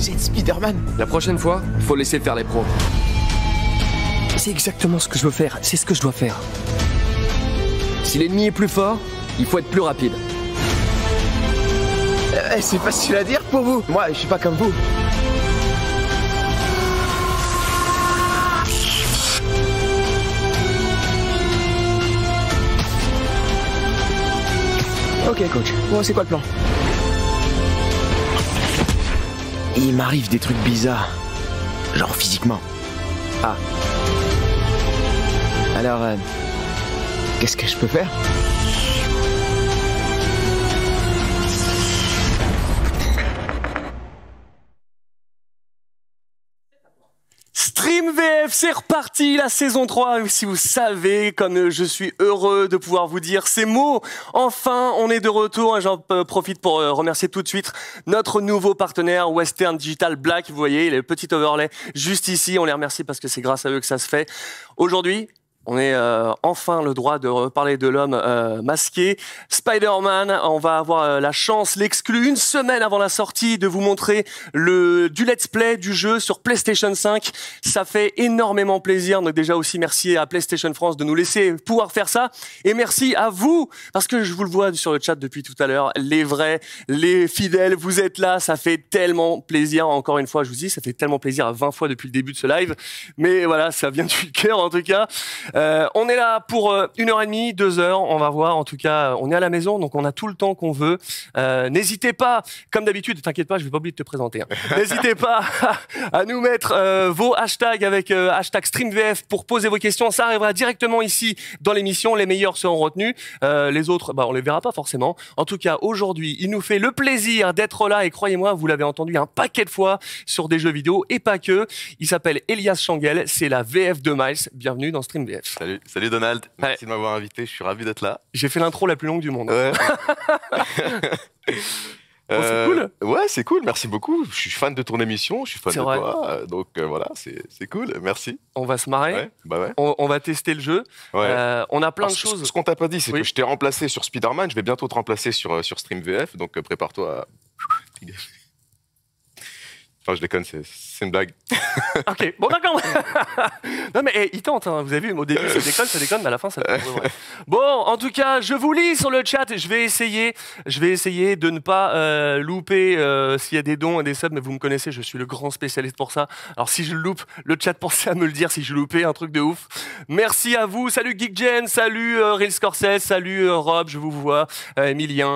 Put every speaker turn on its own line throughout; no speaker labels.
Vous êtes Spider-Man
La prochaine fois, faut laisser faire les pros. C'est exactement ce que je veux faire, c'est ce que je dois faire. Si l'ennemi est plus fort, il faut être plus rapide.
Euh, C'est facile à dire pour vous. Moi, je suis pas comme vous. Ok, coach. Bon, c'est quoi le plan? Il m'arrive des trucs bizarres. Genre physiquement. Ah. Alors, euh, qu'est-ce que je peux faire?
C'est reparti, la saison 3. Si vous savez, comme je suis heureux de pouvoir vous dire ces mots, enfin, on est de retour. et J'en profite pour euh, remercier tout de suite notre nouveau partenaire Western Digital Black. Vous voyez, le petit overlay juste ici. On les remercie parce que c'est grâce à eux que ça se fait. Aujourd'hui, on est euh, enfin le droit de reparler de l'homme euh, masqué. Spider-Man, on va avoir euh, la chance, l'exclu, une semaine avant la sortie, de vous montrer le du let's play du jeu sur PlayStation 5. Ça fait énormément plaisir. Donc déjà aussi merci à PlayStation France de nous laisser pouvoir faire ça. Et merci à vous, parce que je vous le vois sur le chat depuis tout à l'heure, les vrais, les fidèles, vous êtes là. Ça fait tellement plaisir. Encore une fois, je vous dis, ça fait tellement plaisir à 20 fois depuis le début de ce live. Mais voilà, ça vient du cœur en tout cas. Euh, on est là pour euh, une heure et demie, deux heures. On va voir. En tout cas, on est à la maison, donc on a tout le temps qu'on veut. Euh, N'hésitez pas, comme d'habitude, t'inquiète pas, je vais pas oublier de te présenter. hein. N'hésitez pas à nous mettre euh, vos hashtags avec hashtag StreamVF pour poser vos questions. Ça arrivera directement ici dans l'émission. Les meilleurs seront retenus. Euh, les autres, bah, on les verra pas forcément. En tout cas, aujourd'hui, il nous fait le plaisir d'être là. Et croyez-moi, vous l'avez entendu un paquet de fois sur des jeux vidéo et pas que. Il s'appelle Elias Changel. C'est la VF de Miles. Bienvenue dans StreamVF.
Salut, salut Donald, merci de m'avoir invité, je suis ravi d'être là.
J'ai fait l'intro la plus longue du monde.
Ouais.
Bon, c'est cool.
Ouais, c'est cool, merci beaucoup. Je suis fan de ton émission, je suis fan de
vrai.
toi, euh, donc euh, voilà, c'est c'est cool, merci.
On va se marrer.
Ouais, bah ouais.
On, on va tester le jeu.
ouais.
Euh, on a plein
Alors,
de
ce-
choses.
Ce qu'on t'a pas dit, c'est
Oui.
que je t'ai remplacé sur Spider-Man, je vais bientôt te remplacer sur, euh, sur StreamVF, donc euh, prépare-toi à... Enfin, je déconne, c'est c'est une blague.
Ok, bon d'accord. non mais eh, il tente, hein. vous avez vu, au début ça déconne, ça déconne, mais à la fin ça. Bon, en tout cas, je vous lis sur le chat. Je vais essayer, je vais essayer de ne pas euh, louper euh, s'il y a des dons et des subs, mais vous me connaissez, je suis le grand spécialiste pour ça. Alors si je le loupe, le chat pensez à me le dire si je loupais un truc de ouf. Merci à vous, salut GeekGen, salut euh, Real Scorsese, salut euh, Rob, je vous vois, Emilien,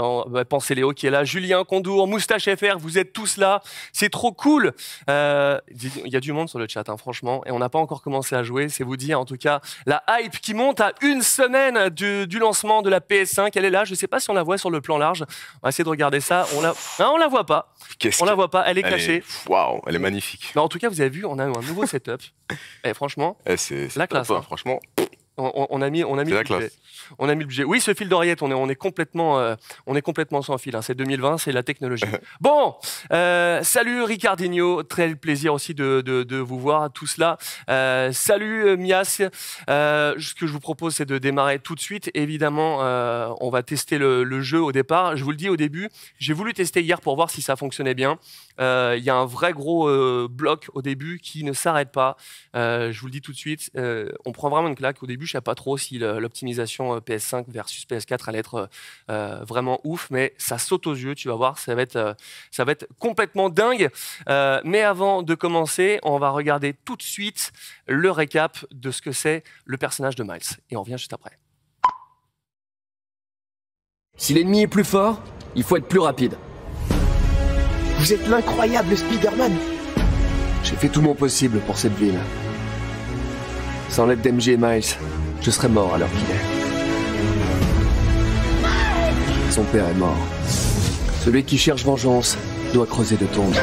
en- bah, pensez Léo qui est là, Julien Condour, Moustache FR, vous êtes tous là, c'est trop cool. Euh, Il y a du monde sur le chat, hein, franchement, et on n'a pas encore commencé à jouer. C'est vous dire, en tout cas, la hype qui monte à une semaine du, du lancement de la PS5. Elle est là. Je ne sais pas si on la voit sur le plan large. On va essayer de regarder ça. On la, non, on la voit pas. On la voit pas. Elle est cachée.
Waouh, elle est magnifique.
Mais en tout cas, vous avez vu, on a un nouveau setup. Et franchement,
Eh, c'est
La classe,
hein,
hein.
franchement.
On, a mis, on a mis le budget. On a mis le budget. Oui, ce fil d'oreillette, on est, on est complètement, euh, on est complètement sans fil. hein. C'est 2020, c'est la technologie. bon, euh, salut Ricardinho, très plaisir aussi de, de, de vous voir tout cela. Euh, salut Mias. Ce que je vous propose, c'est de démarrer tout de suite. Évidemment, on va tester le, le jeu au départ. Je vous le dis au début, j'ai voulu tester hier pour voir si ça fonctionnait bien. Il y a un vrai gros bloc au début qui ne s'arrête pas. Je vous le dis tout de suite, on prend vraiment une claque. Au début, je ne sais pas trop si l'optimisation euh, PS5 versus PS4 allait être euh, euh, vraiment ouf, mais ça saute aux yeux. Tu vas voir, ça va être, euh, ça va être complètement dingue. Euh, mais avant de commencer, on va regarder tout de suite le récap de ce que c'est le personnage de Miles. Et on revient juste après.
Si l'ennemi est plus fort, il faut être plus rapide.
Vous êtes l'incroyable Spider-Man
J'ai fait tout mon possible pour cette ville. Sans l'aide d'MG et Miles, je serais mort à l'heure qu'il est. Son père est mort. Celui qui cherche vengeance doit creuser de tombes.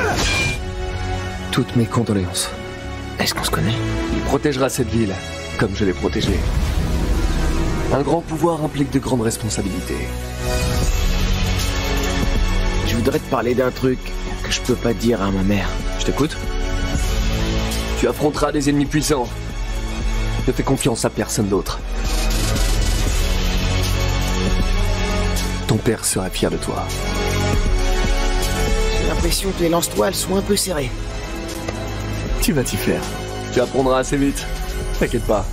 Toutes mes condoléances.
Est-ce qu'on se connaît?
Il protégera cette ville comme je l'ai protégée. Un grand pouvoir implique de grandes responsabilités.
Je voudrais te parler d'un truc que je peux pas dire à ma mère.
Je t'écoute Tu affronteras des ennemis puissants. Ne fais confiance à personne d'autre. Ton père sera fier de toi.
J'ai l'impression que les lance-toiles sont un peu serrées.
Tu vas t'y faire. Tu apprendras assez vite. T'inquiète pas.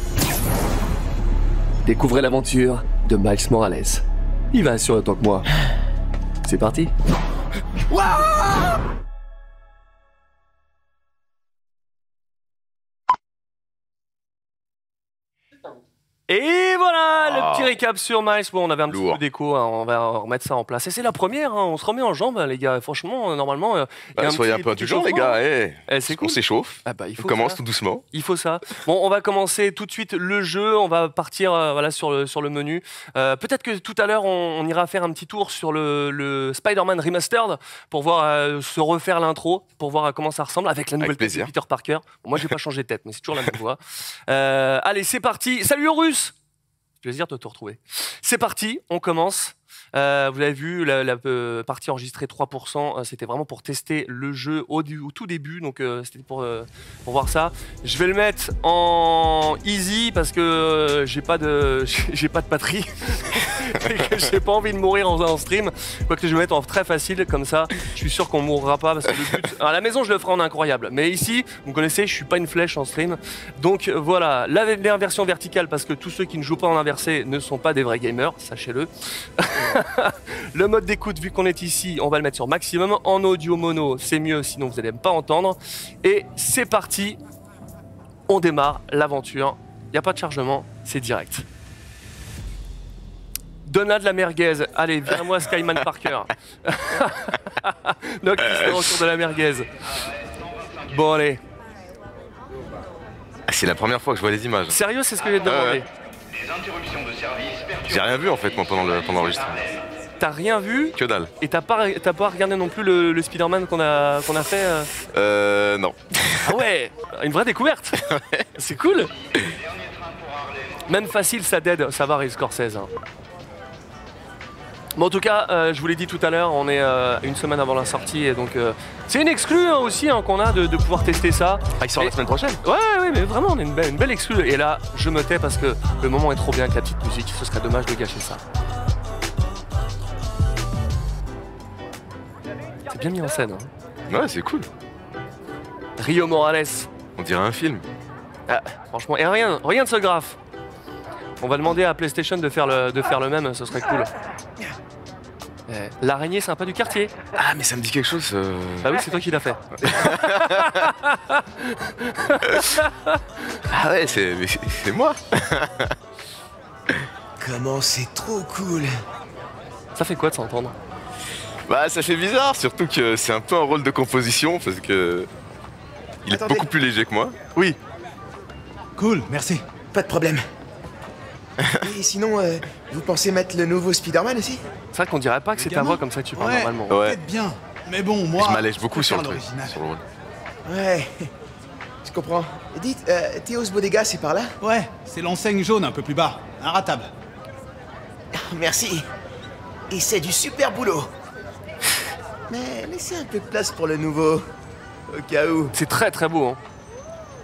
Découvrez l'aventure de Miles Morales. Il va assurer autant que moi. C'est parti. Et voilà le
Ah.
petit récap sur Miles. Bon, on avait un petit
Lourd.
peu d'écho, hein, on va remettre ça en place. Et c'est la première, hein, on se remet en jambe, les gars. Franchement, euh, normalement. euh, il y a
Bah, soyez un
petit-
peu
petit
indulgents, les gars. eh.
Eh, c'est
On s'échauffe.
Ah bah, il
On
faut
commence
ça.
tout doucement.
Il faut ça. Bon, on va commencer tout de suite le jeu. On va partir euh, voilà, sur, le, sur le menu. Euh, Peut-être que tout à l'heure, on, on ira faire un petit tour sur le, le Spider-Man Remastered pour voir se refaire l'intro, pour voir comment ça ressemble avec la nouvelle
plaisir.
Peter Parker. Bon, moi, j'ai pas changé de tête, mais c'est toujours la même voix. Allez, c'est parti. Salut Horus Plaisir de te retrouver. C'est parti, on commence. Euh, vous avez vu la, la, euh, partie enregistrée 3%, euh, c'était vraiment pour tester le jeu au, au tout début, donc euh, c'était pour, euh, pour voir ça. Je vais le mettre en easy parce que j'ai pas de j'ai pas de batterie j'ai pas envie de mourir en, en stream. Faut que je le mette en très facile comme ça. Je suis sûr qu'on mourra pas parce que le but. À la maison, je le ferai en incroyable, mais ici, vous connaissez, je suis pas une flèche en stream. Donc voilà, la- l'inversion verticale parce que tous ceux qui ne jouent pas en inversé ne sont pas des vrais gamers, sachez-le. le mode d'écoute, vu qu'on est ici, on va le mettre sur maximum. En audio mono, c'est mieux, sinon vous n'allez pas entendre. Et c'est parti, on démarre l'aventure. Il n'y a pas de chargement, c'est direct. Donald la merguez. Allez, viens-moi Skyman Parker. Donc, retour de la merguez. Bon, allez.
Ah, C'est la première fois que je vois les images.
Sérieux, c'est ce que j'ai demandé.
J'ai rien vu en fait moi pendant le- pendant l'enregistrement.
T'as rien vu
Que dalle.
et t'as pas, t'as pas regardé non plus le, le Spider-Man qu'on a, qu'on a fait euh
Euh non.
Ah ouais, une vraie découverte. C'est cool. Même facile, ça dead, ça va, Ray Scorsese. hein. Bon, en tout cas, euh, je vous l'ai dit tout à l'heure, on est euh, une semaine avant la sortie et donc euh, c'est une exclue hein, aussi hein, qu'on a de, de pouvoir tester ça.
Ah il sort
Et-
la semaine prochaine.
Ouais, ouais, mais vraiment, on a une belle, une belle exclue. Et là, je me tais parce que le moment est trop bien avec la petite musique. Ce serait dommage de gâcher ça. C'est bien mis en scène. hein.
Ouais c'est cool.
Rio Morales.
On dirait un film.
Ah, franchement, et rien, rien de ce graphe. On va demander à PlayStation de faire le, de faire le même, ce serait cool. Eh, L'araignée sympa du quartier.
Ah mais ça me dit quelque chose. euh.
Bah oui, c'est toi qui l'as fait.
Ah ouais c'est mais c'est- c'est moi.
Comment c'est trop cool.
Ça fait quoi de s'entendre?
Bah ça fait bizarre surtout que c'est un peu un rôle de composition parce que il est
Attendez.
beaucoup plus léger que moi.
Oui.
Cool, merci.
Pas de problème. Et sinon, euh, vous pensez mettre le nouveau Spider-Man aussi?
C'est vrai qu'on dirait pas que c'est ta
gamin
voix comme ça que tu parles
Ouais.
normalement.
Ouais.
Peut-être bien. Mais bon, moi.
je m'allège beaucoup sur le truc. Sur le rôle.
Ouais. Je comprends. Dites, euh, Théos Bodega, c'est par là?
Ouais, c'est l'enseigne jaune un peu plus bas. Inratable.
Merci. Et c'est du super boulot. Mais laissez un peu de place pour le nouveau. Au cas où.
C'est très très beau. Hein.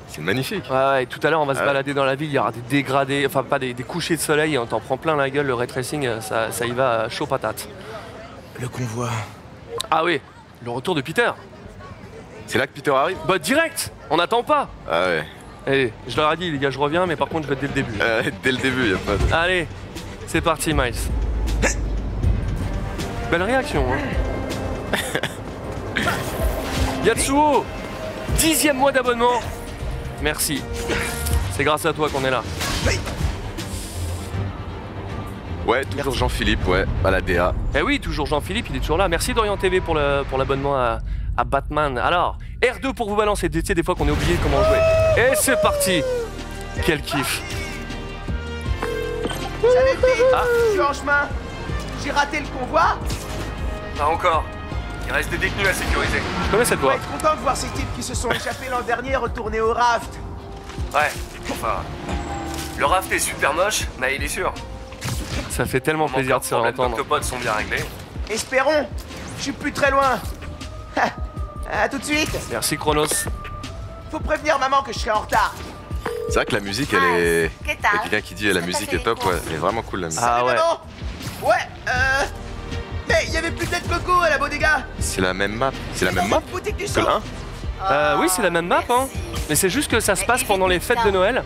C'est magnifique.
Ouais, ouais, tout à l'heure, on va se
Ah.
balader dans la ville. Il y aura des dégradés, enfin pas des, des couchers de soleil. On t'en prend plein la gueule. Le ray tracing, euh, ça, ça y va euh, chaud patate.
Le convoi.
Ah oui, le retour de Peter.
C'est là que Peter arrive?
Bah direct, on n'attend pas.
Ah ouais.
Allez, je leur ai dit, les gars, je reviens, mais par contre, je vais être dès le début.
Euh, dès le début, y a pas de.
Allez, c'est parti, Miles. Belle réaction, hein. Yatsuo, dixième mois d'abonnement. Merci. C'est grâce à toi qu'on est là.
Ouais, toujours Jean-Philippe, ouais, à la DA.
Eh oui, toujours Jean-Philippe, il est toujours là. Merci Dorian TV pour le- pour l'abonnement à, à Batman. Alors, R2 pour vous balancer. Tu sais, des fois qu'on est oublié comment jouer. Et c'est parti. Quel kiff.
Salut Pete
Ah.
Je suis en chemin J'ai raté le convoi
Pas encore. Il reste des détenus à sécuriser. Je connais cette voix.
être content de voir ces types qui se sont échappés l'an dernier retourner au raft.
Ouais, enfin. Le raft est super moche, mais il est sûr. Ça fait tellement plaisir de se réentendre. Les sont bien réglés.
Espérons Je suis plus très loin À tout de suite
Merci Chronos.
Faut prévenir maman que je serai en retard
C'est vrai que la musique, elle est.
¿Qué
Y a quelqu'un qui dit la musique est top, ouais, elle est vraiment cool la musique.
Ah ouais.
Ouais, euh... Il y avait plus de coco à la bodega
C'est la même map. C'est la même map
Boutique du
que le 1
Euh, oui, c'est la même map, hein. Mais c'est juste que ça se passe pendant les fêtes de Noël.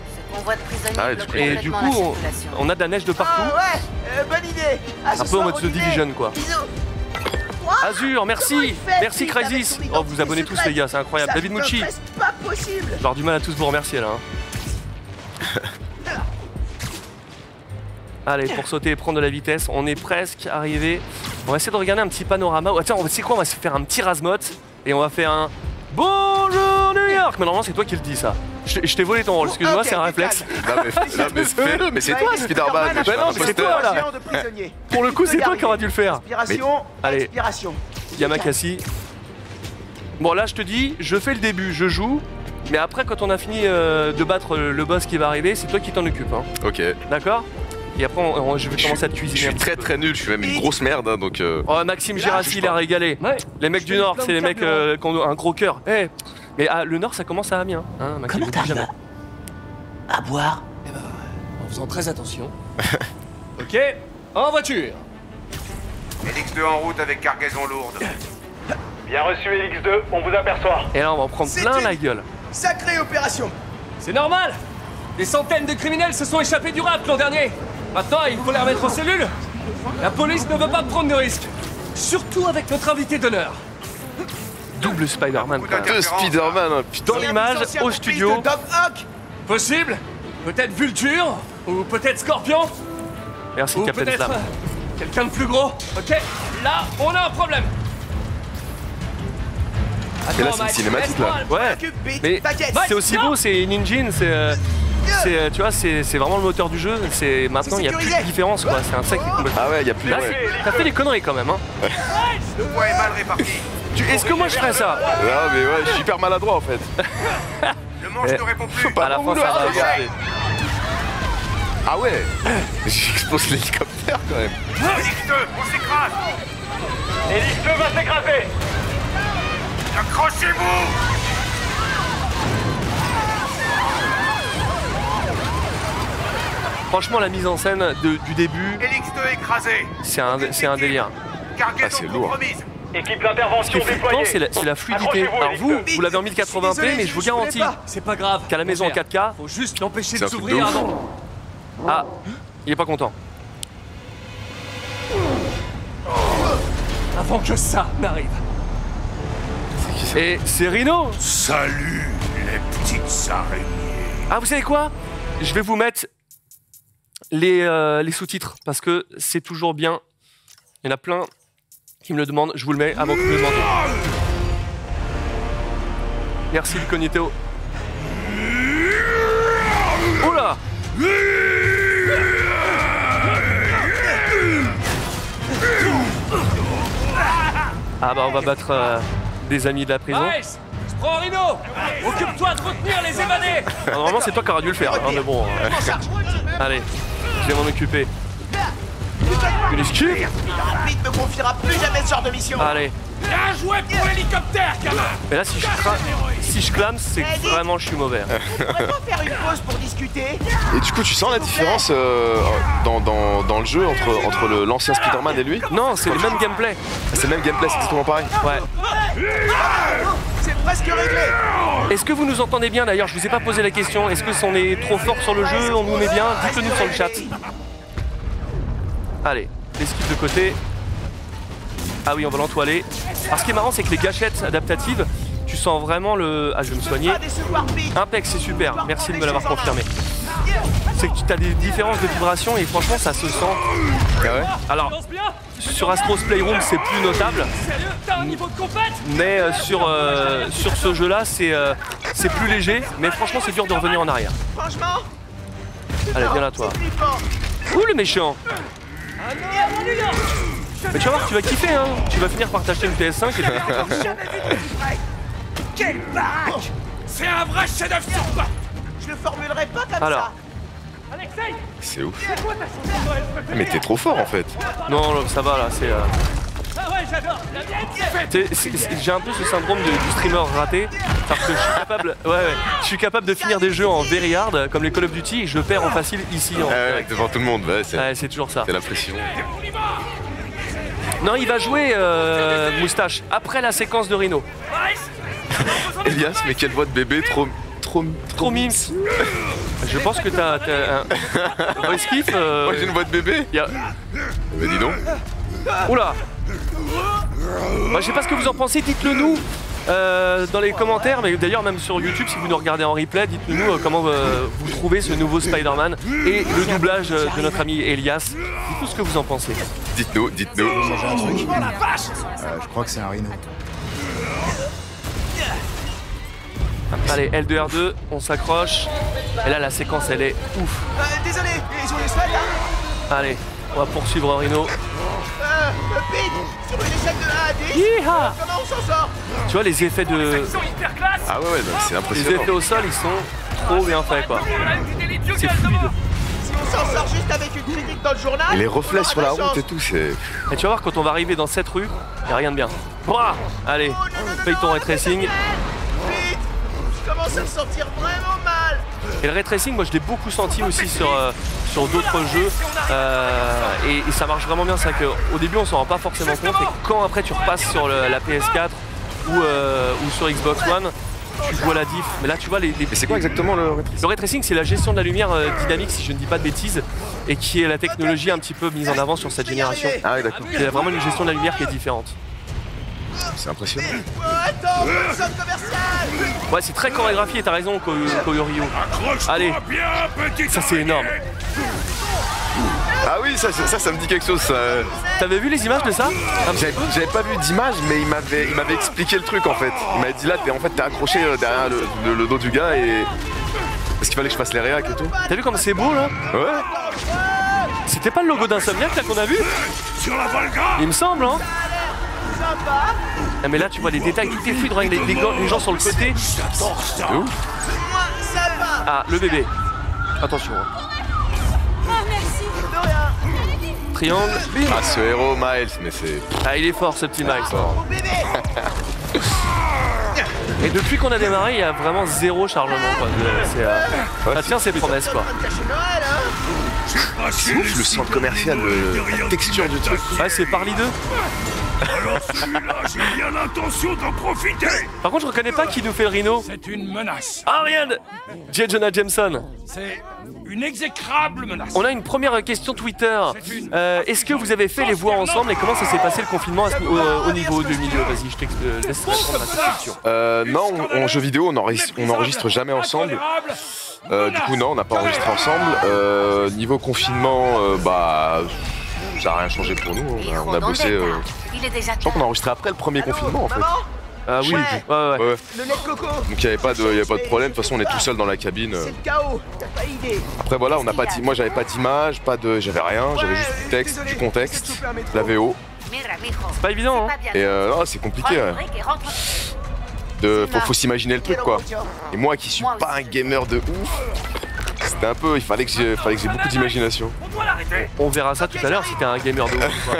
Ah
Et du coup,
la
on, a de la neige de partout.
Ah ouais, euh, bonne idée Ah,
Un peu en mode The. Division, quoi.
Bisous
Azur, merci Merci Crisis Oh, vous abonnez tous, les gars, c'est incroyable.
Ça
David Mucci
pas possible
Je vais avoir du mal à tous vous remercier, là. hein. Allez, pour sauter et prendre de la vitesse, on est presque arrivé. On va essayer de regarder un petit panorama. Attends, on va- c'est quoi On va se faire un petit rasmote et on va faire un Bonjour New York Mais normalement, c'est toi qui le dis, ça. Je t'ai volé ton rôle, excuse-moi, c'est un réflexe.
Non mais, fais-le, mais c'est toi Spider-Man.
Bah non, mais c'est toi, là. Pour le coup, c'est toi qui auras dû le faire.
Inspiration,
Allez. Yamakasi. Bon, là, je te dis, je fais le début, je joue. Mais après, quand on a fini euh, de battre le le boss qui va arriver, c'est toi qui t'en occupes. Hein.
Ok.
D'accord? Et après, on- on- je vais
Je
commencer à te cuisiner.
Je suis très
peu.
très nul, je suis même une grosse merde, hein, donc... euh,
Oh, Maxime Girassi, il a régalé. Les mecs du Nord, c'est les mecs euh, qui ont un gros cœur. Eh Mais ah, le Nord, ça commence à Amiens. Hein, Maxime,
Comment t'arrives
jamais.
À boire?
En faisant très attention. ok, en voiture.
LX2 en route avec cargaison lourde.
Bien reçu LX2, on vous aperçoit.
Et là, on va en prendre plein
une-
la gueule.
Sacrée opération
C'est normal Des centaines de criminels se sont échappés du rap l'an dernier. Maintenant, il faut les remettre en cellule. La police ne veut pas prendre de risques. Surtout avec notre invité d'honneur. Double Spider-Man.
Beaucoup
quand même.
Deux Spider-Man, hein, putain.
Dans l'image, au studio.
Doc Ock
Possible Peut-être Vulture Ou peut-être Scorpion Merci,
Ou
Captain
peut-être
Slam.
euh, quelqu'un de plus gros. Ok, là, on a un problème.
Et là, c'est une cinématique, là.
Ouais, mais c'est aussi beau, c'est une engine, c'est. Euh, c'est, tu vois, c'est c'est vraiment le moteur du jeu. C'est maintenant il n'y a plus de différence quoi. C'est un sac qui est complètement.
Ah ouais, y a plus...
Là,
ouais.
t'as fait des conneries quand même. Hein.
Le poids est mal réparti.
Est-ce que moi je ferais ça
Non mais ouais, je suis hyper maladroit en fait.
Le manche
Eh,
ne répond plus.
À la fin, ça va.
Ah ouais J'explose l'hélicoptère quand même.
LX2, on s'écrase.
LX2 va s'écraser.
Accrochez-vous
Franchement, la mise en scène de- du début,
LX2 écrasé.
c'est un, c'est un délire.
Ah, c'est lourd.
Équipe
Ce qui
d'intervention déployée.
c'est la, c'est la fluidité. Alors vous, vous l'avez en 1080p,
Désolé,
mais je vous garantis
pas.
C'est pas grave.
qu'à la maison en
Mon frère,
4K,
Faut juste l'empêcher de s'ouvrir avant.
ah, il est pas content.
Avant que ça n'arrive.
Et c'est Rino
Salut les petites araignées.
Ah, vous savez quoi? Je vais vous mettre les, euh, les sous-titres parce que c'est toujours bien. Il y en a plein qui me le demandent. Je vous le mets avant que vous me le demandiez. Merci, le cognito. Oula Ah bah on va battre euh, des amis de la prison.
Nice prends Occupe-toi de retenir les évadés
Alors, Normalement c'est toi qui aurais dû le faire, hein, mais bon. euh, allez, je vais m'en occuper. Une esquive
Pete me confiera plus jamais ce genre de mission
Allez.
Bien joué pour l'hélicoptère, gamin
Mais là si je, cra- si je clame, c'est que vraiment je suis mauvais. hein.
On pourrait pas faire une pause pour discuter
Et du coup, tu sens la différence euh, dans, dans, dans le jeu entre, entre le- l'ancien Spider-Man et lui
Non, c'est le même gameplay.
C'est le même gameplay, c'est exactement pareil.
Ouais. Est-ce que vous nous entendez bien d'ailleurs? Je vous ai pas posé la question. Est-ce que on est trop fort sur le jeu? On nous met bien Dites-le nous sur le chat. Allez, l'esquive de côté. Ah oui, on va l'entoiler. Alors ce qui est marrant, c'est que les gâchettes adaptatives, tu sens vraiment le. Ah, je vais me soigner. Impec, c'est super. Merci de me l'avoir confirmé. C'est que tu as des différences de vibration et franchement, ça se sent.
Ah ouais
Alors, sur Astro's Playroom, c'est plus notable. Mais euh, sur, euh, sur ce jeu-là, c'est euh, c'est plus léger. Mais franchement, c'est dur de revenir en arrière.
Franchement
Allez, viens là, toi. Ouh, le méchant Mais tu vas voir, tu vas kiffer, hein Tu vas finir par t'acheter une PS5 et.
Quelle baraque
C'est un vrai chef-d'œuvre
le formulerai pas comme
Alors.
ça
Alexei
C'est ouf. Mais t'es trop fort en fait.
Non, non, ça va là, c'est. euh,
Ah ouais, j'adore c'est
J'ai un peu ce syndrome de- du streamer raté. Parce que je suis capable. Ouais, ouais. Je suis capable de finir des jeux en very hard, comme les Call of Duty, et je perds en facile ici. En
ouais, devant tout le monde, ouais, c'est
Ouais, c'est toujours ça.
c'est la pression.
Non, il va jouer euh, Moustache après la séquence de Rhino.
Elias, mais quelle voix de bébé, trop. Trop.
Trop mimes. Je pense que t'as un. Voice euh,
Moi j'ai une voix de bébé
y a-
Mais dis donc.
Oula Bah, Je sais pas ce que vous en pensez, dites-le nous euh, dans les commentaires, mais d'ailleurs même sur YouTube, si vous nous regardez en replay, dites-le nous euh, comment euh, vous trouvez ce nouveau Spider-Man et le doublage euh, de notre ami Elias. Dites-nous ce que vous en pensez.
Dites-nous, dites-nous.
Euh, je crois que c'est un rhino.
Allez, L2R2, on s'accroche. Et là, la séquence, elle est ouf.
Euh, désolé, ils ont les slides là
Allez, on va poursuivre Rhino.
Euh, sur une échelle de 1 à 10,
Yeeha
comment on s'en sort
Tu vois, les effets de,
Ils sont hyper classe
Ah ouais, ouais, non, c'est
les
impressionnant.
effets au sol, ils sont trop bien faits, quoi. C'est fluide.
devant.
Si on s'en sort juste avec une critique dans le journal,
Et les reflets sur la
chance.
route et tout, c'est.
Et tu vas voir, quand on va arriver dans cette rue, y a rien de bien. Bouah Allez, paye ton ray tracing.
Pete, je commence à me sentir vraiment mal
Et le ray tracing, moi je l'ai beaucoup senti aussi sur, euh, sur d'autres jeux. Euh, et, et ça marche vraiment bien. C'est vrai qu'au début on s'en rend pas forcément compte. Et quand après tu repasses sur le- la PS4 ou, euh, ou sur Xbox One, tu vois la diff. Mais là tu vois les. les-
Mais c'est quoi exactement le rétro
Le ray tracing, c'est la gestion de la lumière euh, dynamique, si je ne dis pas de bêtises, et qui est la technologie un petit peu mise en avant sur cette génération.
Ah oui, d'accord.
C'est vraiment une gestion de la lumière qui est différente.
C'est impressionnant.
Attends,
Ouais, c'est très chorégraphié, t'as raison, Ko- Koyoryu. Allez, ça c'est énorme.
Ah oui, ça, ça, ça, ça me dit quelque chose. ça.
T'avais vu les images de ça?
J'avais pas vu d'image, mais il m'avait, il m'avait expliqué le truc en fait. Il m'avait dit là, t'es, en fait, t'es accroché euh, derrière le, le- le dos du gars et. Parce qu'il fallait que je fasse les réacs et tout.
T'as vu comme c'est beau là?
Ouais.
C'était pas le logo d'Insomniac là qu'on a vu? Il me semble, hein Ah, mais là tu vois les détails, tout est fluide, regarde les, les les gens sur le côté.
C'est ouf.
Ça va
Ah, le bébé. Attention. hein. Triangle, bim
Ah, ce héros Miles, mais c'est.
Ah, il est fort ce petit Miles. Et depuis qu'on a démarré, il y a vraiment zéro chargement quoi. De- c'est, euh, Ça tient ses promesses quoi.
De hein
C'est ouf le centre commercial, le- la texture du truc.
Ouais, c'est Parly 2.
J'ai bien l'intention d'en profiter
Par contre, je reconnais pas qui nous fait le rhino.
C'est une menace.
Ah, regarde J. Jonah Jameson.
C'est une exécrable menace.
On a une première question Twitter. Euh, Est-ce que vous avez fait les voix ensemble et comment ça s'est passé le confinement ce- au, au niveau du milieu Vas-y, je t'ex- euh, laisse répondre à cette question.
Euh, non, on- en jeu vidéo, on enregistre, on enregistre jamais ensemble. Euh, du coup, non, on n'a pas enregistré ensemble. Euh, niveau confinement, euh, bah. Ça n'a rien changé pour nous. On a, on a bossé. euh,
Il est déjà
Je crois qu'on a enregistré après le premier confinement en fait.
Maman
Ah oui,
Ouais.
ouais, ouais.
Ouais.
Le lait de coco
Donc il n'y avait, pas de- il y avait pas de problème. De toute façon, on est tout seul dans la cabine.
C'est le chaos T'as pas idée
Après voilà, on n'a pas. Moi, j'avais pas d'image, pas de. J'avais rien. J'avais juste du texte, du contexte, la VO.
C'est pas évident, hein.
Et euh, non, c'est compliqué. De, faut, faut s'imaginer le truc quoi. Et moi qui suis pas un gamer de ouf, c'était un peu. Il fallait que j'ai, fallait que j'ai beaucoup d'imagination.
On
verra ça tout à l'heure si t'es un gamer de ouf.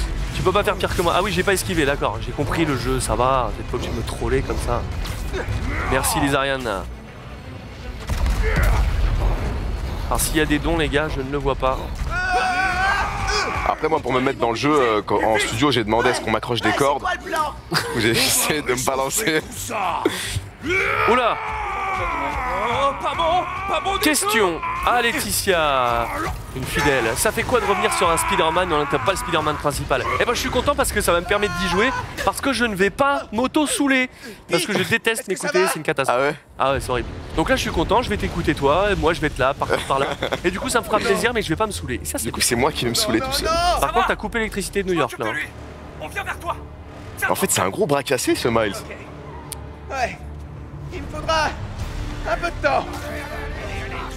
peux pas faire pire que moi. Ah oui, j'ai pas esquivé, d'accord. J'ai compris le jeu, ça va. T'es pas obligé de me troller comme ça. Merci les Ariane. Alors s'il y a des dons les gars, je ne le vois pas.
Après moi, pour me mettre dans le jeu, euh, quand- en studio, j'ai demandé à ce qu'on m'accroche des cordes.
Le plan
J'ai essayé de me balancer.
Oula
pas bon, pas bon du
Question à Laetitia, une fidèle. Ça fait quoi de revenir sur un Spider-Man on n'a pas le Spider-Man principal Eh ben je suis content parce que ça va me permettre d'y jouer parce que je ne vais pas m'auto-souler parce que je déteste m'écouter, c'est une catastrophe.
Ah ouais
Ah ouais, c'est horrible. Donc là je suis content, je vais t'écouter toi, et moi je vais être là, par par là. Et du coup ça me fera plaisir mais je vais pas me saouler. Et ça c'est
Du coup, c'est moi qui vais me saouler tout seul.
Par contre t'as coupé l'électricité de New York là.
Lui. On vient vers toi.
En fait, c'est un gros bras cassé ce Miles.
Ouais. Il me faudra un peu de temps.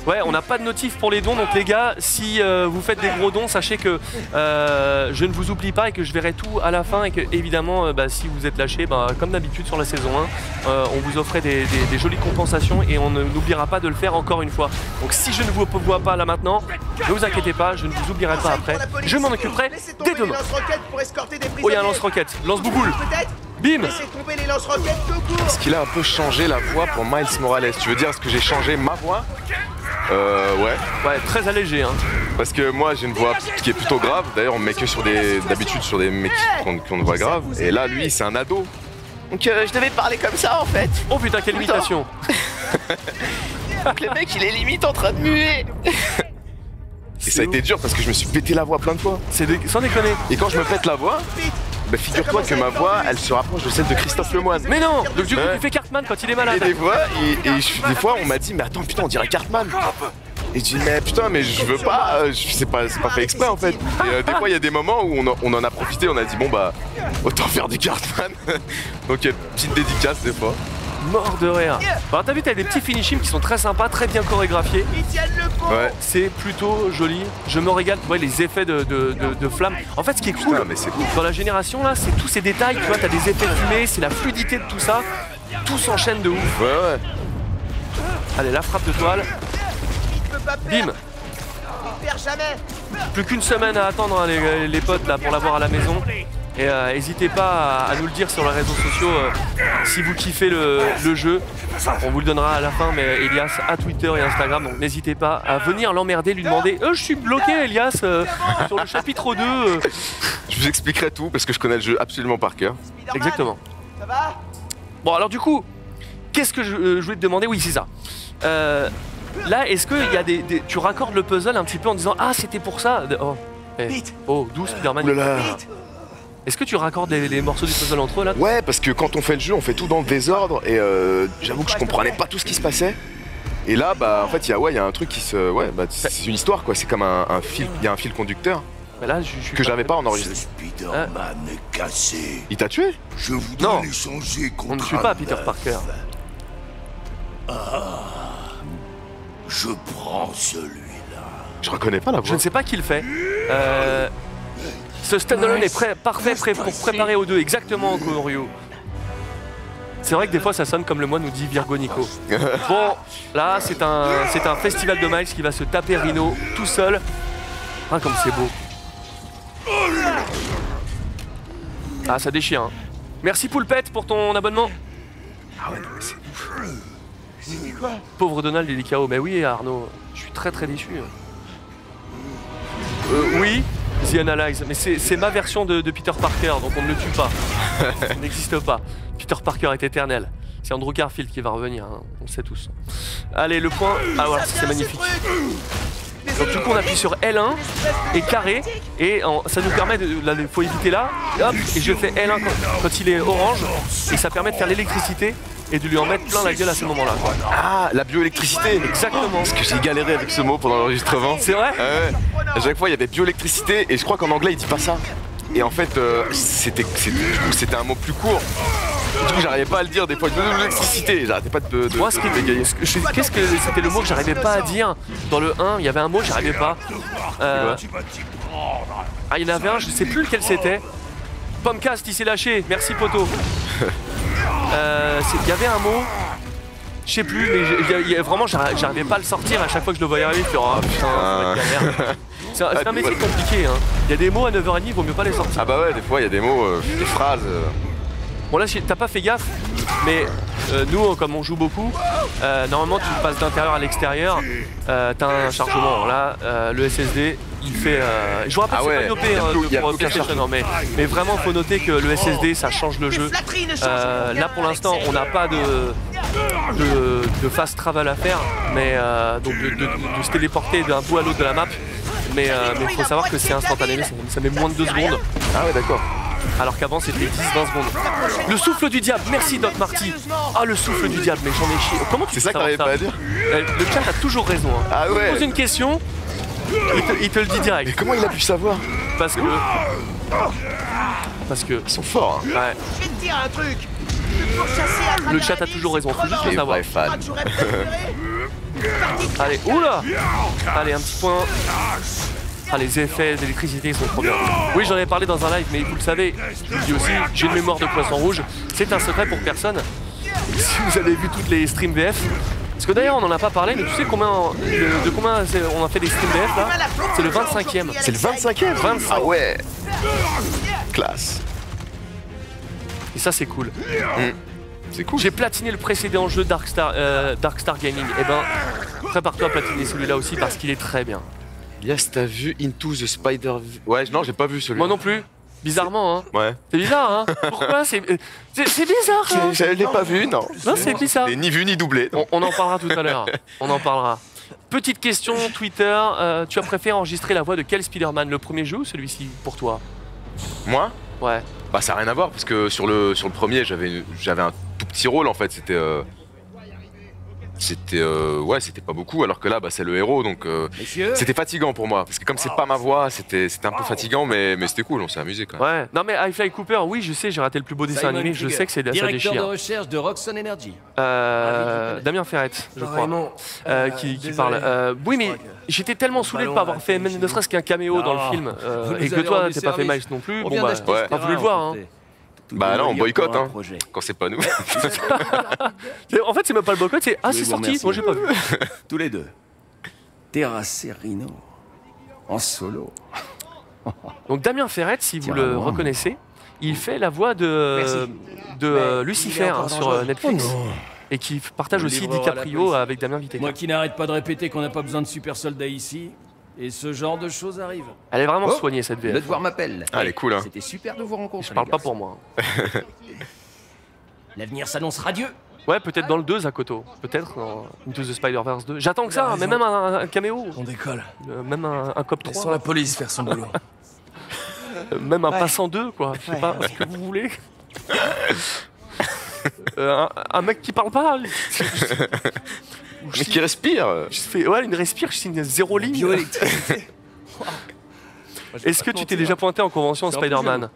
Ouais, on n'a pas de notif pour les dons, donc les gars, si euh, vous faites des gros dons, sachez que euh, je ne vous oublie pas et que je verrai tout à la fin et que évidemment, euh, bah, si vous êtes lâché, bah, comme d'habitude sur la saison 1, euh, on vous offrait des, jolies compensations et on n'oubliera pas de le faire encore une fois. Donc si je ne vous vois pas là maintenant, ne vous inquiétez pas, je ne vous oublierai pas après. Je m'en occuperai dès demain. Oh, il y a un lance-roquette, lance-bouboule, bim.
Est-ce qu'il a un peu changé la voix pour Miles Morales? Tu veux dire est-ce que j'ai changé ma voix? Euh, ouais.
Ouais, très allégé, hein.
Parce que moi j'ai une voix qui est plutôt grave. D'ailleurs on met que sur des. d'habitude sur des mecs qui ont, une voix grave. Et là lui c'est un ado.
Donc euh, je devais parler comme ça en fait.
Oh putain, quelle imitation
Donc le mec il est limite en train de muer.
Et ça a été dur parce que je me suis pété la voix plein de fois.
C'est de- sans déconner.
Et quand je me pète la voix, bah figure-toi que ma voix elle se rapproche de celle de Christophe Lemoine.
Mais non Donc du coup, tu fais Cartman quand il est
Et
malade.
des fois, et, et je- des fois on m'a dit mais attends putain on dirait Cartman. Et je dis mais putain mais je veux pas, euh, c'est pas, fait exprès en fait. Et euh, des fois il y a des moments où on, en- on en a profité, on a dit bon bah autant faire du Cartman. Donc euh, petite dédicace des fois.
Mort de rire. Alors t'as vu, t'as des petits finishings qui sont très sympas, très bien chorégraphiés.
Ouais.
C'est plutôt joli. Je me régale. Tu vois les effets de, de, de- de flammes. En fait, ce qui est cool
Putain, mais c'est cool.
dans la génération là, c'est tous ces détails. Tu vois, t'as des effets de fumée, c'est la fluidité de tout ça. Tout s'enchaîne de ouf.
Ouais ouais.
Allez, la frappe de toile. Bim.
Il perd jamais.
Plus qu'une semaine à attendre, hein, les, les potes, là, pour l'avoir à la maison. Et euh, n'hésitez pas à, à nous le dire sur les réseaux sociaux euh, si vous kiffez le, le jeu. On vous le donnera à la fin, mais Elias à Twitter et Instagram, donc n'hésitez pas à venir l'emmerder, lui demander Euh, Je suis bloqué, Elias, euh, sur le chapitre 2. euh.
Je vous expliquerai tout parce que je connais le jeu absolument par cœur.
Exactement.
Ça va?
Bon, alors du coup, qu'est-ce que je, euh, je voulais te demander? Oui, c'est ça. Euh, là, est-ce que y a des, des- tu raccordes le puzzle un petit peu en disant Ah, c'était pour ça Oh, eh, oh douce Spider-Man. Est-ce que tu raccordes les, les morceaux du puzzle entre eux là
Ouais, parce que quand on fait le jeu, on fait tout dans le désordre et euh, j'avoue que je comprenais pas tout ce qui se passait. Et là, bah, en fait, il y a, ouais, il y a un truc qui se, ouais, bah, c'est une histoire quoi. C'est comme un, un fil, il y a un fil conducteur
Mais là, je, je suis
que j'avais pas en enregistré.
Spider-Man est cassé.
Il t'a tué
Je voudrais
Non.
l'échanger contre
On ne tue pas Peter. Parker.
Je prends celui-là.
Je reconnais pas la
Je
voix.
ne sais pas qui le fait. Euh, ce standalone est prêt, parfait prêt pour préparer aux deux, exactement Ryu. C'est vrai que des fois ça sonne comme le moi nous dit Virgo Nico. Bon, là c'est un, c'est un festival de Miles qui va se taper Rhino tout seul. Ah comme c'est beau. Ah ça déchire. hein. Merci Poulpette pour ton abonnement.
Ah ouais, non, mais c'est
Pauvre Donald, KO. Mais oui, Arnaud, je suis très très déçu. Euh, oui, The Analyze, mais c'est c'est ma version de, de Peter Parker, donc on ne le tue pas. Il n'existe pas. Peter Parker est éternel. C'est Andrew Garfield qui va revenir, hein, on le sait tous. Allez, le point. Ah voilà,
Ça
c'est magnifique. Donc du coup, on appuie sur L1 et carré, et en- ça nous permet de. Là, il faut éviter là. Et hop, et je fais L1 quand, quand il est orange, et ça permet de faire l'électricité et de lui en mettre plein la gueule à ce moment-là.
Ah, la bioélectricité.
Exactement.
Parce que j'ai galéré avec ce mot pendant l'enregistrement.
C'est vrai
ouais. À chaque fois, il y avait bioélectricité et je crois qu'en anglais, il dit pas ça. Et en fait, euh, c'était un mot plus court. Du coup, j'arrivais pas à le dire des fois. Bioélectricité, j'arrêtais pas de, de,
Moi,
de-
ce qui
de
qu'est-ce que c'était le mot que j'arrivais pas à dire dans le 1 Il y avait un mot, j'arrivais pas. Euh, ah, il y en avait un, je sais plus lequel c'était. Pomcast, il s'est lâché. Merci poto. Euh, Il y avait un mot. Je sais plus, mais j'ai- il y a- il y a- vraiment, j'arri- j'arrivais pas à le sortir. À chaque fois que je le voyais arriver, je oh putain. C'est un, un métier compliqué. Hein. Il y a des mots à 9h30, il vaut mieux pas les sortir.
Ah bah ouais, des fois, il y a des mots, euh, des phrases. euh.
Bon là t'as pas fait gaffe, mais euh, nous comme on joue beaucoup, euh, normalement tu passes d'intérieur à l'extérieur, euh, t'as un chargement. Là euh, le SSD il fait. euh, je vous rappelle
Ah
c'est
ouais,
pas une OP
y a plus-
de- pour PlayStation,
chargement.
non, mais, mais vraiment faut noter que le SSD ça change le jeu. Euh, là pour l'instant on n'a pas de, de, de fast travel à faire, mais euh, donc de, de- de se téléporter d'un bout à l'autre de la map. Mais il faut savoir que c'est instantané, ça, ça met moins de 2 secondes.
Ah ouais, d'accord.
Alors qu'avant c'était 10-20 secondes. Le souffle du diable, merci Doc Marty. Ah le souffle du diable, mais j'en ai chié. Comment tu
C'est ça que t'arrivais pas à dire
Euh, Le chat a toujours raison. hein.
Ah ouais.
Pose une question, il te, il te le dit
Mais
direct.
comment il a pu savoir
Parce que. Parce que.
Ils sont forts, hein.
Ouais.
Je vais te dire un truc. Le
chat a toujours raison, faut juste le
Les
savoir. Allez, oula Allez, un petit point. Ah, les effets d'électricité sont trop bien. Oui, j'en ai parlé dans un live, mais vous le savez, je vous le dis aussi, j'ai une mémoire de poisson rouge. C'est un secret pour personne. Si vous avez vu toutes les streams VF, parce que d'ailleurs, on n'en a pas parlé, mais tu sais combien, de, de combien on a fait des streams VF là? C'est le 25e.
C'est le 25e
25.
Ah ouais Classe.
Et ça, c'est cool.
C'est cool.
J'ai platiné le précédent jeu Darkstar, euh, Darkstar Gaming. Eh ben, prépare-toi à platiner celui-là aussi parce qu'il est très bien.
Elias, t'as vu Into the Spider... Ouais, non, j'ai pas vu celui-là.
Moi non plus. Bizarrement, hein.
Ouais.
C'est bizarre, hein. Pourquoi C'est c'est- c'est bizarre, hein.
Je l'ai pas vu, non.
Non, c'est bizarre.
Ni vu ni doublé.
On, on en parlera tout à l'heure. On en parlera. Petite question Twitter. euh, tu as préféré enregistrer la voix de quel Spider-Man Le premier jeu ou celui-ci pour toi?
Moi?
Ouais.
Bah ça n'a rien à voir parce que sur le, sur le premier j'avais j'avais un tout petit rôle en fait c'était euh, c'était euh, ouais c'était pas beaucoup alors que là bah c'est le héros donc euh, c'était fatigant pour moi parce que comme c'est pas ma voix c'était c'était un peu fatigant mais, mais c'était cool on s'est amusé quand même.
Ouais. Non mais High Fly Cooper, oui, je sais, j'ai raté le plus beau dessin
Simon
animé, je sais que c'est ça
Directeur de
déchire.
recherche de Roxxon Energy.
Euh, Damien Ferrette, je crois.
Vraiment.
euh, qui, qui parle. Euh, oui, mais j'étais tellement saoulé de pas avoir fait même ne serait-ce qu'un caméo dans le film euh, et que toi t'es pas fait. Miles non plus.
On
Bon bah, pas voulu le voir.
Bah là, on boycotte, hein.
projet.
Quand c'est pas nous.
En fait, c'est même pas le boycott, c'est ah c'est sorti. Moi j'ai pas vu.
Tous les deux. Terrassé Rhino. En solo.
Donc Damien Ferrette, si vous le
moi.
reconnaissez, il fait la voix de, euh, Lucifer hein, sur euh, Netflix.
Oh
et qui partage aussi DiCaprio avec Damien Vitek.
Moi qui n'arrête pas de répéter qu'on n'a pas besoin de super soldats ici. Et ce genre de choses arrive.
Elle est vraiment
Oh,
soignée cette
Le
VF.
devoir m'appelle.
Ah, elle est cool, hein.
C'était super de vous rencontrer.
Je parle pas pour moi.
L'avenir s'annonce radieux.
Ouais, peut-être dans le 2 Zakoto. Peut-être dans Into the Spider-Verse 2. J'attends que ça, mais même un, un caméo.
On décolle.
Euh, même un, un cop 3.
Laissons la police faire son boulot.
Même un
Ouais.
passant 2, quoi. Je sais
Ouais,
pas
ouais.
ce que vous voulez. Euh, un, un mec qui parle pas. Je
Mais
signe-
qui respire
je fais, ouais, une respire, je signe zéro ligne.
Bioélectricité.
Est-ce que tu t'es déjà pointé en convention
C'est un
Spider-Man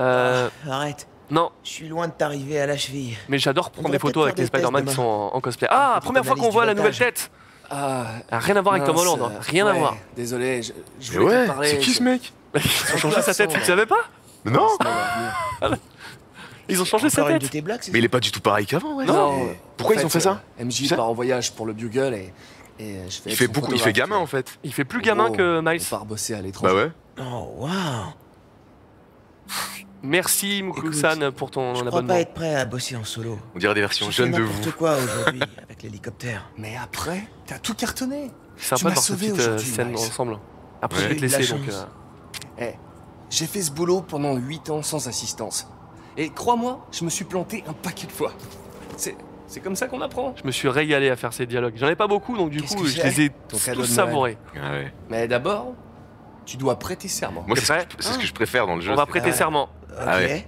euh,
Arrête,
Non,
je suis loin de t'arriver à la cheville.
mais j'adore prendre
devrait
des photos avec les
faire des
Spider-Man qui
tests
sont en, en cosplay. Ah, première fois qu'on
analyse
voit
du
la nouvelle tête
Ah,
Ah, Rien à voir avec Tom
mince,
Holland, hein.
euh,
rien à
ouais,
voir.
Désolé, je, je
Mais
voulais te
ouais,
parler.
c'est qui ce mec?
Ils ont changé sa tête, tu ne savais pas?
Mais Non
Ils ont changé sa tête.
tes blagues, c'est
Mais il est pas du tout pareil qu'avant ouais.
Non.
Mais,
Pourquoi
en
ils ont fait ça
euh, MJ part en voyage pour le Bugle et, et euh, je fais
Il fait beaucoup, il fait gamin en fait.
Il fait plus gamin que Miles.
On part bosser à l'étranger.
Bah ouais.
Oh, waouh
Merci Mukul-san pour ton
Je crois
abonnement.
pas être prêt à bosser en solo.
On dirait des versions jeunes de vous.
quoi aujourd'hui avec l'hélicoptère.
Mais après, t'as tout cartonné.
C'est
Tu
sympa
m'as
de voir cette petite euh,
aujourd'hui,
scène ensemble. Après, je vais te laisser donc.
Eh, j'ai fait ce boulot pendant 8 ans sans assistance. Et crois-moi, je me suis planté un paquet de fois. C'est, c'est comme ça qu'on apprend.
Je me suis régalé à faire ces dialogues. J'en ai pas beaucoup, donc du
Qu'est-ce
coup, je les ai
Ton cadeau
tous savourés.
Ah ouais.
Mais d'abord, tu dois prêter serment.
Moi, c'est ce, ce que je préfère dans le jeu.
On va prêter serment.
Ok.
Ah ouais.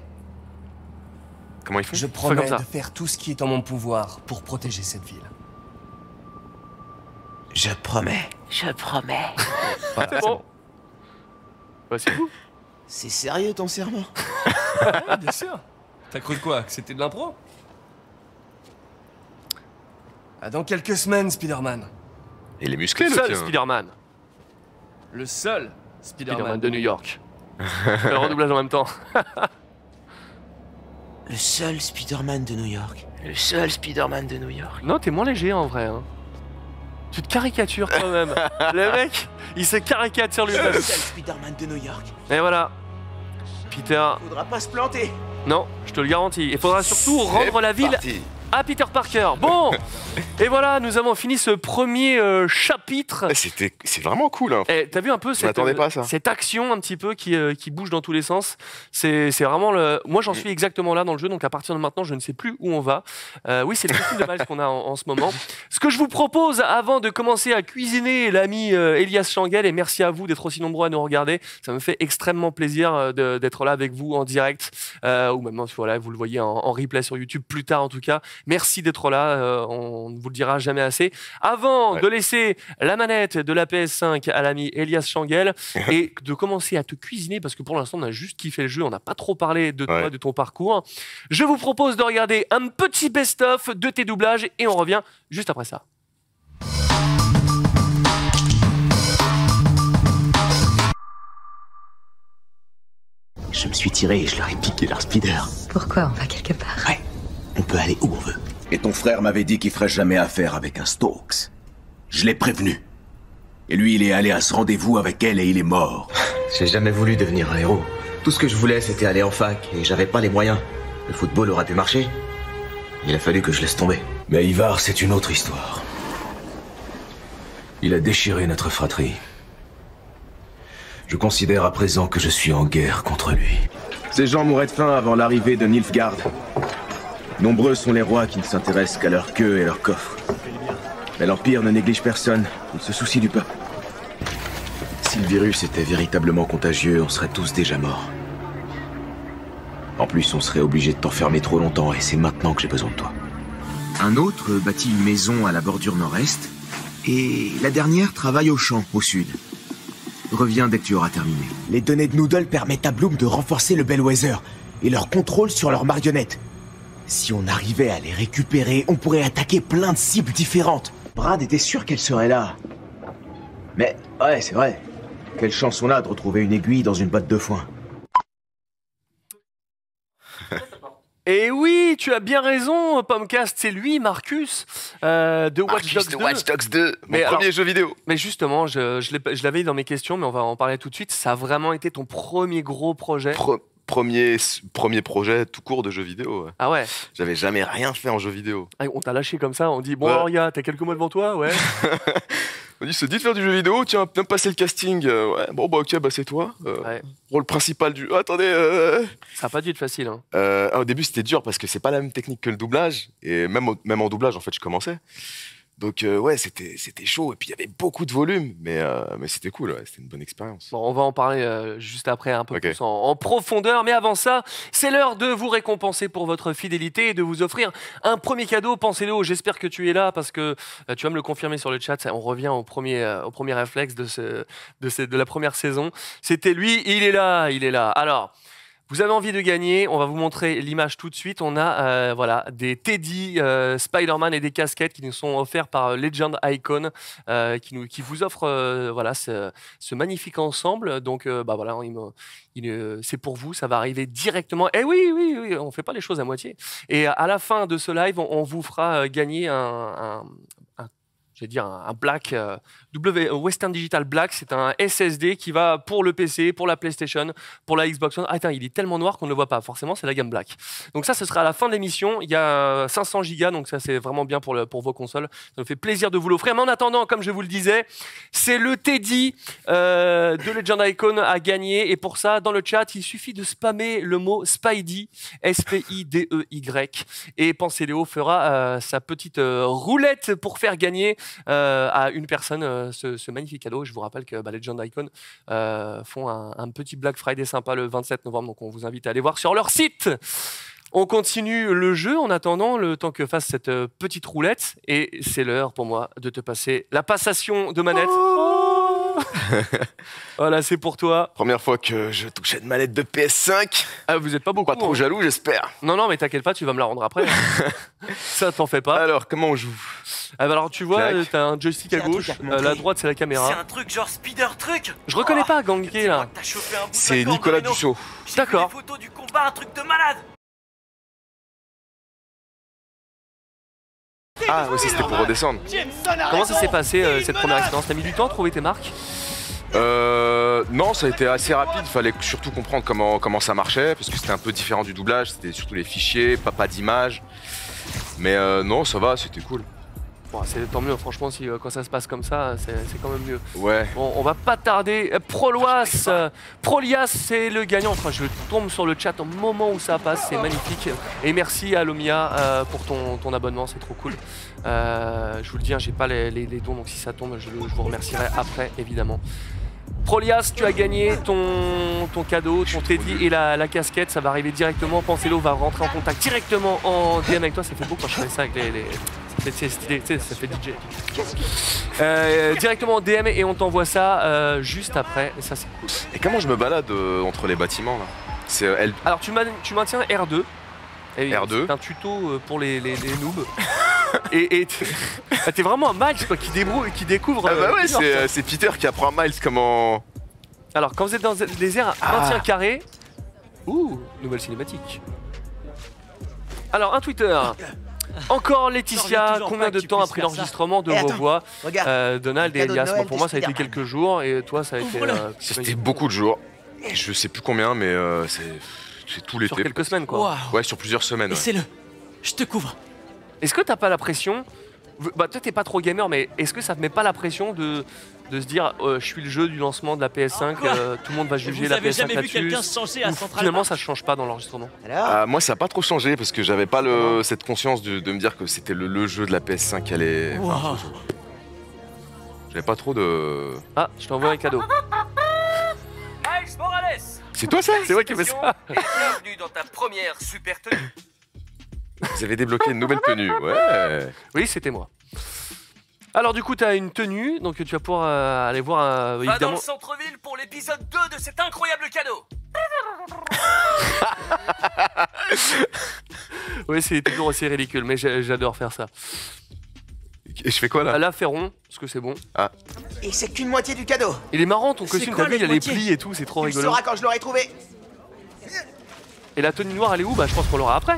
Comment ils font?
Je
comme
promets
ça.
de faire tout ce qui est en mon pouvoir pour protéger cette ville.
Je promets.
Je promets.
C'est bon. Bah, c'est tout.
C'est sérieux ton serment?
Ah, bien sûr. T'as cru quoi? Que c'était de l'impro? Ah, Dans quelques semaines, Spider-Man.
Il est musclé le
Seul
tien.
Spider-Man.
Le seul Spider-Man,
Spider-Man de New York. Le redoublage en même temps.
Le seul Spider-Man de New York.
Le seul Spider-Man de New York.
Non, t'es moins léger en vrai. hein. Tu te caricatures toi-même. le mec, il se caricature lui-même.
seul Spider-Man de New York.
Et voilà. Peter,
Faudra pas se planter.
non, je te le garantis. Il faudra surtout rendre la ville
parti.
À Peter Parker. Bon, et voilà, nous avons fini ce premier euh, chapitre.
Ah, C'était, c'est vraiment cool. Hein.
Eh, T'as vu un peu cette,
m'attendais pas ça.
cette action un petit peu qui, euh, qui bouge dans tous les sens C'est vraiment le. Moi,
Mm.
j'en suis exactement là dans le jeu, donc à partir de maintenant, je ne sais plus où on va. Euh, oui, c'est le costume de Miles qu'on a en, en ce moment. Ce que je vous propose avant de commencer à cuisiner l'ami euh, Elias Changel, et merci à vous d'être aussi nombreux à nous regarder. Ça me fait extrêmement plaisir euh, d'être là avec vous en direct, euh, ou même voilà, vous le voyez en, en replay sur YouTube plus tard en tout cas. Merci d'être là, euh, on ne vous le dira jamais assez. Avant
Ouais.
de laisser la manette de la PS5 à l'ami Elias Changel et de commencer à te cuisiner, parce que pour l'instant on a juste kiffé le jeu, on n'a pas trop parlé de toi,
Ouais.
de ton parcours, je vous propose de regarder un petit best-of de tes doublages et on revient juste après ça.
Je me suis tiré et je leur ai piqué leur speeder.
Pourquoi on va quelque part?
Ouais, on peut aller où on veut. Et ton frère m'avait dit qu'il ferait jamais affaire avec un Stokes. Je l'ai prévenu. Et lui, il est allé à ce rendez-vous avec elle et il est mort.
J'ai jamais voulu devenir un héros. Tout ce que je voulais, c'était aller en fac, et j'avais pas les moyens. Le football aurait pu marcher. Il a fallu que je laisse tomber.
Mais Ivar, c'est une autre histoire. Il a déchiré notre fratrie. Je considère à présent que je suis en guerre contre lui. Ces gens mourraient de faim avant l'arrivée de Nilfgaard. Nombreux sont les rois qui ne s'intéressent qu'à leur queue et leur coffre. Mais l'Empire ne néglige personne, il se soucie du peuple. Si le virus était véritablement contagieux, on serait tous déjà morts. En plus, on serait obligé de t'enfermer trop longtemps et c'est maintenant que j'ai besoin de toi. Un autre bâtit une maison à la bordure nord-est et la dernière travaille au champ au sud. Reviens dès que tu auras terminé.
Les données de Noodle permettent à Bloom de renforcer le Bellwether et leur contrôle sur leurs marionnettes. Si on arrivait à les récupérer, on pourrait attaquer plein de cibles différentes.
Brad était sûr qu'elle serait là. Mais, ouais, c'est vrai. Quelle chance on a de retrouver une aiguille dans une botte de foin.
Et oui, tu as bien raison, Pomcast, c'est lui, Marcus, euh, de Watch
Marcus
Dogs
de
2.
Watch Dogs 2, mon
Mais
premier
alors-
jeu vidéo.
Mais justement, je, je l'avais dit dans mes questions, mais on va en parler tout de suite. Ça a vraiment été ton premier gros projet.
Pro- premier, premier projet tout court de jeu vidéo. ouais.
Ah ouais
J'avais jamais rien fait en jeu vidéo.
Ah, On t'a lâché comme ça, on dit Bon,
Ouais.
alors, gars, t'as quelques mois devant toi Ouais.
On dit, se dit de faire du jeu vidéo, tiens, viens passer le casting. Euh, ouais, bon, bah ok, bah c'est toi. Euh,
Ouais.
Rôle principal du. Ah, attendez. euh,
Ça a pas dû être facile. Hein.
Ah, au début, c'était dur parce que c'est pas la même technique que le doublage. Et même, au- même en doublage, en fait, je commençais. Donc, euh, ouais, c'était c'était chaud. Et puis, il y avait beaucoup de volume. Mais, euh, mais c'était cool, ouais, c'était une bonne expérience.
Bon, on va en parler euh, juste après un peu plus en, en profondeur. Mais avant ça, c'est l'heure de vous récompenser pour votre fidélité et de vous offrir un premier cadeau. Pensez-le, j'espère que tu es là parce que tu vas me le confirmer sur le chat. Ça, On revient au premier, au premier réflexe de, ce, de, ce- de la première saison. C'était lui, il est là, il est là. Alors. Vous avez envie de gagner, on va vous montrer l'image tout de suite. On a euh, voilà, des Teddy euh, Spider-Man et des casquettes qui nous sont offerts par euh, Legend Icon, euh, qui, nous, qui vous offre euh, voilà, ce, ce magnifique ensemble. Donc, euh, bah voilà, il il, c'est pour vous, ça va arriver directement. Et oui, oui, oui, on fait pas les choses à moitié. Et à la fin de ce live, on, on vous fera gagner un, un- un- je vais dire un, Black euh, W Western Digital Black, c'est un SSD qui va pour le PC, pour la PlayStation, pour la Xbox One. Ah, attends, il est tellement noir qu'on ne le voit pas. Forcément, c'est la gamme Black. Donc ça, ce sera à la fin de l'émission. Il y a 500 gigas, donc ça c'est vraiment bien pour, le, pour vos consoles. Ça me fait plaisir de vous l'offrir. Mais en attendant, comme je vous le disais, c'est le Teddy euh, de Legend Icon à gagner. Et pour ça, dans le chat, il suffit de spammer le mot Spidey, S-P-I-D-E-Y. Et Pensez-Léo fera euh, sa petite euh, roulette pour faire gagner euh, à une personne euh, ce, magnifique cadeau. Je vous rappelle que bah, Legend Icon euh, font un, petit Black Friday sympa le 27 novembre. Donc on vous invite à aller voir sur leur site. On continue le jeu en attendant le temps que fasse cette euh, petite roulette. Et c'est l'heure pour moi de te passer la passation de manette. voilà, c'est pour toi.
Première fois que je touchais une manette de PS5.
Ah, vous êtes pas beaucoup.
Pas trop
hein.
jaloux, j'espère.
Non, non, mais t'inquiète pas, tu vas me la rendre après. Ça, t'en fais pas.
Alors, comment on joue?
Ah, bah alors, tu vois,
Clac.
t'as un joystick à gauche,
à
euh, la droite, c'est la
C'est
caméra.
un truc genre speeder truc
Je reconnais pas Gangué là.
T'as chopé un bout de
C'est
la
Nicolas
vu
D'accord.
des photos du combat, un truc de malade
Ah, ça, c'était pour redescendre.
Comment ça s'est passé euh, cette première expérience? T'as mis du temps à trouver tes marques?
Euh, non, ça a été assez rapide. Il fallait surtout comprendre comment, comment ça marchait, parce que c'était un peu différent du doublage. C'était surtout les fichiers, pas, pas d'image. Mais euh, non, ça va, c'était cool.
Bon, c'est tant mieux, franchement, si, euh, quand ça se passe comme ça, c'est quand même mieux.
Ouais.
Bon, on va pas tarder. Euh, Proloas, euh, Prolias, c'est le gagnant. Enfin, je tombe sur le chat au moment où ça passe, c'est magnifique. Et merci à Lomia euh, pour ton, ton abonnement, c'est trop cool. Euh, je vous le dis, hein, j'ai pas les, les- les dons, donc si ça tombe, je vous remercierai après, évidemment. Prolias, tu as gagné ton, ton cadeau, ton teddy et la, la casquette, ça va arriver directement. Pensez-le, va rentrer en contact directement en DM avec toi. Ça fait beau quand je fais ça avec les. les- ça fait- c'est stylé, tu sais, ça fait DJ. Euh, directement en DM et on t'envoie ça euh, juste après. Et ça, c'est cool.
Et comment je me balade euh, entre les bâtiments là?
Alors, tu, man- tu maintiens R2. Et
R2.
C'est un tuto euh, pour les, les, les noobs. et t'es ah, t'es vraiment un Miles quoi, qui, débrouille, qui découvre.
Ah bah
euh,
ouais, c'est euh, c'est Peter qui apprend à Miles comment.
Alors, quand vous êtes dans des airs,
Ah.
maintien carré. Ouh, nouvelle cinématique. Alors, un Twitter. Encore Laetitia, combien de temps après l'enregistrement de
Eh,
vos voix euh, Donald et Elias Pour moi, ça a été quelques jours et toi, ça a été.
Ouvre-le.
euh,
C'était beaucoup de jours. Je sais plus combien, mais euh, c'est c'est tout l'été.
sur quelques semaines quoi.
Ouais, sur plusieurs semaines. ouais.
Laissez-le Je te couvre
Est-ce que t'as pas la pression Bah toi t'es pas trop gamer mais est-ce que ça te met pas la pression de de se dire euh, je suis le jeu du lancement de la PS5, euh, tout le monde va juger
Vous
la
avez
PS5
jamais vu quelqu'un se changer à Central
Finalement,
Park
ça change pas dans l'enregistrement.
Ah, moi, ça a pas trop changé parce que j'avais pas le, cette conscience de, de me dire que c'était le, le jeu de la PS5 qui allait. enfin,
Wow.
J'avais pas trop de.
Ah, je t'envoie un cadeau.
Miles Morales
C'est toi ça
C'est moi qui fais ça.
Et bienvenue dans ta première super tenue.
Vous avez débloqué une nouvelle tenue, ouais.
Oui, c'était moi. Alors du coup, tu as une tenue, donc tu vas pouvoir euh, aller voir euh,
Va dans le centre-ville pour l'épisode 2 de cet incroyable cadeau.
Oui, c'est toujours aussi ridicule, mais j'adore faire ça.
Et je fais quoi là
Là, fais rond, parce que c'est bon.
Ah.
Et c'est qu'une moitié du cadeau.
Il est marrant ton costume,
quoi
t'as vu, il y a les plis et tout, c'est trop
Tu le
rigolo.
sauras quand je l'aurai trouvé.
Et la tenue noire, elle est où? Bah, je pense qu'on l'aura après.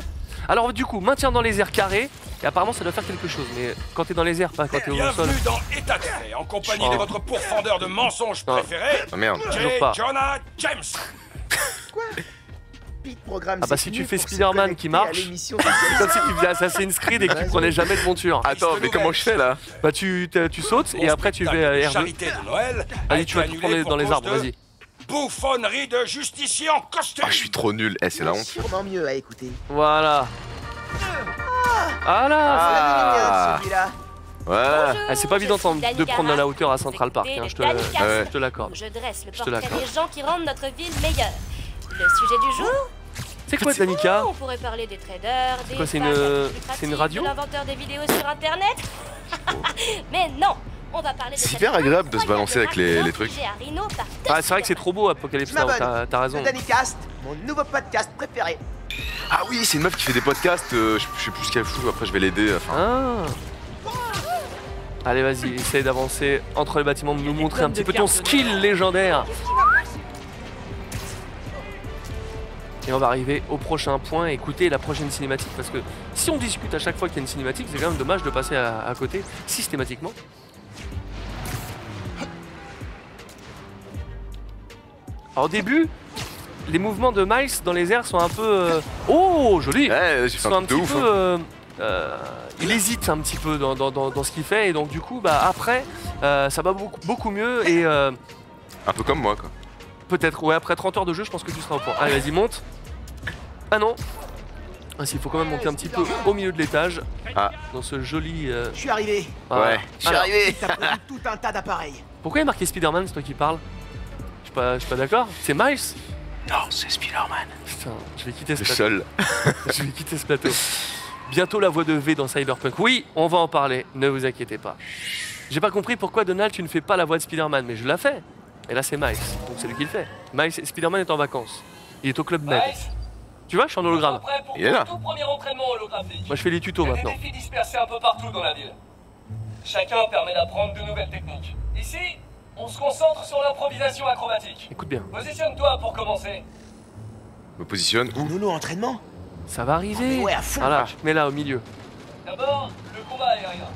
Alors du coup, maintien dans les airs carrés, et apparemment ça doit faire quelque chose, mais quand t'es dans les airs, pas quand t'es au sol.
Bienvenue dans État de fait, en compagnie
Oh.
de votre pourfendeur de mensonges préféré,
Ah merde.
Toujours
J.
pas.
Jonah James.
Programme
Ah bah si tu fais Spider-Man qui
à
marche, C'est comme si tu faisais Assassin's Creed et que tu prenais jamais de monture.
Attends, mais comment je fais là
Bah tu, tu sautes et après tu fais R2.
Charité de Noël. a
Allez, tu vas te prendre dans les arbres, vas-y.
Bouffonnerie de justicier en costume.
Ah, je suis trop nul. Eh, c'est la honte.
Sûrement mieux à écouter.
Voilà. Voilà.
Ah.
Celui-là.
Voilà.
Ah, c'est pas évident de prendre de la hauteur à Central Park, hein, je te,
Ouais.
je te l'accorde.
Je dresse le portrait
l'accorde.
des gens qui rendent notre ville meilleure. Le sujet du jour
C'est quoi Danica
On pourrait parler des traders, des
quoi, c'est une- c'est une radio
de l'inventeur des vidéos sur internet. Mais non, on va parler de
C'est hyper agréable de se balancer avec les, les trucs.
Ah c'est vrai que c'est trop beau Apocalypse Now, t'as t'as raison.
Danicast, mon nouveau podcast préféré.
Ah oui, c'est une meuf qui fait des podcasts. euh, je, je sais plus ce qu'elle fout. Après, je vais l'aider. Enfin,
Ah. Allez vas-y, essaye d'avancer entre les bâtiments, de nous montrer un petit peu ton skill légendaire. Et on va arriver au prochain point et écouter la prochaine cinématique parce que si on discute à chaque fois qu'il y a une cinématique, c'est quand même dommage de passer à, à côté systématiquement. Alors au début, les mouvements de Miles dans les airs sont un peu... euh, Oh, joli
ouais, fait
sont
un
petit
ouf.
peu...
hein.
euh, euh, il hésite un petit peu dans, dans- dans- dans ce qu'il fait et donc du coup, bah, après, euh, ça va beaucoup, beaucoup mieux et euh,
Un peu comme moi, quoi.
Peut-être, ouais, après 30 heures de jeu, je pense que tu seras au point. Allez, vas-y, monte. Ah non ah, si, il faut quand même monter un petit peu au milieu de l'étage.
Ah.
Dans ce joli... euh,
Je suis arrivé.
voilà.
Ouais.
Je suis arrivé. T'as tout un tas d'appareils.
Pourquoi il y a marqué Spider-Man, c'est toi qui parles Je suis pas, je suis pas d'accord. C'est Miles
Non, c'est Spider-Man.
Putain, je vais quitter ce
Le
plateau.
seul.
je vais quitter ce plateau. Bientôt la voix de V dans Cyberpunk. Oui, on va en parler, ne vous inquiétez pas. J'ai pas compris pourquoi Donald tu ne fais pas la voix de Spider-Man, mais je la fais. Et là c'est Miles, donc c'est lui qui le fait. Miles, Spider-Man est en vacances. Il est au club Med. Tu vois, je suis en hologramme. Il est là.
ton tout premier entraînement holographique.
Moi je fais les tutos
a des
maintenant.
défis dispersés un peu partout dans la ville. Chacun permet d'apprendre de nouvelles techniques. Ici, on se concentre sur l'improvisation acrobatique.
Écoute bien.
Positionne-toi pour commencer.
Me positionne où?
Nounou entraînement?
Ça va arriver.
mais ouais, à fond,
voilà,
quoi.
mets là au milieu.
D'abord, le combat aérien.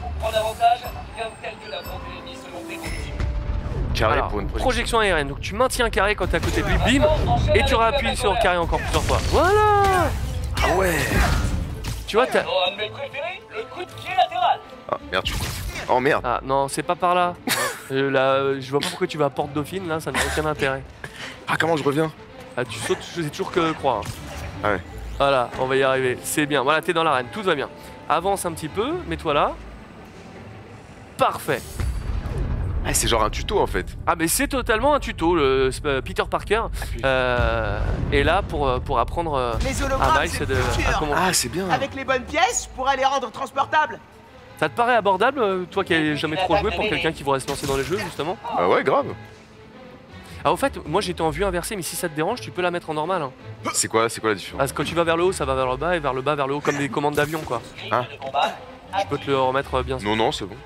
Pour prendre avantage, viens calculer la portée ennemie selon tes conditions.
Carré
Alors,
pour une projection.
projection aérienne. Donc tu maintiens un carré quand t'es à côté de lui, bim, et tu réappuies sur le carré encore plusieurs fois. Voilà
Ah ouais
Tu vois, t'as.
Ah merde, suis. Oh merde.
Ah non, c'est pas par là. Euh, là, euh, je vois pas pourquoi tu vas à Porte Dauphine, là, ça n'a aucun intérêt.
Ah, comment je reviens?
Ah, tu sautes, je sais toujours que croire.
Ah ouais.
Voilà, on va y arriver. C'est bien. Voilà, t'es dans l'arène, tout va bien. Avance un petit peu, mets-toi là. Parfait.
Ah, c'est genre un tuto en fait.
Ah mais c'est totalement un tuto, le euh, Peter Parker euh, est là pour, euh, pour apprendre euh,
Les
à
hologrammes,
Miles de, à comment...
Ah, c'est bien.
Avec les bonnes pièces, je pourrais les rendre transportables.
Ça te paraît abordable, euh, toi qui n'as jamais trop joué, pour quelqu'un qui voudrait se lancer dans les jeux justement?
Bah ouais, grave.
Ah au fait, moi j'étais en vue inversée, mais si ça te dérange, tu peux la mettre en normal. Hein.
C'est quoi, c'est quoi la différence?
Parce que quand tu vas vers le haut, ça va vers le bas, et vers le bas, vers le haut, comme des commandes d'avion quoi.
Hein?
Je peux te le remettre euh, bien sûr.
Non, non, c'est bon.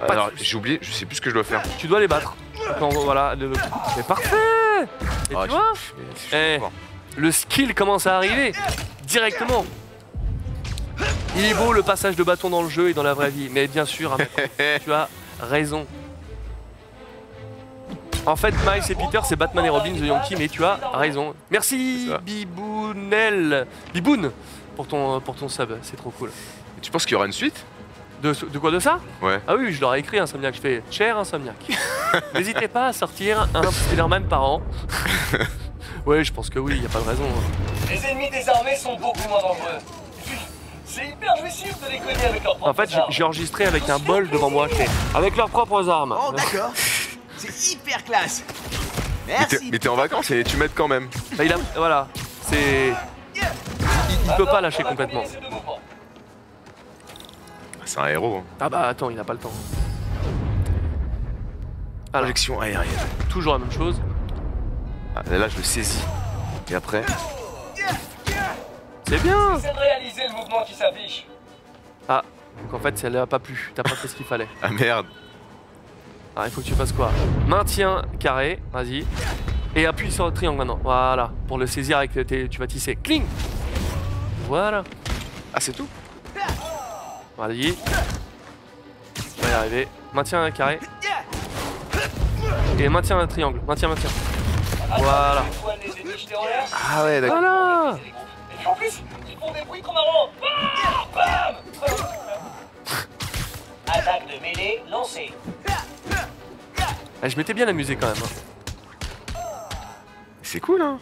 Pas
Alors, j'ai oublié, je sais plus ce que je dois faire.
Tu dois les battre. Quand, voilà, le- Mais parfait Et
Ah,
tu vois Eh, le skill commence à arriver directement. Il est beau le passage de bâton dans le jeu et dans la vraie vie, mais bien sûr, tu as raison. En fait, Miles et Peter, c'est Batman et Robin, The Yankee, mais tu as raison. Merci, Bibounel, Biboun, pour ton, pour ton sub, c'est trop cool.
Et tu penses qu'il y aura une suite?
De, quoi de ça
Ouais.
Ah oui, je leur ai écrit Insomniac. Je fais cher Insomniac. N'hésitez pas à sortir un Spider-Man par an. ouais, je pense que oui, y a pas de raison. hein.
Les ennemis désarmés sont beaucoup moins puis, c'est hyper jouissif de les cogner avec leurs propres
En fait, j'ai- enregistré avec un bol devant moi. Avec leurs propres armes.
Oh, d'accord. C'est hyper classe. Merci.
mais t'es en vacances et tu m'aides quand même.
Bah, il a, voilà, c'est. Il, il peut pas lâcher complètement.
C'est un héros. hein.
Ah bah attends, il a pas le temps. Alors,
Projection aérienne.
toujours la même chose.
Ah, là, je le saisis. Et après.
C'est bien
J'essaie de réaliser le mouvement qui s'affiche.
Ah, donc en fait, ça lui a pas plu. T'as pas fait ce qu'il fallait.
Ah merde.
Alors, il faut que tu fasses quoi? Maintien carré, vas-y. Et appuie sur le triangle maintenant. Voilà. Pour le saisir avec tes. Tu vas tisser. Cling Voilà.
Ah, c'est tout?
Vas-y. On va y arriver. Maintiens un carré. Et maintiens un triangle. Maintiens, maintiens. Voilà.
Ah ouais, d'accord.
Voilà
Et puis en plus, ils font des bruits trop marrants. Bam Bam Attaque de mêlée lancée.
Ah, Je m'étais bien amusé quand même. hein.
C'est cool, hein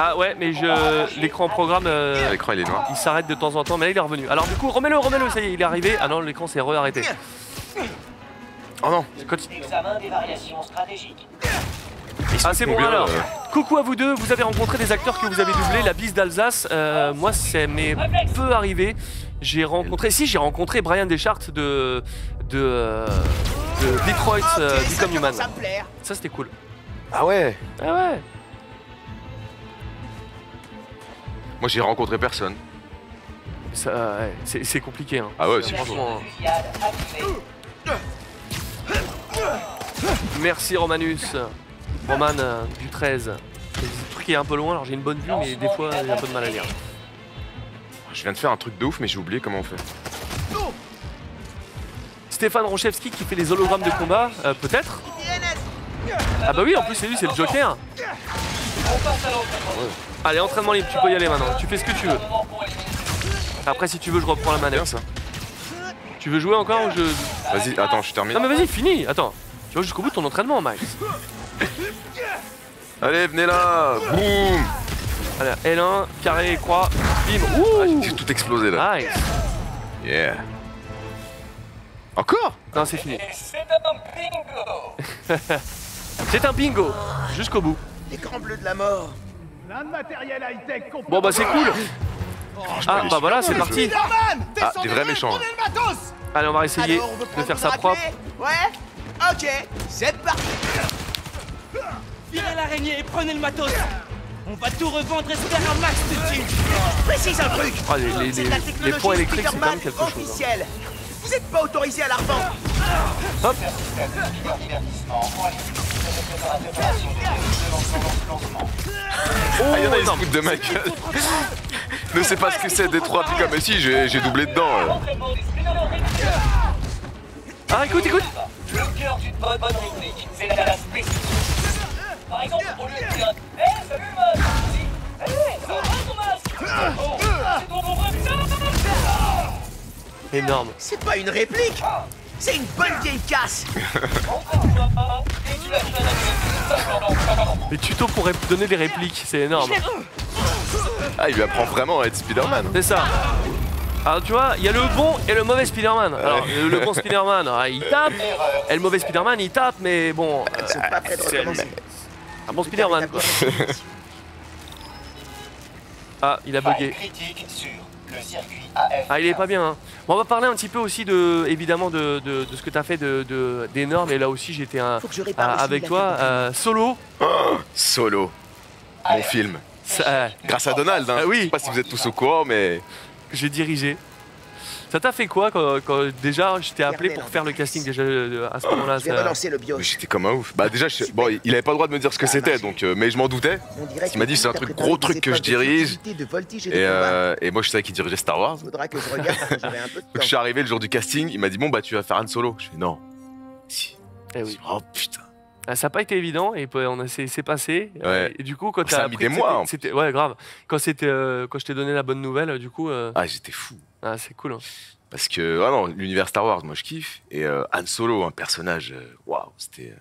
Ah ouais, mais je l'écran programme. euh,
L'écran, il est noir.
Il s'arrête de temps en temps, mais là il est revenu. Alors du coup, remets-le, remets-le, ça y est, il est arrivé. Ah non, l'écran s'est re-arrêté.
Oh non
Examen des variations stratégiques.
Ah c'est bon alors.
euh
Coucou à vous deux, vous avez rencontré des acteurs que vous avez doublés, la bise d'Alsace. Euh, moi, c'est m'est peu arrivé. J'ai rencontré, si j'ai rencontré Brian Deschartes de de, de Detroit euh, Become Human. Ça c'était cool.
Ah ouais
Ah ouais.
Moi, j'ai rencontré personne.
Ça, ouais, c'est c'est compliqué. Hein.
Ah ouais, c'est
franchement.
Activée.
Merci Romanus. Roman euh, du 13. Le truc est un peu loin, alors j'ai une bonne vue, mais des fois j'ai un peu de mal à lire.
Je viens de faire un truc de ouf, mais j'ai oublié comment on fait.
Stéphane Ronchevski qui fait les hologrammes de combat, euh, peut-être? Ah bah oui, en plus c'est lui, c'est le Joker. Allez, entraînement libre, tu peux y aller maintenant. Tu fais ce que tu veux. Après, si tu veux, je reprends la manette.
Bien ça.
Tu veux jouer encore ou je.
Vas-y, attends, je termine.
Non, mais vas-y, finis. Attends. Tu vas jusqu'au bout de ton entraînement, Max.
Allez, venez là Boum
Allez, L1, carré, croix, bim. Ouh
J'ai tout explosé là.
Nice.
Yeah. Encore?
Non, c'est fini.
C'est un bingo.
C'est un bingo. Jusqu'au bout.
L'écran bleu de la mort.
Plein de matériel high-tech
Bon, bah, c'est cool. Ah, bah voilà, c'est parti.
Ah, des vrais méchants.
Matos
Allez, on va essayer
Alors, on veut
de faire ça propre.
Ouais Ok, c'est parti
Virez l'araignée et prenez le matos On va tout revendre et se faire un max dessus
Précise un truc
Ah, les, les,
C'est
les,
de la
les
technologie
points électriques, c'est quand même quelque chose. hein.
Vous êtes pas autorisé à la revendre
Hop.
Ah, il y en a, ils se foutent de ma gueule. ne sais pas ce que c'est, des trois pics comme si j'ai doublé dedans. euh.
Ah, écoute, écoute
Le cœur d'une bonne bonne réplique, c'est la spécifique. Par exemple, au lieu de dire Hé, salut le masque Dis Hé, ça va ton
Énorme.
C'est pas une réplique C'est une bonne vieille casse
Les tutos pour ré- donner des répliques, c'est énorme.
Ah, il lui apprend vraiment à être Spider-Man.
C'est ça. Alors tu vois, il y a le bon et le mauvais Spider-Man. Alors le, le bon Spider-Man, ah, il tape, et le mauvais Spider-man, il tape, mais bon.
Pas de
c'est
recommencer.
un bon Spider-Man quoi. Ah, il a bugué.
critique sur le circuit AF.
Ah, il est pas bien. hein. Bon, on va parler un petit peu aussi de, évidemment, de, de, de ce que tu as fait de, de- d'énorme. Et là aussi, j'étais avec toi, euh, solo.
Solo. Mon film.
Ça, euh,
Grâce à Donald, hein.
Ah oui.
Je sais pas si vous êtes tous au courant, mais.
j'ai dirigé. Ça t'a fait quoi quand, quand déjà je t'ai appelé pour faire le casting déjà euh, à ce moment-là ça-
relancer le bio.
J'étais comme un ouf. Bah déjà, je- bon, il avait pas le droit de me dire ce que c'était, donc, euh, mais je m'en doutais. Il m'a dit c'est un truc gros truc que je dirige.
Et
euh, et moi je savais qu'il dirigeait Star Wars.
Faudra que je regarde quand j'aurai un peu de
Donc
temps.
je suis arrivé le jour du casting, il m'a dit bon bah tu vas faire Han Solo. Je fais non. Si.
Eh oui.
Oh putain.
Ah, Ça n'a pas été évident et puis, on a c'est c'est passé.
Ouais.
Et du coup, quand
Ça
t'as
a mis
appris
des mois,
ouais grave. Quand c'était euh, quand je t'ai donné la bonne nouvelle, du coup. euh,
Ah, j'étais fou.
Ah, c'est cool. hein.
Parce que, ah non, l'univers Star Wars, moi je kiffe. Et euh, Han Solo, un personnage, euh, waouh, c'était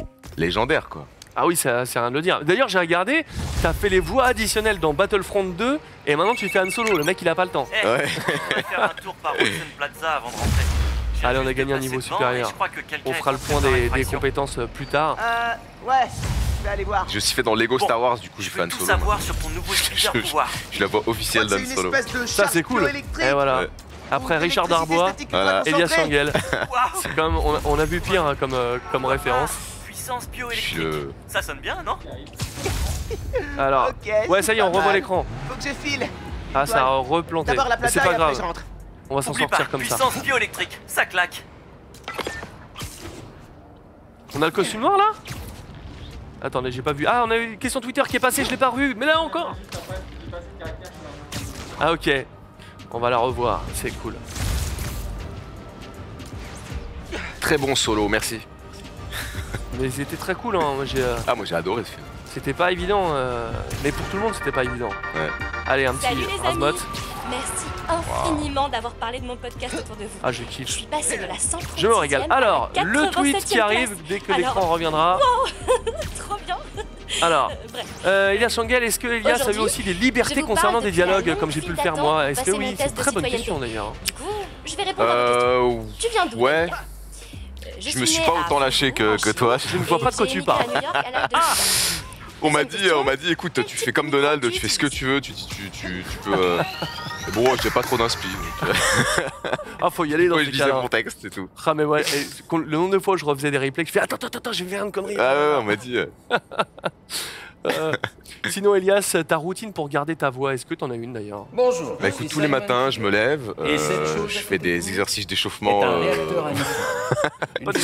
euh, légendaire quoi.
Ah oui, ça c'est rien de le dire. D'ailleurs, j'ai regardé, t'as fait les voix additionnelles dans Battlefront 2 et maintenant tu fais Han Solo. Le mec, il a pas le temps.
Eh,
Ouais.
on va faire un tour par Wilson Plaza avant de rentrer.
Allez, on a gagné un niveau supérieur.
je
On fera le point des, compétences euh, plus tard.
Euh. Ouais, je vais aller voir.
Je suis fait dans Lego Star Wars, du coup j'ai fait
Tout
Solo.
savoir sur ton nouveau
Je-
pouvoir.
Je suis la voix officielle d'Han Solo.
Ça c'est cool. Et voilà.
Ouais.
Après Richard Darbois,
Voilà.
Elias C'est quand même, on a, on a vu pire hein, comme, euh, comme référence.
Puissance
Je
bioélectrique.
le-
Ça sonne bien, non
Alors, ouais, ça y est, on revoit l'écran.
Faut que je file.
Ah, ça a replanté.
D'abord la
Mais c'est pas
je
grave. On va s'en
pas,
sortir comme ça.
puissance bioélectrique, ça claque.
On a le costume noir là? Attendez, j'ai pas vu. Ah, on a eu une question Twitter qui est passée, je l'ai pas revue. Mais là encore Ah, ok. On va la revoir, c'est cool.
Très bon solo, merci.
Mais c'était très cool, hein. Moi, j'ai, euh,
Ah, moi j'ai adoré ce film.
C'était pas évident, euh, mais pour tout le monde, c'était pas évident.
Ouais.
Allez, un petit
Salut les
Razmot.
amis Merci infiniment d'avoir parlé de mon podcast autour de vous.
Ah, je
Je
kiffe.
suis passée de la 100
Je me régale. Alors, le tweet qui
87e
arrive
place.
dès que l'écran reviendra.
Trop bien
Alors,
Bref.
euh, Elias Shangel, est-ce que Elias a eu aussi des
je
libertés concernant des dialogues comme j'ai pu le faire moi Est-ce que oui C'est une très bonne question d'ailleurs.
Du coup, je vais répondre à votre question.
Euh.
Tu viens d'où
Ouais. Je me suis pas autant lâché que, que toi.
Je ne vois pas de quoi tu parles.
à New York à l'âge de 10 ans.
On m'a dit, on m'a dit, écoute, tu fais comme Donald, tu fais ce que tu veux, tu, tu, tu, tu, peux. euh, Bon, j'ai pas trop d'inspi. donc, euh,
Ah, faut y aller dans
ouais, je mon texte et tout.
Ah, mais ouais, le nombre de fois où je refaisais des replays, je fais attends, attends, attends, je vais faire une connerie.
Ah ouais, ouais, on m'a dit. euh,
sinon, Elias, ta routine pour garder ta voix, est-ce que t'en as une d'ailleurs?
Bonjour.
Bah écoute, tous les matins, je me lève, euh, je fais des exercices d'échauffement.
un
euh,
tout.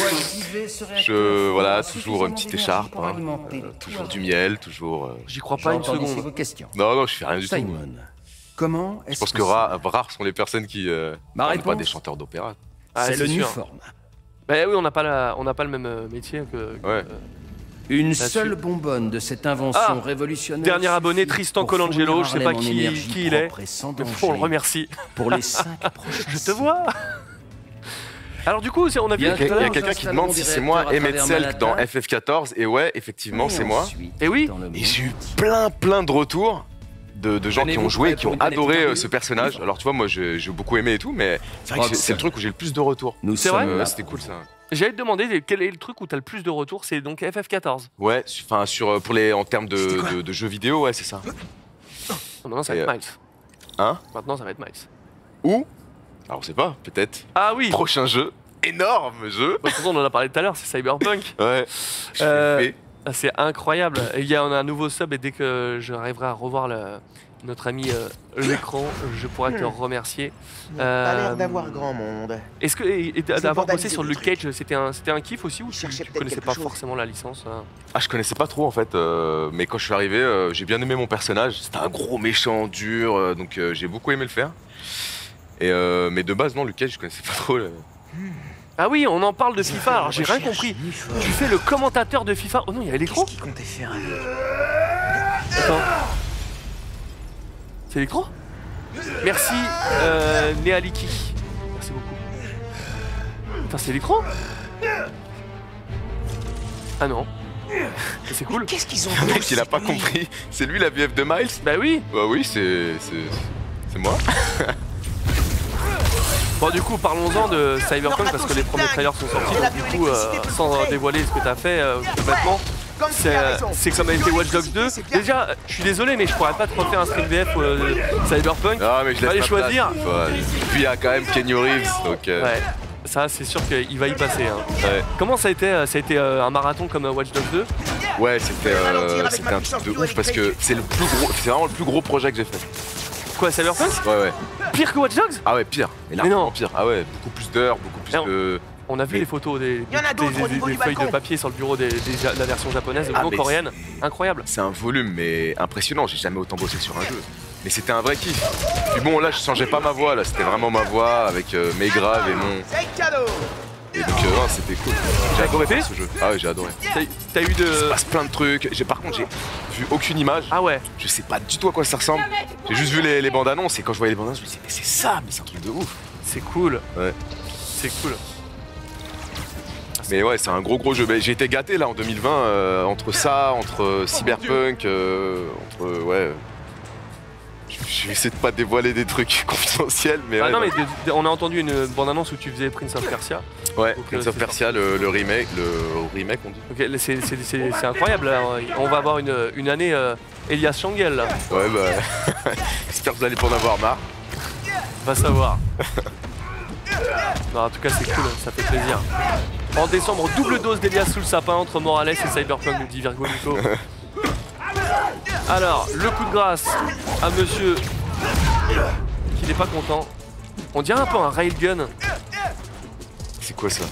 Je, voilà, toujours une petite écharpe, hein, euh,
tout
toujours du miel, toujours.
J'y crois pas une seconde.
Non, non, je fais rien du tout.
Simon, comment est-ce
Je pense que
que
ra- rares sont les personnes qui. Euh,
Ma
parlent pas
réponse
des chanteurs d'opéra.
Ah,
c'est. Nuform.
Bah oui, on n'a pas, la- on n'a pas le même métier que. que-
Ouais.
Une seule bonbonne de cette invention
Ah,
révolutionnaire.
Dernier abonné, Tristan Colangelo, je sais pas qui, qui il est. on le remercie.
Pour les cinq prochaines
Je te vois. Alors du coup, on a vu
Il y a quelqu'un qui demande si c'est moi Emmett Selk dans FF14 et ouais effectivement c'est moi.
Et oui.
et j'ai eu plein plein de retours de, de gens qui ont joué et qui ont adoré euh, ce personnage. Alors tu vois moi j'ai beaucoup aimé et tout mais c'est le truc où j'ai le plus de retours.
C'est vrai
c'était cool ça
J'allais te demander quel est le truc où t'as le plus de retours, c'est donc FF14.
ouais enfin sur euh, pour les en termes de, de- de jeux vidéo ouais c'est ça
Maintenant ça va être
euh,
Miles.
hein
Maintenant ça va être Miles.
ou alors on sait pas peut-être
Ah oui
prochain jeu énorme jeu
Bah, de toute façon, on en a parlé tout à l'heure, c'est Cyberpunk.
ouais
Euh, Ah, C'est incroyable. Et Il y a on a un nouveau sub et dès que j'arriverai à revoir le- notre ami euh, l'écran, je pourrai te
Hmm.
remercier.
Pas
Euh,
l'air d'avoir grand monde.
Est-ce que et- et d'avoir bossé sur Luke Cage, c'était un, c'était un kiff aussi ou tu, connaissais pas
chose.
forcément la licence hein?
Ah, je connaissais pas trop en fait, euh, mais quand je suis arrivé, euh, j'ai bien aimé mon personnage. C'était un gros méchant dur, euh, donc euh, j'ai beaucoup aimé le faire. Et euh, mais de base, non, Lucas, je connaissais pas trop. le-
Ah oui, on en parle de FIFA, alors j'ai rien compris. Tu fais le commentateur de FIFA. Oh non, il y avait l'écran
Qu'est-ce qu'il comptait faire
Attends. C'est l'écran Merci, euh, Nealiki. Merci beaucoup. Putain, c'est l'écran Ah non. C'est cool.
Qu'est-ce qu'ils ont
Le mec, il a pas compris. C'est lui la VF de Miles
Bah oui.
Bah oui, c'est c'est c'est moi.
Bon du coup parlons-en de Cyberpunk parce que les premiers trailers sont sortis donc du coup euh, sans euh, dévoiler ce que t'as fait euh, complètement c'est comme avec les Watch Dogs 2 déjà je suis désolé mais je pourrais pas te refaire un stream VF euh, Cyberpunk
Ah mais je
Fallait
ma
choisir.
place. Puis il y a quand même Kenny Reeves, donc. euh,
ouais ça c'est sûr qu'il va y passer hein.
ouais.
comment ça a été euh, ça a été euh, un marathon comme Watch Dogs 2
Ouais, c'était euh, c'était un truc de ouf parce que c'est le plus gros, c'est vraiment le plus gros projet que j'ai fait.
quoi Cyberpunk?
Ouais ouais.
pire que Watch Dogs?
Ah ouais, pire.
Mais non.
pire. Ah ouais, beaucoup plus d'heures, beaucoup plus
Non.
de.
On a vu
Mais-
les photos des,
Y en a
des-
d'autres au
des-
niveau
des
du
feuilles de papier sur le bureau des- des- de la version japonaise
Ah,
non
mais
coréenne incroyable
C'est un volume, mais impressionnant. J'ai jamais autant bossé sur un jeu. Mais c'était un vrai kiff. Puis bon, là, je changeais pas ma voix. Là, c'était vraiment ma voix avec euh, mes graves et mon. Et donc, euh, non, c'était cool. J'ai adoré faire ce jeu. Ah ouais, j'ai adoré.
T'as eu de.
Il se passe plein de trucs. J'ai par contre, j'ai vu aucune image.
Ah ouais.
Je sais pas du tout à quoi ça ressemble. J'ai juste vu les, les bandes annonces et quand je voyais les bandes annonces, je me disais, mais c'est ça, mais c'est un truc de ouf.
C'est cool.
Ouais.
C'est cool.
Mais ouais, c'est un gros gros jeu. Mais J'ai été gâté là en 2020 euh, entre ça, entre euh, Cyberpunk, euh, entre euh, ouais. Je vais essayer de pas dévoiler des trucs confidentiels, mais
Ah
ouais,
non, mais
ouais.
de- de- on a entendu une bande-annonce où tu faisais Prince of Persia.
Ouais,
Donc,
Prince
euh,
of Persia, le, le remake, le remake on dit.
Ok, c'est- incroyable. là. On va avoir une, une année euh, Elias Changel. Là.
Ouais bah. J'espère que vous allez pas en avoir marre.
Va savoir. Non, en tout cas, c'est cool, ça fait plaisir. En décembre, double dose d'Elias sous le sapin entre Morales et Cyberpunk, nous dit Virgo Nico. Alors, le coup de grâce à monsieur qui n'est pas content. On dirait un peu un railgun.
C'est quoi ça?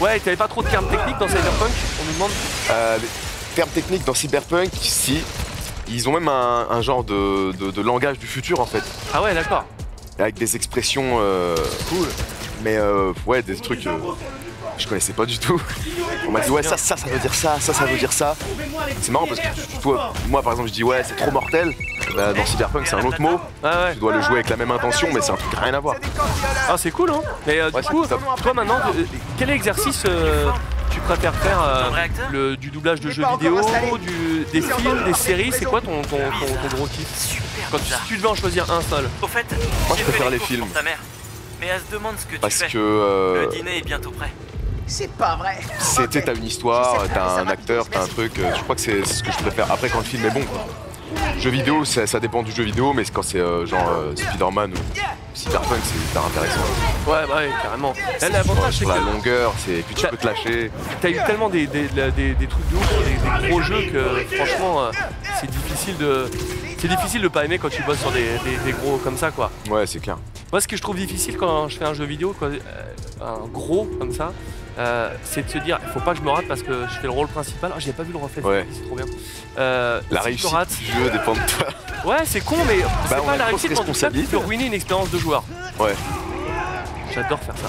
Ouais, t'avais pas trop de termes techniques dans Cyberpunk? On nous demande.
Euh, termes techniques dans Cyberpunk, si. Ils ont même un, un genre de, de- de langage du futur en fait.
Ah ouais, d'accord.
Avec des expressions euh, cool. Mais euh, ouais, des trucs. euh, je connaissais pas du tout. On m'a dit ouais ça, ça, ça veut dire ça, ça, ça veut dire ça. C'est marrant parce que toi, moi par exemple je dis ouais c'est trop mortel. Bah, dans Cyberpunk c'est un autre mot. Tu dois le jouer avec la même intention mais c'est un truc rien à voir.
Ah, c'est cool, hein Mais euh,
Ouais,
du coup, toi maintenant, euh, quel exercice euh, tu préfères faire euh, le, Du doublage de jeux vidéo, du, des films, des séries? C'est quoi ton, ton, ton- ton gros kiff? Quand tu, si tu devais en choisir un seul
Au fait,
Moi, je préfère les films.
ta mère. Mais elle se demande ce que
Parce
tu fais.
que, euh,
Le dîner est bientôt prêt.
C'est pas vrai.
Sais, t'as une histoire, t'as un acteur, t'as un truc. euh, Je crois que c'est ce que je préfère. Après, quand le film est bon, quoi. Jeu vidéo, ça, ça dépend du jeu vidéo, mais quand c'est euh, genre euh, Spider-Man ou Cyberpunk, c'est hyper intéressant.
Ouais, bah ouais, carrément. L'avantage, c'est
Sur la
que
longueur, c'est puis tu peux te lâcher.
t'as eu tellement des, des, des- des trucs de ouf, des, des gros jeux que franchement, euh, c'est difficile de. C'est difficile de pas aimer quand tu bosses sur des, gros comme ça, quoi.
Ouais, c'est clair.
Moi, ce que je trouve difficile quand je fais un jeu vidéo, quoi, un gros comme ça, euh, c'est de se dire, il faut pas que je me rate parce que je fais le rôle principal. Ah, j'ai pas vu le reflet,
Ouais.
c'est trop bien. Euh,
La
si
réussite
je me rate,
du jeu dépend de toi.
ouais, c'est con, mais c'est
Bah, on
pas la réussite, cas, tu peux ruiner une expérience de joueur.
Ouais.
J'adore faire ça.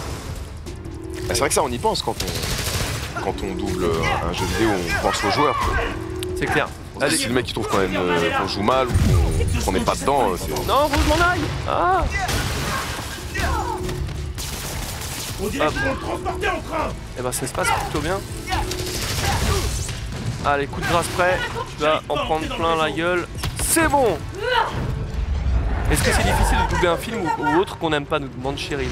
Bah, c'est vrai que ça, on y pense quand on, quand on double un, jeu vidéo, on pense aux joueurs.
C'est clair.
Que Si le mec il trouve qu'on aime, euh, qu'on joue mal ou qu'on- n'est pas dedans, c'est.
Non, je m'en aille Ah
On dirait qu'ils vont le transporter en train
Eh ben ça se passe plutôt bien. Allez, coup de grâce prêt. Tu vas en prendre plein la gueule. C'est bon Est-ce que c'est difficile de doubler un film ou, ou autre qu'on n'aime pas, nous demande Chérie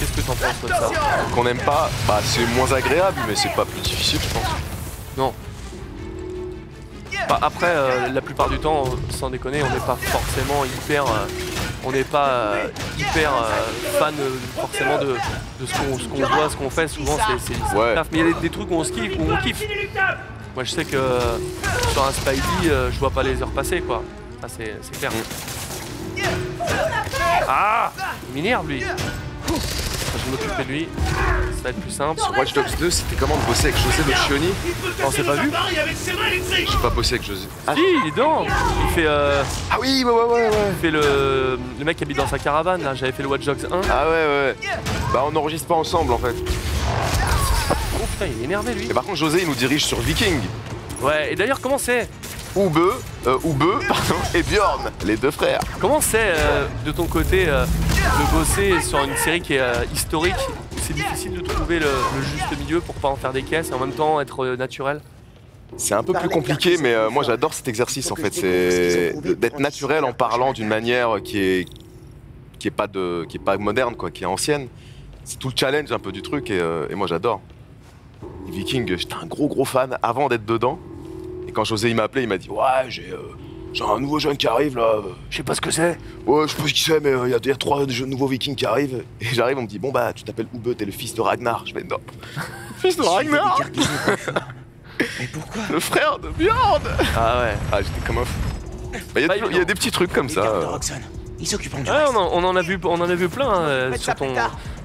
Qu'est-ce que t'en penses toi, de ça
Qu'on n'aime pas, bah c'est moins agréable, mais c'est pas plus difficile, je pense.
Non. Bah, après, euh, la plupart du temps, sans déconner, on n'est pas forcément hyper... euh, on n'est pas euh, hyper euh, fan euh, forcément de, de ce qu'on qu'on voit, ce qu'on fait. Souvent, c'est
Ouais.
Mais il y a des, des trucs où on se kiffe, où on kiffe. Moi, je sais que sur un Spidey, je vois pas les heures passer, quoi. Ça, c'est c'est clair. Ah Il m'énerve, lui. Je vais m'occuper de lui. Ça va être plus simple.
Sur Watch Dogs 2, c'était comment de bosser avec José Nocioni
On s'est pas vu
J'ai pas bossé avec José. Ah,
Si, il est dedans Il fait... euh,
ah oui, ouais, ouais, ouais, ouais.
Il fait le, le mec qui habite dans sa caravane, là. J'avais fait le Watch Dogs 1.
Ah ouais, ouais. Bah on n'enregistre pas ensemble en fait.
Oh putain, il est énervé, lui.
Et par contre, José il nous dirige sur Viking.
Ouais, et d'ailleurs, comment c'est
Ube, euh, Ube, pardon, et Bjorn, les deux frères.
Comment c'est euh, de ton côté euh, de bosser sur une série qui est euh, historique où c'est difficile de trouver le, le juste milieu pour pas en faire des caisses et en même temps être euh, naturel?
C'est un peu plus compliqué, mais euh, moi j'adore cet exercice en fait. C'est d'être naturel en parlant d'une manière qui est qui est pas de qui est pas moderne quoi, qui est ancienne. C'est tout le challenge un peu du truc et, euh, et moi j'adore. Viking, j'étais un gros gros fan avant d'être dedans. Quand José il m'a appelé, il m'a dit ouais j'ai euh, un nouveau jeune qui arrive là.
Je sais pas ce que c'est.
Ouais, je sais pas ce qui c'est, mais euh, il y, y a trois nouveaux Vikings qui arrivent. Et j'arrive, on me dit bon bah tu t'appelles Ube, t'es le fils de Ragnar. Je fais non. fils de Ragnar.
Mais pourquoi?
Le frère de Bjorn
Ah ouais.
Ah, j'étais comme un fou. Bah, Il y, a y des petits trucs comme ça.
Ils s'occuperont du reste.
on en, on en a vu, on en a vu plein hein, euh, sur ton,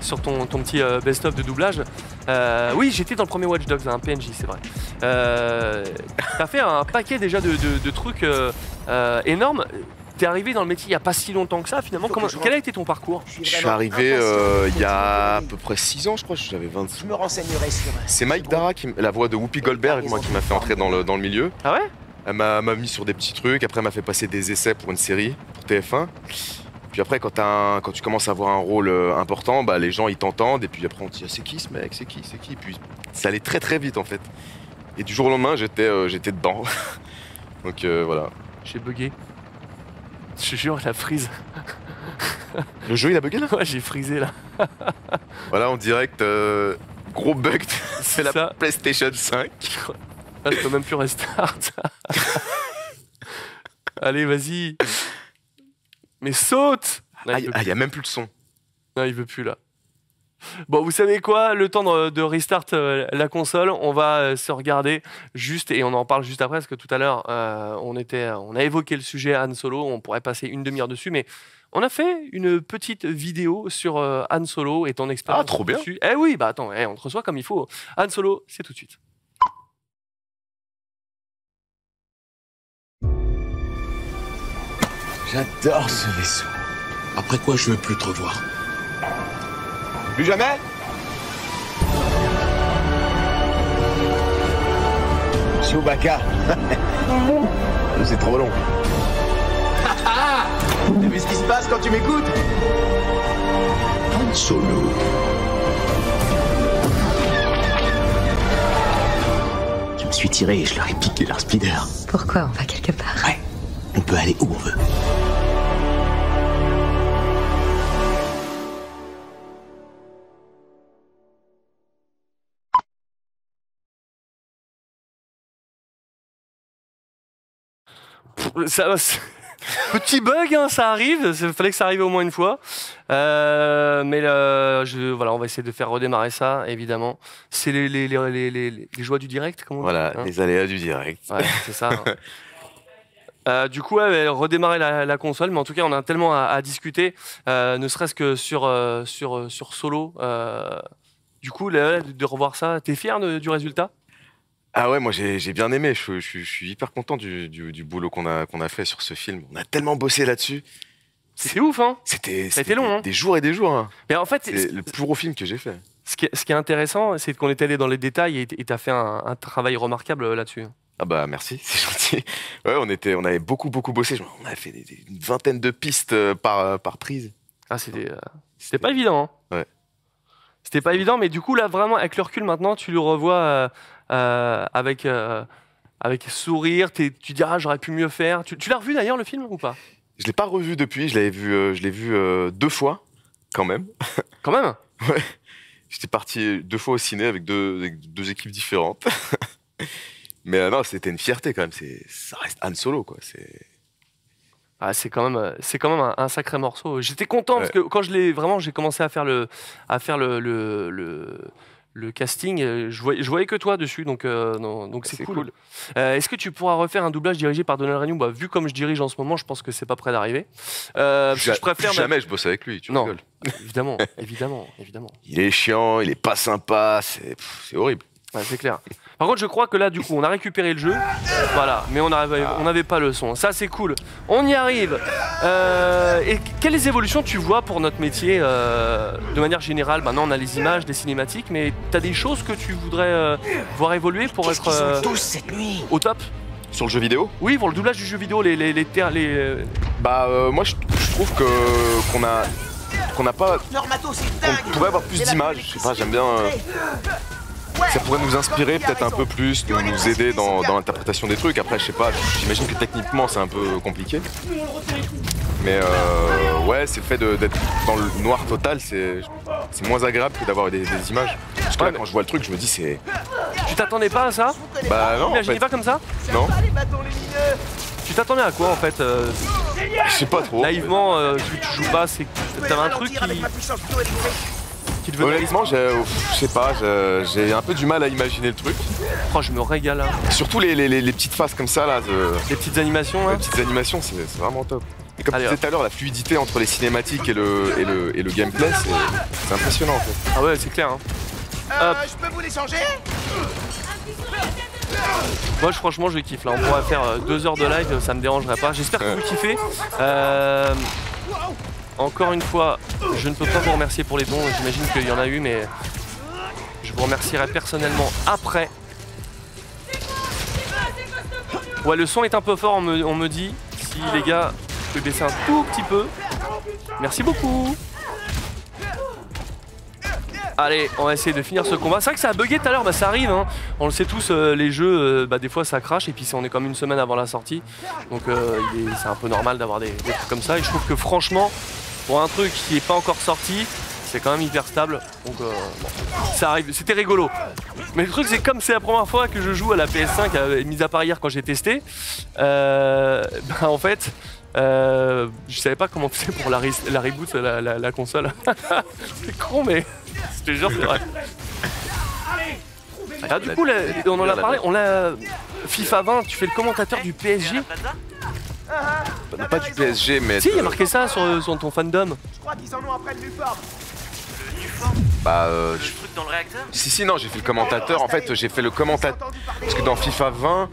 sur ton, ton petit euh, best-of de doublage. Euh, oui, j'étais dans le premier Watch Dogs, un PNJ, c'est vrai. Euh, T'as fait un paquet déjà de, de- de trucs euh, euh, énormes. t'es arrivé dans le métier il y a pas si longtemps que ça finalement. Comment, quel a été ton parcours?
Je suis arrivé euh, il y a à peu près 6 ans, je crois, j'avais 20.
Je me renseignerai sur.
C'est Mike Dara, qui, la voix de Whoopi Goldberg, moi, qui m'a fait entrer dans le, dans le milieu.
Ah ouais?
Elle m'a mis sur des petits trucs, après elle m'a fait passer des essais pour une série, pour TF1. Puis après, quand, t'as un- quand tu commences à avoir un rôle euh, important, bah, les gens ils t'entendent, et puis après on te dit Ah, c'est qui ce mec, c'est qui, c'est qui? Puis ça allait très très vite en fait. Et du jour au lendemain, j'étais euh, j'étais dedans. Donc euh, voilà.
J'ai bugué. Je te jure, la frise.
Le jeu il a bugué là?
Ouais, j'ai frisé là.
Voilà, en direct, euh, gros bug, c'est la. PlayStation 5.
Ah, je peux même plus restart. Allez, vas-y. Mais saute
Ah, il y a même plus de son.
Non, il veut plus là. Bon, vous savez quoi? Le temps de, de restart euh, la console, on va euh, se regarder juste et on en parle juste après parce que tout à l'heure euh, on était, on a évoqué le sujet Han Solo. On pourrait passer une demi-heure dessus, mais on a fait une petite vidéo sur euh, Han Solo et ton expérience.
Ah, trop bien.
dessus. Eh oui, bah attends, eh, on te reçoit comme il faut. Han Solo, c'est tout de suite.
J'adore ce vaisseau. Après quoi, je veux plus te revoir.
Plus jamais?
Chewbacca. C'est trop long.
T'as vu ce qui se passe quand tu m'écoutes?
Han Solo. Je me suis tiré et je leur ai piqué leur speeder.
Pourquoi on va quelque part?
Ouais, on peut aller où on veut.
Ça, Petit bug, hein, ça arrive. Il fallait que ça arrive au moins une fois. Euh, mais euh, je, voilà, on va essayer de faire redémarrer ça, évidemment. C'est les, les, les, les, les- les joies du direct, comment on dit,
Voilà,
hein
les aléas du direct.
Ouais, c'est ça. hein. Euh, du coup, ouais, redémarrer la, la console, mais en tout cas, on a tellement à, à discuter, ne serait-ce que sur, sur, sur Solo. du coup, là, de revoir ça, t'es fier de- du résultat?
Ah ouais, moi j'ai bien aimé. Je, je- je suis hyper content du, du- du boulot qu'on a, qu'on a fait sur ce film. On a tellement bossé là-dessus.
C'est ouf, hein
C'était
Ça a été long,
des,
hein
des jours et des jours. hein.
Mais en fait,
C'est le plus gros film que j'ai fait.
Ce qui, est, ce qui est intéressant, c'est qu'on est allé dans les détails et tu as fait un, un travail remarquable euh, là-dessus.
Ah bah merci, c'est gentil. Ouais, on était, on avait beaucoup beaucoup bossé. On avait fait des- des- une vingtaine de pistes euh, par, euh, par prise.
Ah, c'était, euh, c'était pas évident. hein.
Ouais.
C'était pas évident, mais du coup, là, vraiment, avec le recul maintenant, tu le revois euh, avec, euh, avec sourire. tu dis, ah, j'aurais pu mieux faire. Tu, tu l'as revu d'ailleurs, le film, ou pas?
Je l'ai pas revu depuis. Je l'avais vu, euh, je l'ai vu euh, deux fois, quand même.
Quand même?
Ouais. J'étais parti deux fois au ciné avec deux, avec deux équipes différentes. Mais euh, non, c'était une fierté quand même. C'est, ça reste Han Solo quoi. C'est.
Ah, c'est quand même, euh, c'est quand même un, un sacré morceau. J'étais content parce que quand je l'ai vraiment, j'ai commencé à faire le, à faire le, le, le, le casting. euh, Je voyais, je voyais que toi dessus, donc euh, non, donc c'est
C'est
cool.
cool.
Euh, Est-ce que tu pourras refaire un doublage dirigé par Donald Renew? Bah, Vu comme je dirige en ce moment, je pense que c'est pas près d'arriver. Euh, je préfère
jamais je bosse avec lui. Tu
Non.
rigoles.
évidemment, évidemment, évidemment.
Il est chiant, il est pas sympa. C'est, horrible.
Ouais, c'est clair. Par contre, je crois que là, du coup, on a récupéré le jeu. Voilà, mais on n'avait on n'avait pas le son. Ça, c'est cool. On y arrive. Euh, et quelles évolutions tu vois pour notre métier euh, de manière générale? Maintenant, on a les images, les cinématiques, mais tu as des choses que tu voudrais euh, voir évoluer pour être euh,
tous cette nuit?
au top?
Sur le jeu vidéo?
Oui, pour le doublage du jeu vidéo, les. les, les, ter- les,
Bah euh, moi je, je trouve que qu'on a qu'on n'a pas
dingue
pourrait avoir plus d'images. Je sais pas, j'aime bien. euh, ça pourrait nous inspirer peut-être un peu plus, nous, nous aider dans, dans l'interprétation des trucs. Après, je sais pas, j'imagine que techniquement c'est un peu compliqué. Mais euh, ouais, c'est le fait de- d'être dans le noir total, c'est c'est moins agréable que d'avoir des, des images. Parce que là, quand je vois le truc, je me dis c'est.
Tu t'attendais pas à ça?
Bah non. en fait.
pas comme ça?
Non.
Tu t'attendais à quoi en fait euh,
Je sais pas trop.
Naïvement, euh, que tu joues pas, c'est que t'avais un truc qui,
Honnêtement, j'ai- je sais pas, j'ai- un peu du mal à imaginer le truc.
Oh, je me régale. hein.
Surtout les, les- les- les petites faces comme ça là. de-
Les petites animations. hein.
Les petites animations, c'est vraiment top. Et comme
Allez,
tu disais tout à l'heure, la fluidité entre les cinématiques et le, et le, et le gameplay, c'est impressionnant en fait.
Ah ouais, c'est clair. hein.
Euh, je peux vous les changer?
Moi, je, franchement, je kiffe. Là, on pourrait faire euh, deux heures de live, ça me dérangerait pas. J'espère que vous kiffez. Euh, encore une fois, je ne peux pas vous remercier pour les dons. J'imagine qu'il y en a eu, mais je vous remercierai personnellement après. Ouais, le son est un peu fort, on me, dit. Si les gars, je peux baisser un tout petit peu. Merci beaucoup. Allez, on va essayer de finir ce combat. C'est vrai que ça a bugué tout à l'heure, bah ça arrive. hein. On le sait tous, euh, les jeux, euh, bah, des fois ça crache et puis on est comme une semaine avant la sortie. Donc euh, c'est un peu normal d'avoir des trucs comme ça. Et je trouve que franchement, pour un truc qui n'est pas encore sorti, c'est quand même hyper stable. Donc euh, bon, ça arrive. C'était rigolo. Mais le truc c'est comme c'est la première fois que je joue à la PS5, euh, mis à part hier quand j'ai testé, euh, bah, en fait. Euh, je savais pas comment faisait pour la, re- la reboot la, la- la console. c'est con mais je te jure c'est vrai. Ah, du coup on en a parlé, on l'a FIFA 20, tu fais le commentateur du PSG
Bah, Pas du PSG, mais.
Si, il y a marqué ça sur, sur ton fandom.
Je crois qu'ils en ont après le Nuform.
Bah, euh, je-
truc dans le réacteur
Si, si, non, j'ai fait le commentateur. En fait, j'ai fait le commentateur. Parce que dans FIFA 20,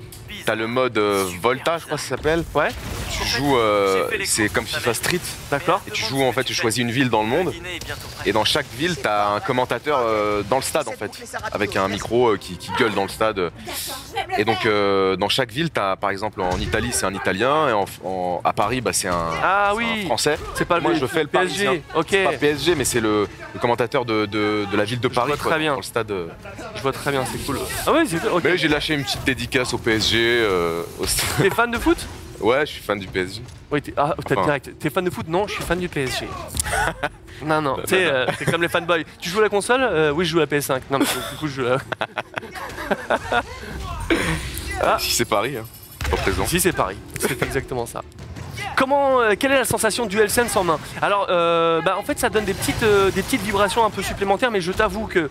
t'as le mode euh, Volta, je crois que ça s'appelle.
Ouais.
Tu joues, euh, c'est comme FIFA Street.
D'accord.
Et tu joues, en fait, tu choisis une ville dans le monde. Et dans chaque ville, t'as un commentateur euh, dans le stade, en fait. Avec un micro euh, qui, qui gueule dans le stade. Et donc, dans chaque ville, t'as, par exemple, en Italie, c'est un Italien. Et en, en- à Paris, bah, c'est un,
Ah
un. Français.
C'est pas le
Moi,
le
je fais le
PSG.
parisien.
Ok.
C'est pas PSG, mais c'est le, le commentateur de, de- de la ville de Paris,
vois
quoi,
très bien.
dans le stade.
Je vois très bien, c'est cool. Ah ouais, c'est ok.
Mais j'ai lâché une petite dédicace au PSG. Euh, au stade.
T'es fan de foot
Ouais, je suis fan du PSG.
Oui, t'es ah, t'as
Enfin.
direct. T'es fan de foot Non, je suis fan du PSG. non, non, euh, t'es comme les fanboys. Tu joues à la console? Euh, Oui, je joue à la PS5. Non, mais du coup, je joue à... Ah.
Si c'est Paris, hein. Pas présent.
Si, c'est Paris. C'est exactement ça. Comment, euh, quelle est la sensation DualSense en main Alors, euh, bah, en fait, ça donne des petites, euh, des petites vibrations un peu supplémentaires, mais je t'avoue que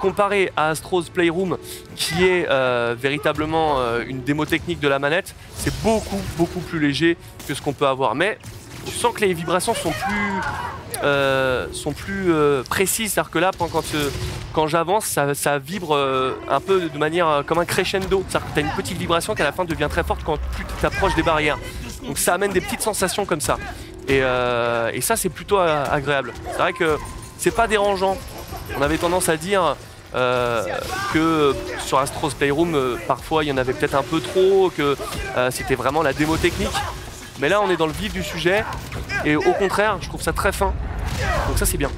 comparé à Astro's Playroom, qui est véritablement une démo technique de la manette, c'est beaucoup, beaucoup plus léger que ce qu'on peut avoir. Mais tu sens que les vibrations sont plus, précises. C'est-à-dire que là, quand, j'avance, ça, vibre un peu de manière comme un crescendo. C'est-à-dire que tu as une petite vibration qui à la fin devient très forte quand tu t'approches des barrières. Donc ça amène des petites sensations comme ça. Et, euh, et ça, c'est plutôt agréable. C'est vrai que c'est pas dérangeant. On avait tendance à dire euh, que sur Astro's Playroom, euh, parfois il y en avait peut-être un peu trop, que c'était vraiment la démo technique. Mais là, on est dans le vif du sujet. Et au contraire, je trouve ça très fin. Donc ça, c'est bien.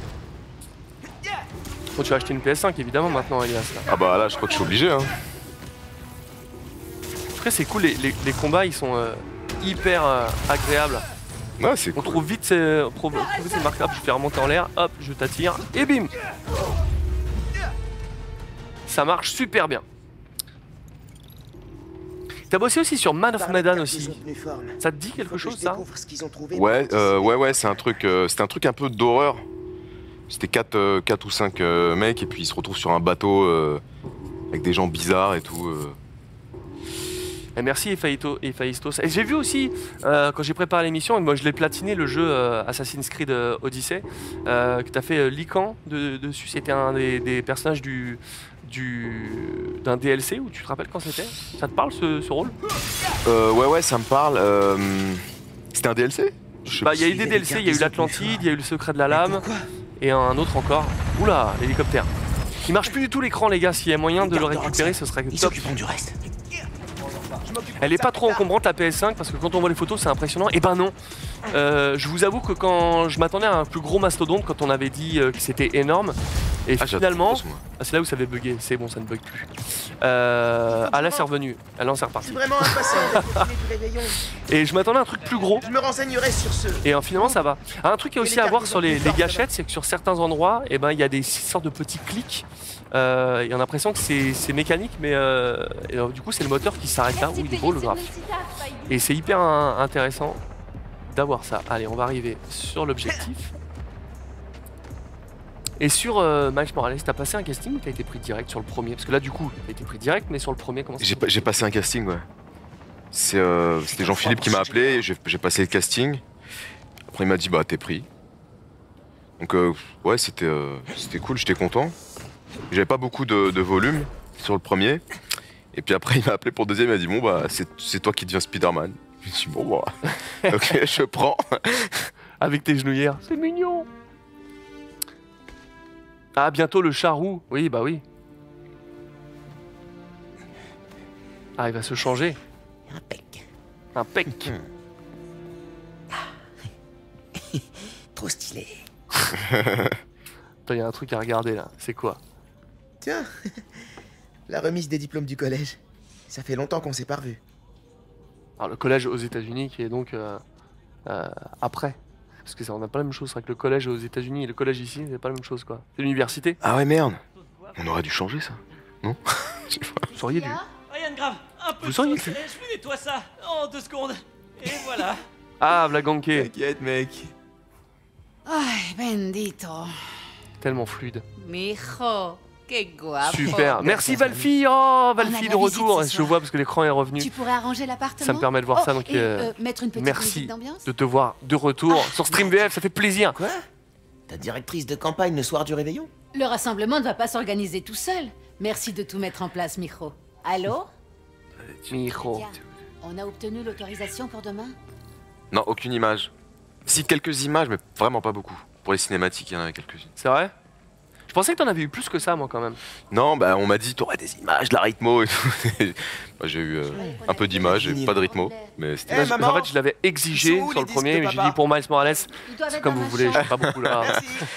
Bon, tu vas acheter une PS5 évidemment maintenant, Elias. là.
Ah bah là, je crois que je suis obligé. Hein.
Après, c'est cool, les, les- les combats ils sont euh, hyper euh, agréables.
Ouais, c'est
On trouve vite ces, on trouve- vite ces. Je fais remonter en l'air, hop, je t'attire, et bim Ça marche super bien. T'as bossé aussi sur Man of Medan aussi. Ça te dit quelque chose ça
Ouais, euh, ouais, ouais, c'est un truc, euh, c'était un truc un peu d'horreur. C'était 4, quatre ou 5 mecs et puis ils se retrouvent sur un bateau euh, avec des gens bizarres et tout.
Et merci Ephaïstos. Et j'ai vu aussi, euh, quand j'ai préparé l'émission, et moi je l'ai platiné le jeu euh, Assassin's Creed euh, Odyssey, que tu as fait Lycan de- dessus. C'était un des, des personnages du du d'un DLC où tu te rappelles quand c'était? Ça te parle ce, ce rôle?
Euh, ouais, ouais, ça me parle. C'était un DLC sais
Bah il y a eu des DLC, il y a eu l'Atlantide, il y a eu le secret de la lame et un autre encore. Oula, l'hélicoptère. Il marche plus du tout l'écran les gars, s'il y a moyen de le récupérer ce serait top.
du reste.
Elle est pas trop encombrante la PS5 parce que quand on voit les photos c'est impressionnant. Et ben non. Euh, je vous avoue que quand je m'attendais à un plus gros mastodonte quand on avait dit euh, que c'était énorme et
Ah,
finalement. Ah, c'est là où ça avait bugué. C'est bon ça ne bug plus. Euh, ah là c'est revenu. Ah là c'est reparti.
Vraiment.
Et je m'attendais à un truc plus gros.
Je me renseignerai sur ce.
Et euh, finalement ça va. Ah, un truc qui est aussi à voir sur les, les gâchettes, c'est que sur certains endroits, eh ben, il y a des sortes de petits clics. Euh, et on a l'impression que c'est mécanique, mais euh, et alors, du coup c'est le moteur qui s'arrête là. où il est beau le graphe. Et c'est hyper in- intéressant d'avoir ça. Allez, on va arriver sur l'objectif. Et sur euh, Miles Morales, t'as passé un casting ou t'as été pris direct sur le premier? Parce que là, du coup, t'as été pris direct, mais sur le premier, comment ça
J'ai pa- j'ai passé un casting, ouais. Euh, C'était Jean-Philippe qui m'a appelé, j'ai passé le casting. Après, il m'a dit, bah, t'es pris. Donc, euh, ouais, c'était euh, c'était cool, j'étais content. J'avais pas beaucoup de, de volume sur le premier. Et puis après, il m'a appelé pour le deuxième, il m'a dit Bon, bah, c'est toi qui deviens Spider-Man. Je me suis dit Bon, bah, ok, je prends.
Avec tes genouillères. C'est mignon. Ah, bientôt le charou. Oui, bah oui. Ah, il va se changer.
Un pec.
Un pec.
Trop stylé.
Attends, il y a un truc à regarder là. C'est quoi?
Tiens, la remise des diplômes du collège. Ça fait longtemps qu'on s'est pas revus.
Alors, le collège aux États-Unis qui est donc euh, euh, après. Parce que ça, on n'a pas la même chose. C'est vrai que le collège aux États-Unis et le collège ici, c'est pas la même chose quoi. C'est l'université.
Ah ouais, merde. On aurait dû changer ça. Non?
Vous sauriez dû.
Rien de grave. Un peu
Vous
de Eh, Je vous nettoie ça en deux secondes. Et voilà.
Ah, Vlaganke.
T'inquiète, mec.
Ay, bendito.
Tellement fluide.
Mijo, guapo.
Super. Merci Valfi. Oh,
a
Valfi de retour. Je vois parce que l'écran est revenu.
Tu pourrais arranger l'appartement
Ça me permet de voir
Oh,
ça. Donc,
et,
euh,
euh, mettre une petite
merci de te voir de retour sur Stream VF. Ça fait plaisir.
Quoi? Ta directrice de campagne le soir du réveillon?
Le rassemblement ne va pas s'organiser tout seul. Merci de tout mettre en place, Mijo. Allô?
Mijo.
Tiens, On a obtenu l'autorisation pour demain?
Non, aucune image. Si, quelques images, mais vraiment pas beaucoup. Pour les cinématiques, il y en avait quelques-unes.
C'est vrai? Pensais que t'en avais eu plus que ça, moi, quand même.
Non, bah on m'a dit t'aurais des images, de la rythmo et tout. Bah, j'ai eu euh, un peu d'images et pas de rythmo, mais c'était.
Moi, je- en fait, je l'avais exigé sur le premier, mais j'ai dit pour Miles Morales, c'est comme vous voulez, j'ai pas beaucoup là.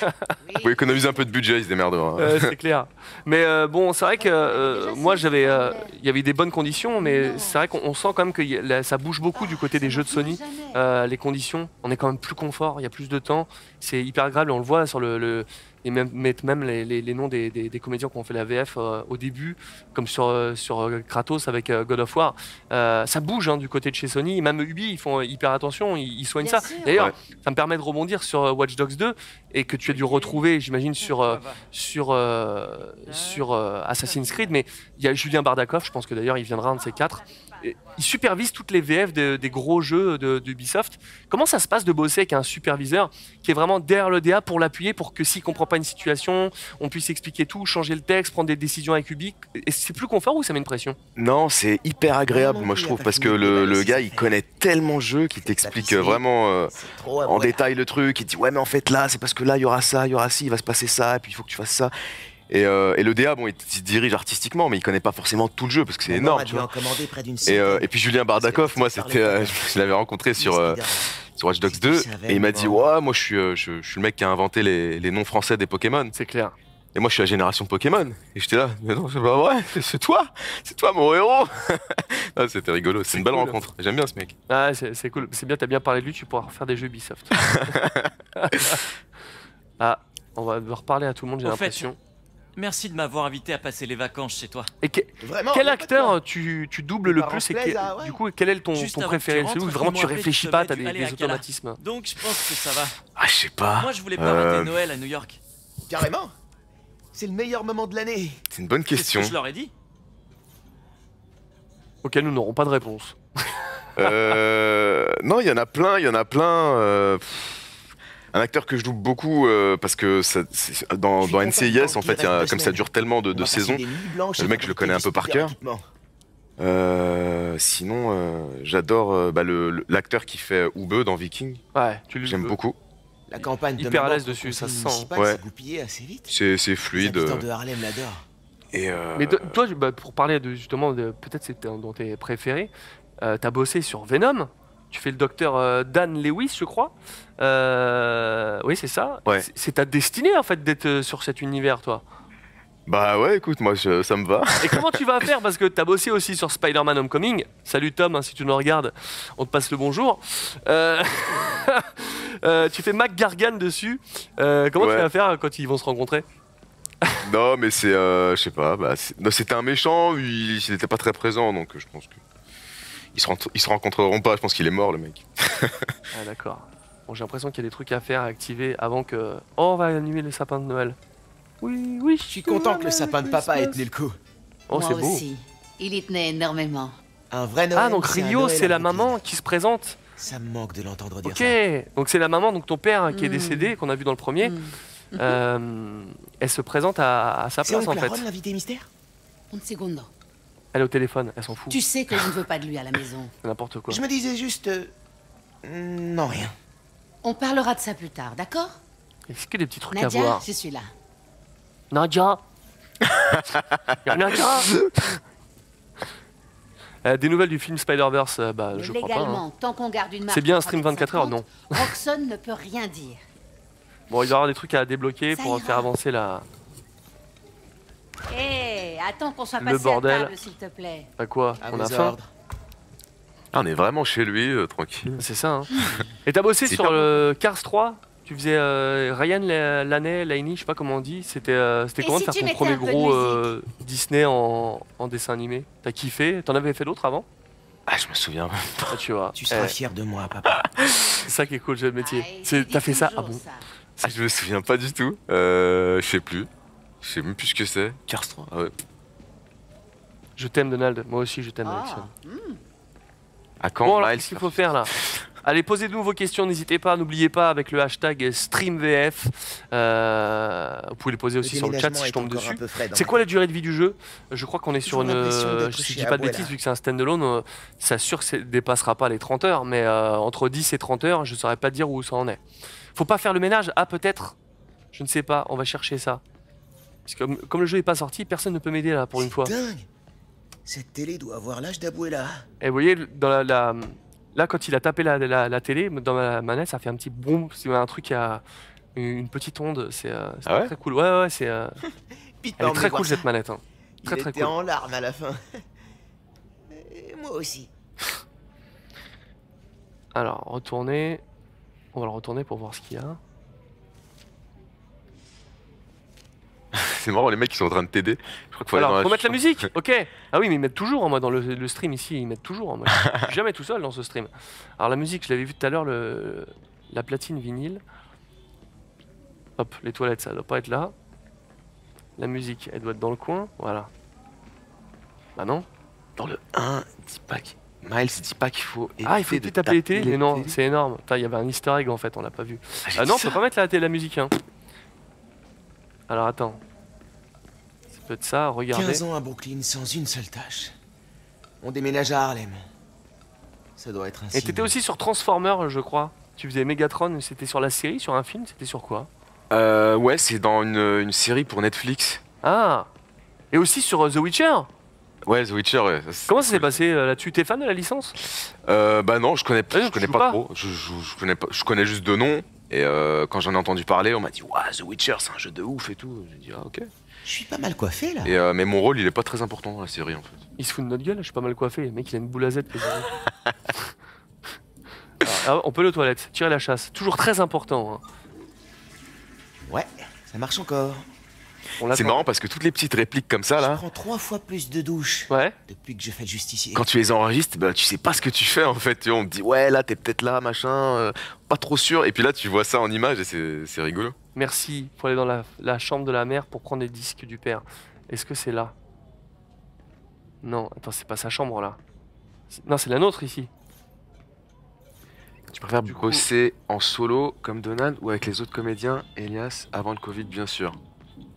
Vous pouvez économiser un peu de budget, ils se démerderont. hein.
Euh, c'est clair. Mais euh, bon, c'est vrai que euh, moi, j'avais, euh, il y avait des bonnes conditions, mais c'est vrai qu'on on sent quand même que y a- là, ça bouge beaucoup du côté des jeux de Sony. Euh, les conditions, on est quand même plus confort, il y a plus de temps, c'est hyper agréable. On le voit sur le, le- et même mettre même les, les- les noms des, des- des comédiens qui ont fait la VF euh, au début, comme sur euh, sur euh, Kratos avec euh, God of War. Euh, ça bouge hein, du côté de chez Sony, même Ubi, ils font hyper attention, ils, ils soignent
Bien
ça. D'ailleurs,
Ouais.
ça me permet de rebondir sur Watch Dogs 2 et que tu as dû retrouver, j'imagine, sur, euh, sur, euh, sur euh, Assassin's Creed. Mais il y a Julien Bardakov, je pense que d'ailleurs il viendra un de ces quatre. Il supervise toutes les VF de- des gros jeux de- d'Ubisoft. Comment ça se passe de bosser avec un superviseur qui est vraiment derrière le DA pour l'appuyer pour que s'il comprend pas une situation, on puisse expliquer tout, changer le texte, prendre des décisions avec Ubi? C'est plus confort ou ça met une pression?
Non, c'est hyper agréable, moi je trouve, parce que le, le gars il connaît tellement le jeu qu'il t'explique euh, vraiment euh, en détail le truc. Il dit ouais, mais en fait là, c'est parce que là il y aura ça, il y aura ci, il va se passer ça, et puis il faut que tu fasses ça. Et, euh, et le DA, bon, il se dirige artistiquement, mais il connaît pas forcément tout le jeu parce que c'est énorme.
a
tu vois.
en près d'une
Et, euh, et puis Julien Bardakov, moi c'était, euh, je l'avais rencontré sur, euh, sur Watch Dogs 2 et il m'a dit ouais, moi je suis, je, je suis le mec qui a inventé les, les noms français des Pokémon.
C'est clair.
Et moi je suis la génération Pokémon. Et j'étais là, mais non, c'est pas vrai, c'est toi, c'est toi mon héros. C'était rigolo, c'est une belle
cool.
rencontre. J'aime bien ce mec.
Ah, c'est c'est cool. C'est bien, t'as bien parlé de lui, tu pourras refaire des jeux Ubisoft. ah, on va devoir parler à tout le monde, j'ai l'impression.
Merci de m'avoir invité à passer les vacances chez toi.
Et que-
Vraiment,
quel acteur tu, tu doubles le plus et que-
plaisent à- ouais.
du coup quel est ton, préféré? Celui où vraiment tu réfléchis pas, t'as des, automatismes.
Donc je pense que ça va.
Ah, je sais pas.
Moi je voulais pas
Euh,
rater Noël à New York.
Carrément C'est le meilleur moment de l'année.
C'est une bonne question.
que je leur ai dit?
Auquel nous n'aurons pas de réponse.
Euh, non, il y en a plein, il y en a plein. euh, pff, un acteur que je double beaucoup euh, parce que ça- dans, dans NCIS, en fait, il y a- comme ça dure tellement de, de saisons, le mec, je le connais un peu par cœur. Euh, sinon, euh, j'adore euh, bah, l'acteur qui fait Ube dans Viking.
Ouais, tu le
J'aime beaucoup.
La campagne de
Hyper à l'aise dessus, ça se sent.
Ouais. C'est fluide.
de Harlem.
Et euh,
Mais toi, bah, pour parler de justement, de, peut-être c'est un- dans tes préférés, euh, t'as bossé sur Venom. Tu fais le docteur euh, Dan Lewis, je crois. Euh, oui, c'est ça.
Ouais.
C'est- ta destinée en fait d'être euh, sur cet univers, toi?
Bah ouais, écoute, moi je- ça me va.
Et comment tu vas faire? Parce que tu as bossé aussi sur Spider-Man Homecoming. Salut Tom, hein, si tu nous regardes, on te passe le bonjour. Euh, euh, tu fais Mac Gargan dessus. Comment
Ouais.
tu vas faire quand ils vont se rencontrer?
Non, mais c'est, je sais pas, bah, c'était un méchant, il n'était pas très présent, donc je pense que ils se, ils se rencontreront pas. Je pense qu'il est mort, le mec.
Ah d'accord. Bon, j'ai l'impression qu'il y a des trucs à faire, à activer avant que... Oh, on va allumer le sapin de Noël. Oui, oui, je
suis content que le sapin de papa ait tenu le coup.
Oh, c'est beau.
aussi. Il y tenait énormément.
Un vrai Noël.
Ah, donc
c'est un
Rio, c'est la maman qui se présente.
Ça me manque de l'entendre dire
Ok,
ça.
donc c'est la maman, donc ton père hein, qui est
Mm.
décédé, qu'on a vu dans le premier. Euh, elle se présente à, à sa
C'est
place en fait.
Aaron, l'invité mystère?
Un segundo.
Elle est au téléphone, elle s'en fout.
Tu sais que je ne veux pas de lui à la maison.
N'importe quoi.
Je me disais juste... euh, Non, rien.
On parlera de ça plus tard, d'accord?
Est-ce que des petits trucs à
Nadia,
voir?
je suis là.
Nadia Nadia? Euh, Des nouvelles du film Spider-Verse, euh, bah, je crois pas.
légalement,
hein.
tant qu'on garde une marque
C'est bien un stream
3,50,
24 heures, non.
Roxane ne peut rien dire.
Bon, il doit y avoir des trucs à débloquer
Ça
pour
ira.
faire avancer la.
Hé, attends qu'on soit
Le
passé
bordel.
à table, s'il te plaît.
À quoi
À
On
vos
a faim
ordres.
Ah, on est vraiment chez lui, euh, tranquille.
C'est ça. Hein. Et t'as bossé sur le Cars 3 Tu faisais euh, Ryan La- Laney, Laney, je sais pas comment on dit. C'était euh, c'était comment
si
de faire ton premier gros euh, Disney en, en dessin animé? T'as kiffé? T'en avais fait d'autres avant?
Ah, je me souviens même pas.
Ah, Tu vois.
Tu seras
eh,
fier de moi, papa.
C'est ça qui est cool, j'ai le métier.
Ah,
T'as fait ça Ah bon
ça.
Ah, je me souviens pas du tout. Euh, je sais plus. Je sais même plus ce que c'est. Cars 3 Ah ouais.
Je t'aime, Donald. Moi aussi, je t'aime,
Ah,
Alexandre.
hmm.
À quand
Bon, qu'est-ce qu'il faut faire là? Allez, posez-nous vos questions, n'hésitez pas, n'oubliez pas avec le hashtag StreamVF. Euh, vous pouvez les poser aussi sur le chat si je tombe dessus. C'est quoi la durée de vie du jeu? Je crois qu'on est sur une. Euh, si je dis pas de bêtises, vu que c'est un standalone, euh, c'est sûr que ça dépassera pas les 30 heures, mais euh, entre 10 et 30 heures, je saurais pas dire où ça en est. Faut pas faire le ménage? Ah, peut-être? Je ne sais pas, on va chercher ça. Parce que comme, comme le jeu est pas sorti, personne ne peut m'aider là pour une fois.
Dingue Cette télé doit avoir l'âge d'Abuela.
Et vous voyez, dans la, la- là, quand il a tapé la, la- la télé, dans la manette, ça fait un petit boum. C'est un truc à une petite onde. C'est euh,
Ah ouais
très cool. Ouais, ouais, c'est. euh, Elle
m'a
est très cool cette manette. hein. Très
Il
très
était
cool.
en larmes à la fin. Et moi aussi.
Alors, retourner. On va le retourner pour voir ce qu'il y a.
C'est marrant, les mecs qui sont en train de t'aider. Je crois qu'il faut aller
Alors,
dans
faut mettre la musique Ok. Ah oui, mais ils mettent toujours, hein, moi, dans le, le stream ici, ils mettent toujours. hein, moi. Je suis jamais tout seul dans ce stream. Alors, la musique, je l'avais vu tout à l'heure, le, la platine vinyle. Hop, les toilettes, ça doit pas être là. La musique, elle doit être dans le coin. Voilà. Bah non.
Dans le 1, dis pas qu'il... Miles, dis pas qu'il faut.
Ah, il faut peut-être taper les télés Mais non, c'est énorme. Il y avait un easter egg en fait, on l'a pas vu.
Ah,
Ah
dit
non, on peut pas mettre la, la musique, hein. Alors attends. Ça regardez.
15 ans à Brooklyn sans une seule tâche. On déménage à Harlem. Ça doit être un
Et t'étais aussi sur Transformers, je crois. Tu faisais Megatron, c'était sur la série, sur un film, c'était sur quoi?
Euh, ouais, c'est dans une, une série pour Netflix.
Ah Et aussi sur euh, The Witcher
Ouais, The Witcher, ouais.
Comment ça s'est passé euh, là-dessus? T'es fan de la licence?
Euh, bah non, je connais,
Ah,
je connais pas,
pas
trop. Je, je, je connais pas, je connais juste de nom. Et euh, quand j'en ai entendu parler, on m'a dit Ouah, The Witcher, c'est un jeu de ouf et tout. J'ai dit Ah, ok.
Je suis pas mal coiffé là.
Et, euh, mais mon rôle, il est pas très important dans la série en fait.
Il se fout de notre gueule, je suis pas mal coiffé. Le mec, il a une boule à Z. que j'ai. Ah, on peut le toilette, tirer la chasse. Toujours très important. hein.
Ouais, ça marche encore.
C'est marrant parce que toutes les petites répliques comme ça
Je
là,
prends trois fois plus de douches
Ouais.
depuis que je fais le justicier.
quand tu les enregistres, bah, tu sais pas ce que tu fais en fait. Tu vois, on te dit Ouais, là t'es peut-être là, machin, euh, pas trop sûr. Et puis là, tu vois ça en image et c'est rigolo.
Merci. Faut aller dans la, la chambre de la mère pour prendre les disques du père. Est-ce que c'est là? Non, attends, c'est pas sa chambre là. Non, c'est la nôtre ici.
Tu préfères
Du coup-
bosser en solo comme Donald ou avec les autres comédiens, Elias, avant le Covid bien sûr?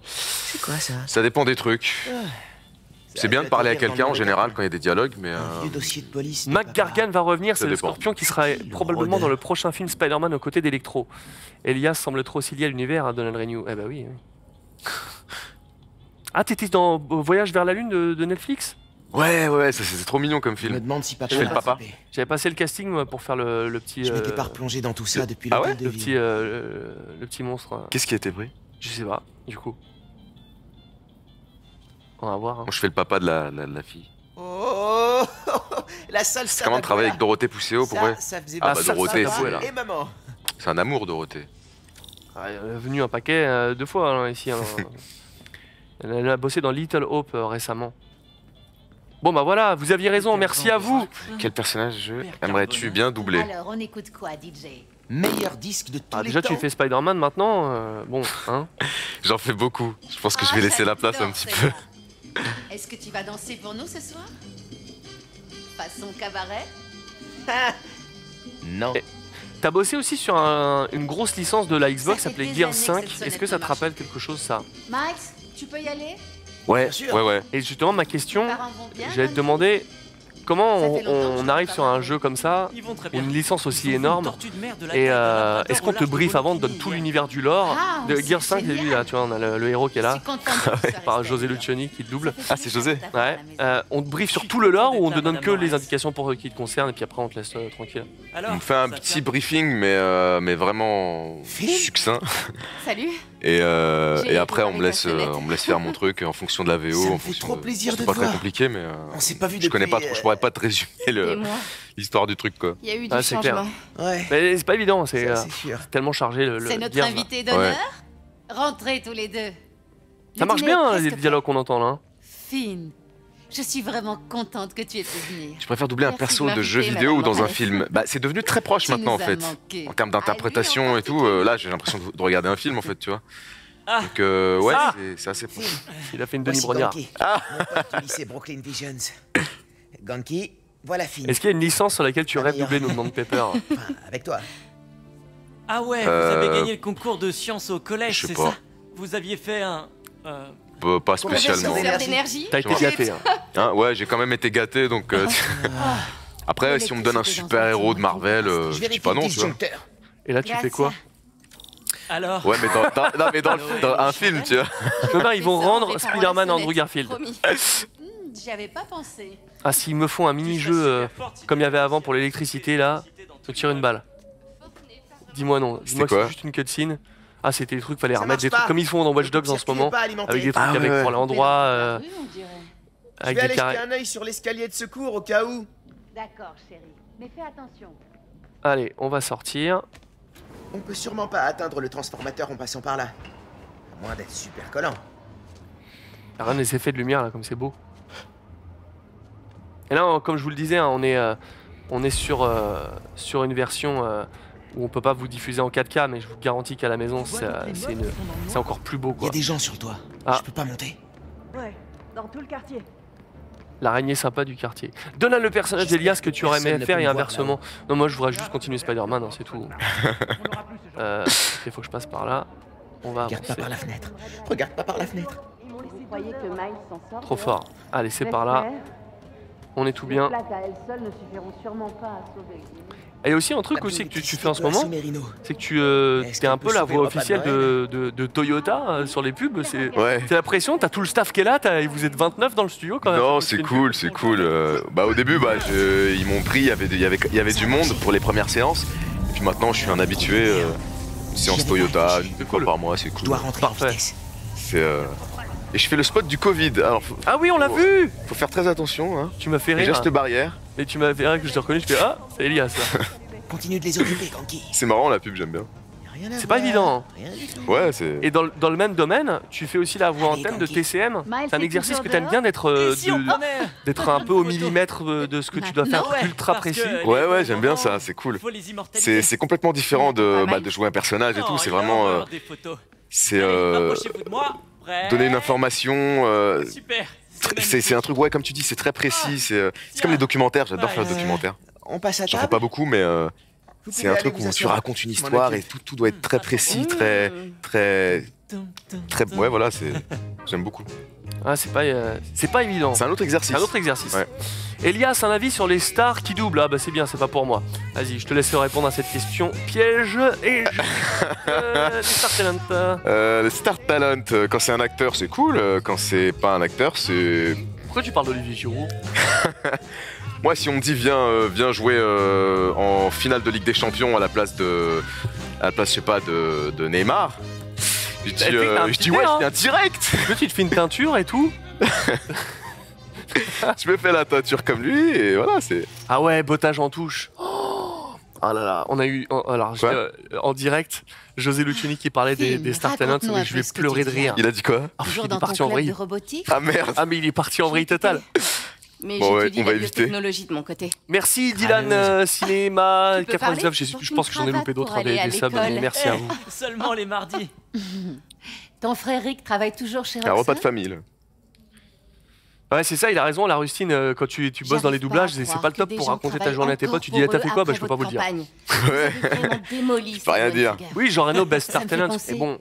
C'est quoi ça
Ça dépend des trucs. C'est bien de parler à quelqu'un en général quand il y a des dialogues, mais
Un
euh,
vieux dossier de police. de
Mac. Gargan va revenir, c'est le
dépend.
scorpion qui sera
Le
probablement dans le prochain film Spider-Man aux côtés d'Electro. Elias semble trop aussi lié à l'univers à Donald Renew. Eh bah oui. hein. ah, t'étais dans Voyage vers la Lune de, de Netflix?
Ouais, ouais, c'est trop mignon comme
Je me
film.
demande si papa
Je fais le papa.
J'avais passé le casting moi, pour faire le, le petit.
Je m'étais
euh,
pas replongé dans tout ça
le-
depuis
Ah
le
ouais
de
le
vie.
petit, euh, le, le petit monstre. hein.
Qu'est-ce qui a été pris?
Je sais pas, du coup. On va voir. hein.
Moi, je fais le papa de la, la, de la fille.
Oh, la salle
C'est comment travailler avec Dorothée Pousseo pour vrai
Ça, faisait
Ah,
bah,
Dorothée, c'est-
là.
et maman.
C'est un amour, Dorothée.
Ah, elle est venue un paquet euh, deux fois hein, ici. hein. elle, elle a bossé dans Little Hope euh, récemment. Bon bah voilà, vous aviez raison, merci à vous.
Quel personnage aimerais-tu bien doubler
Alors, on écoute quoi, DJ
Meilleur disque de tous
Ah,
les
déjà
temps.
tu fais Spider-Man maintenant, euh, bon, hein.
J'en fais beaucoup. Je pense que je
Ah,
vais laisser la place un petit peu.
Est-ce que tu vas danser pour nous ce soir? Façon cabaret?
Non.
T'as bossé aussi sur un- une grosse licence de la Xbox
Ça fait
s'appelait
des
Gears
années que
5.
cette
Est-ce que ça te
marche
rappelle quelque chose ça?
Max, tu peux y aller?
Ouais,
Bien sûr.
ouais, ouais.
Et justement, ma question,
parents vont bien,
j'allais te demander comment on, arrive sur un jeu comme ça, une licence aussi énorme. Et euh, est-ce qu'on te
large de
brief avant, on te donne tout l'univers du lore
Ah,
De
c'est
Gear 5, t'as vu là, tu vois, on a le, le héros qui est là, par José
bien.
Lucioni qui te double.
Ah, c'est José.
Ouais, euh, on te brief sur tout le lore ou on te donne que les indications pour qui te concernent et puis après on te laisse euh, tranquille.
On me fait un petit briefing, mais, euh, mais vraiment succinct.
Salut.
Et, euh, et après, on me, laisse, euh, on me laisse faire mon truc en fonction de la VO.
Ça me
en
fait trop
de-
plaisir
C'est
de
pas
te
très
voir.
compliqué, mais euh,
On s'est pas vu
je connais pas trop. Je
euh,
pourrais pas te résumer l'histoire du truc, quoi.
Il y a eu du
Ah,
changement.
Ouais.
Mais c'est pas évident, c'est euh, tellement chargé le,
C'est notre
là.
invité d'honneur. Rentrez tous les deux.
Ça marche bien
presque
les dialogues qu'on entend là. hein.
Fine. Je suis vraiment contente que tu aies pu venir.
Je préfère doubler un
Merci
perso
de
jeu vidéo ou dans un film. Bah, c'est devenu très proche
Tu
maintenant en fait.
manqué.
En termes d'interprétation et tout, euh, là j'ai l'impression de, de regarder un film en fait, tu vois.
Ah.
Donc euh, ouais,
Ah.
c'est- assez proche.
Il a fait une Denis
Voici
Brognard.
Ganki,
Ah.
mon pote du lycée Brooklyn Visions. Ganki, voilà Finn.
Est-ce qu'il y a une licence sur laquelle tu rêves doubler nous demande Pepper
Enfin, avec toi.
Ah ouais,
Euh,
vous avez gagné le concours de sciences au collège, c'est ça? Vous aviez fait un... euh,
Pas- pas spécialement.
d'énergie.
T'as été gâté. hein.
Hein, ouais, j'ai quand même été gâté donc. euh, Après, si on me donne un super héros de Marvel, euh,
Je
dis pas non, tu vois.
disjoncteur.
Et là tu fais quoi
Alors
Ouais, mais dans, dans- non, mais dans, le- dans un film, tu vois.
Demain ils vont rendre Spider-Man à Andrew Garfield.
promis. Hmm, J'y avais pas pensé.
Ah s'ils me font un mini-jeu euh, comme il y avait avant pour l'électricité là, te tire une balle. Dis-moi non, dis-moi que
quoi
c'est juste une cutscene. Ah c'était des trucs, fallait
Ça
remettre des trucs comme ils font dans Watch Dogs en ce moment, avec des trucs
Ah
avec
ouais.
pour l'endroit, euh,
dirait.
Je
avec
vais
des
aller
carrés.
jeter un œil sur l'escalier de secours au cas où.
D'accord, chérie. Mais fais attention.
Allez, on va sortir.
On peut sûrement pas atteindre le transformateur en passant par là. À moins d'être super collant.
Rien des effets de lumière là, comme c'est beau. Et là, comme je vous le disais, hein, on est, euh, on est sur, euh, sur une version où on peut pas vous diffuser en 4K, mais je vous garantis qu'à la maison, c'est euh, une- encore plus beau
Il y
quoi.
a des gens sur le toit.
Ah.
Je peux pas monter.
Ouais, dans tout le quartier.
L'araignée sympa du quartier. Donne le personnage d'Elias que
que
tu aurais aimé faire et
voir
inversement. Non, moi je voudrais juste continuer Spider-Man, hein, c'est tout. euh, il faut que je passe par là. On va
Regarde pas
avancer.
par la fenêtre. Regarde pas par la fenêtre.
Vous croyez que Miles s'en sort
Trop fort. Allez, c'est par là. On est tout bien. Et il y a aussi un truc aussi que tu, fais en ce moment, c'est que tu euh, t'es un peu la voix officielle de, de- de Toyota euh, sur les pubs. C'est
Ouais.
la pression, t'as tout le staff qui est là, t'as- et vous êtes 29 dans le studio quand même.
Non,
C'est
cool, c'est cool. euh, bah au début, bah je- ils m'ont pris, il y avait, des- il y avait, il y avait du monde pour les premières séances. Et puis maintenant, je suis un habitué. euh, une séance Toyota, une fois par mois, c'est cool.
dois rentrer en
Parfait.
C'est euh, et je fais le spot du Covid. Alors, faut,
Ah oui, on l'a vu
faut faire très attention. Hein.
Tu m'as fait rire.
gestes barrières,
Mais tu m'as fait que je t'ai reconnu, je fais Ah, c'est Elias là.
Continue de les occuper, Ganki.
c'est marrant la pub, j'aime bien.
C'est pas évident. hein.
Rien du tout.
Ouais, c'est.
Et dans, le- dans le même domaine, tu fais aussi la voix
Allez,
antenne de. TCM.
Miles
C'est un exercice
toujours
que t'aimes
dehors
bien d'être euh,
Et
de- d'être un peu au millimètre euh, de ce que tu dois faire,
Ouais,
ultra
parce
précis.
que
Ouais,
les
ouais, j'aime bien ça, c'est cool.
Faut les immortaliser.
C'est c'est complètement différent de, bah, de jouer un personnage et
Non,
tout. C'est
il va y
vraiment.
avoir
euh,
des photos.
c'est
Allez,
euh,
approchez-vous de moi. Prêt
donner une information. euh,
Super.
C'est un truc, ouais, comme tu dis, c'est très précis. C'est euh, c'est comme les documentaires, j'adore faire des
Ouais.
documentaires.
On passe à
J'en fais
table.
pas beaucoup, mais euh, c'est un truc où tu racontes une histoire et tout, tout doit être très précis, très, très, très. Ouais, voilà, c'est. J'aime beaucoup.
Ah, c'est pas, euh, c'est pas évident.
C'est un autre exercice.
Un autre exercice.
Ouais.
Elias, un avis sur les stars qui doublent Ah bah c'est bien, c'est pas pour moi. Vas-y, je te laisse répondre à cette question piège et euh, les star talent.
Euh, le Star Talent, quand c'est un acteur, c'est cool. Quand c'est pas un acteur, c'est.
Pourquoi tu parles d'Olivier Giroud?
Moi, si on me dit viens, viens jouer en finale de Ligue des Champions à la place de, à la place, je sais pas, de, de Neymar, je dis,
t'es
euh,
un
je dis ouais,
terrain.
je viens direct.
Tu tu te fais une teinture et tout
je me fais la teinture comme lui et voilà, c'est.
Ah ouais, bottage en touche. Oh ah là là, on a eu, en- alors
Quoi
euh, en direct José Luciani qui parlait des,
Film,
des Star Talents, mais
un
je vais pleurer de rire.
Il a dit quoi
Ah,
Toujours
il est
dans ton
parti en vrille.
de robotique
Ah merde.
Ah mais il est parti en vrille totale.
Mais
Bon, ouais, on va éviter.
biotechnologie de mon côté.
Merci Dylan euh, Cinéma
Tu peux
99,
parler
je, je pense que j'en ai loupé d'autres des,
à
des mais merci à vous.
Seulement les mardis.
Ton frère Rick travaille toujours chez
Un repas de
Roxane
famille. là.
Ouais, c'est ça, il a raison, la rustine, euh, quand tu, tu bosses dans les doublages, c'est pas le top pour raconter ta journée à tes potes. Tu dis,
pour
t'as fait quoi Bah, je peux pas vous le dire.
Ouais.
Démoli
peux rien dire.
Oui, Jean Reno, Best Star Talent, mais bon,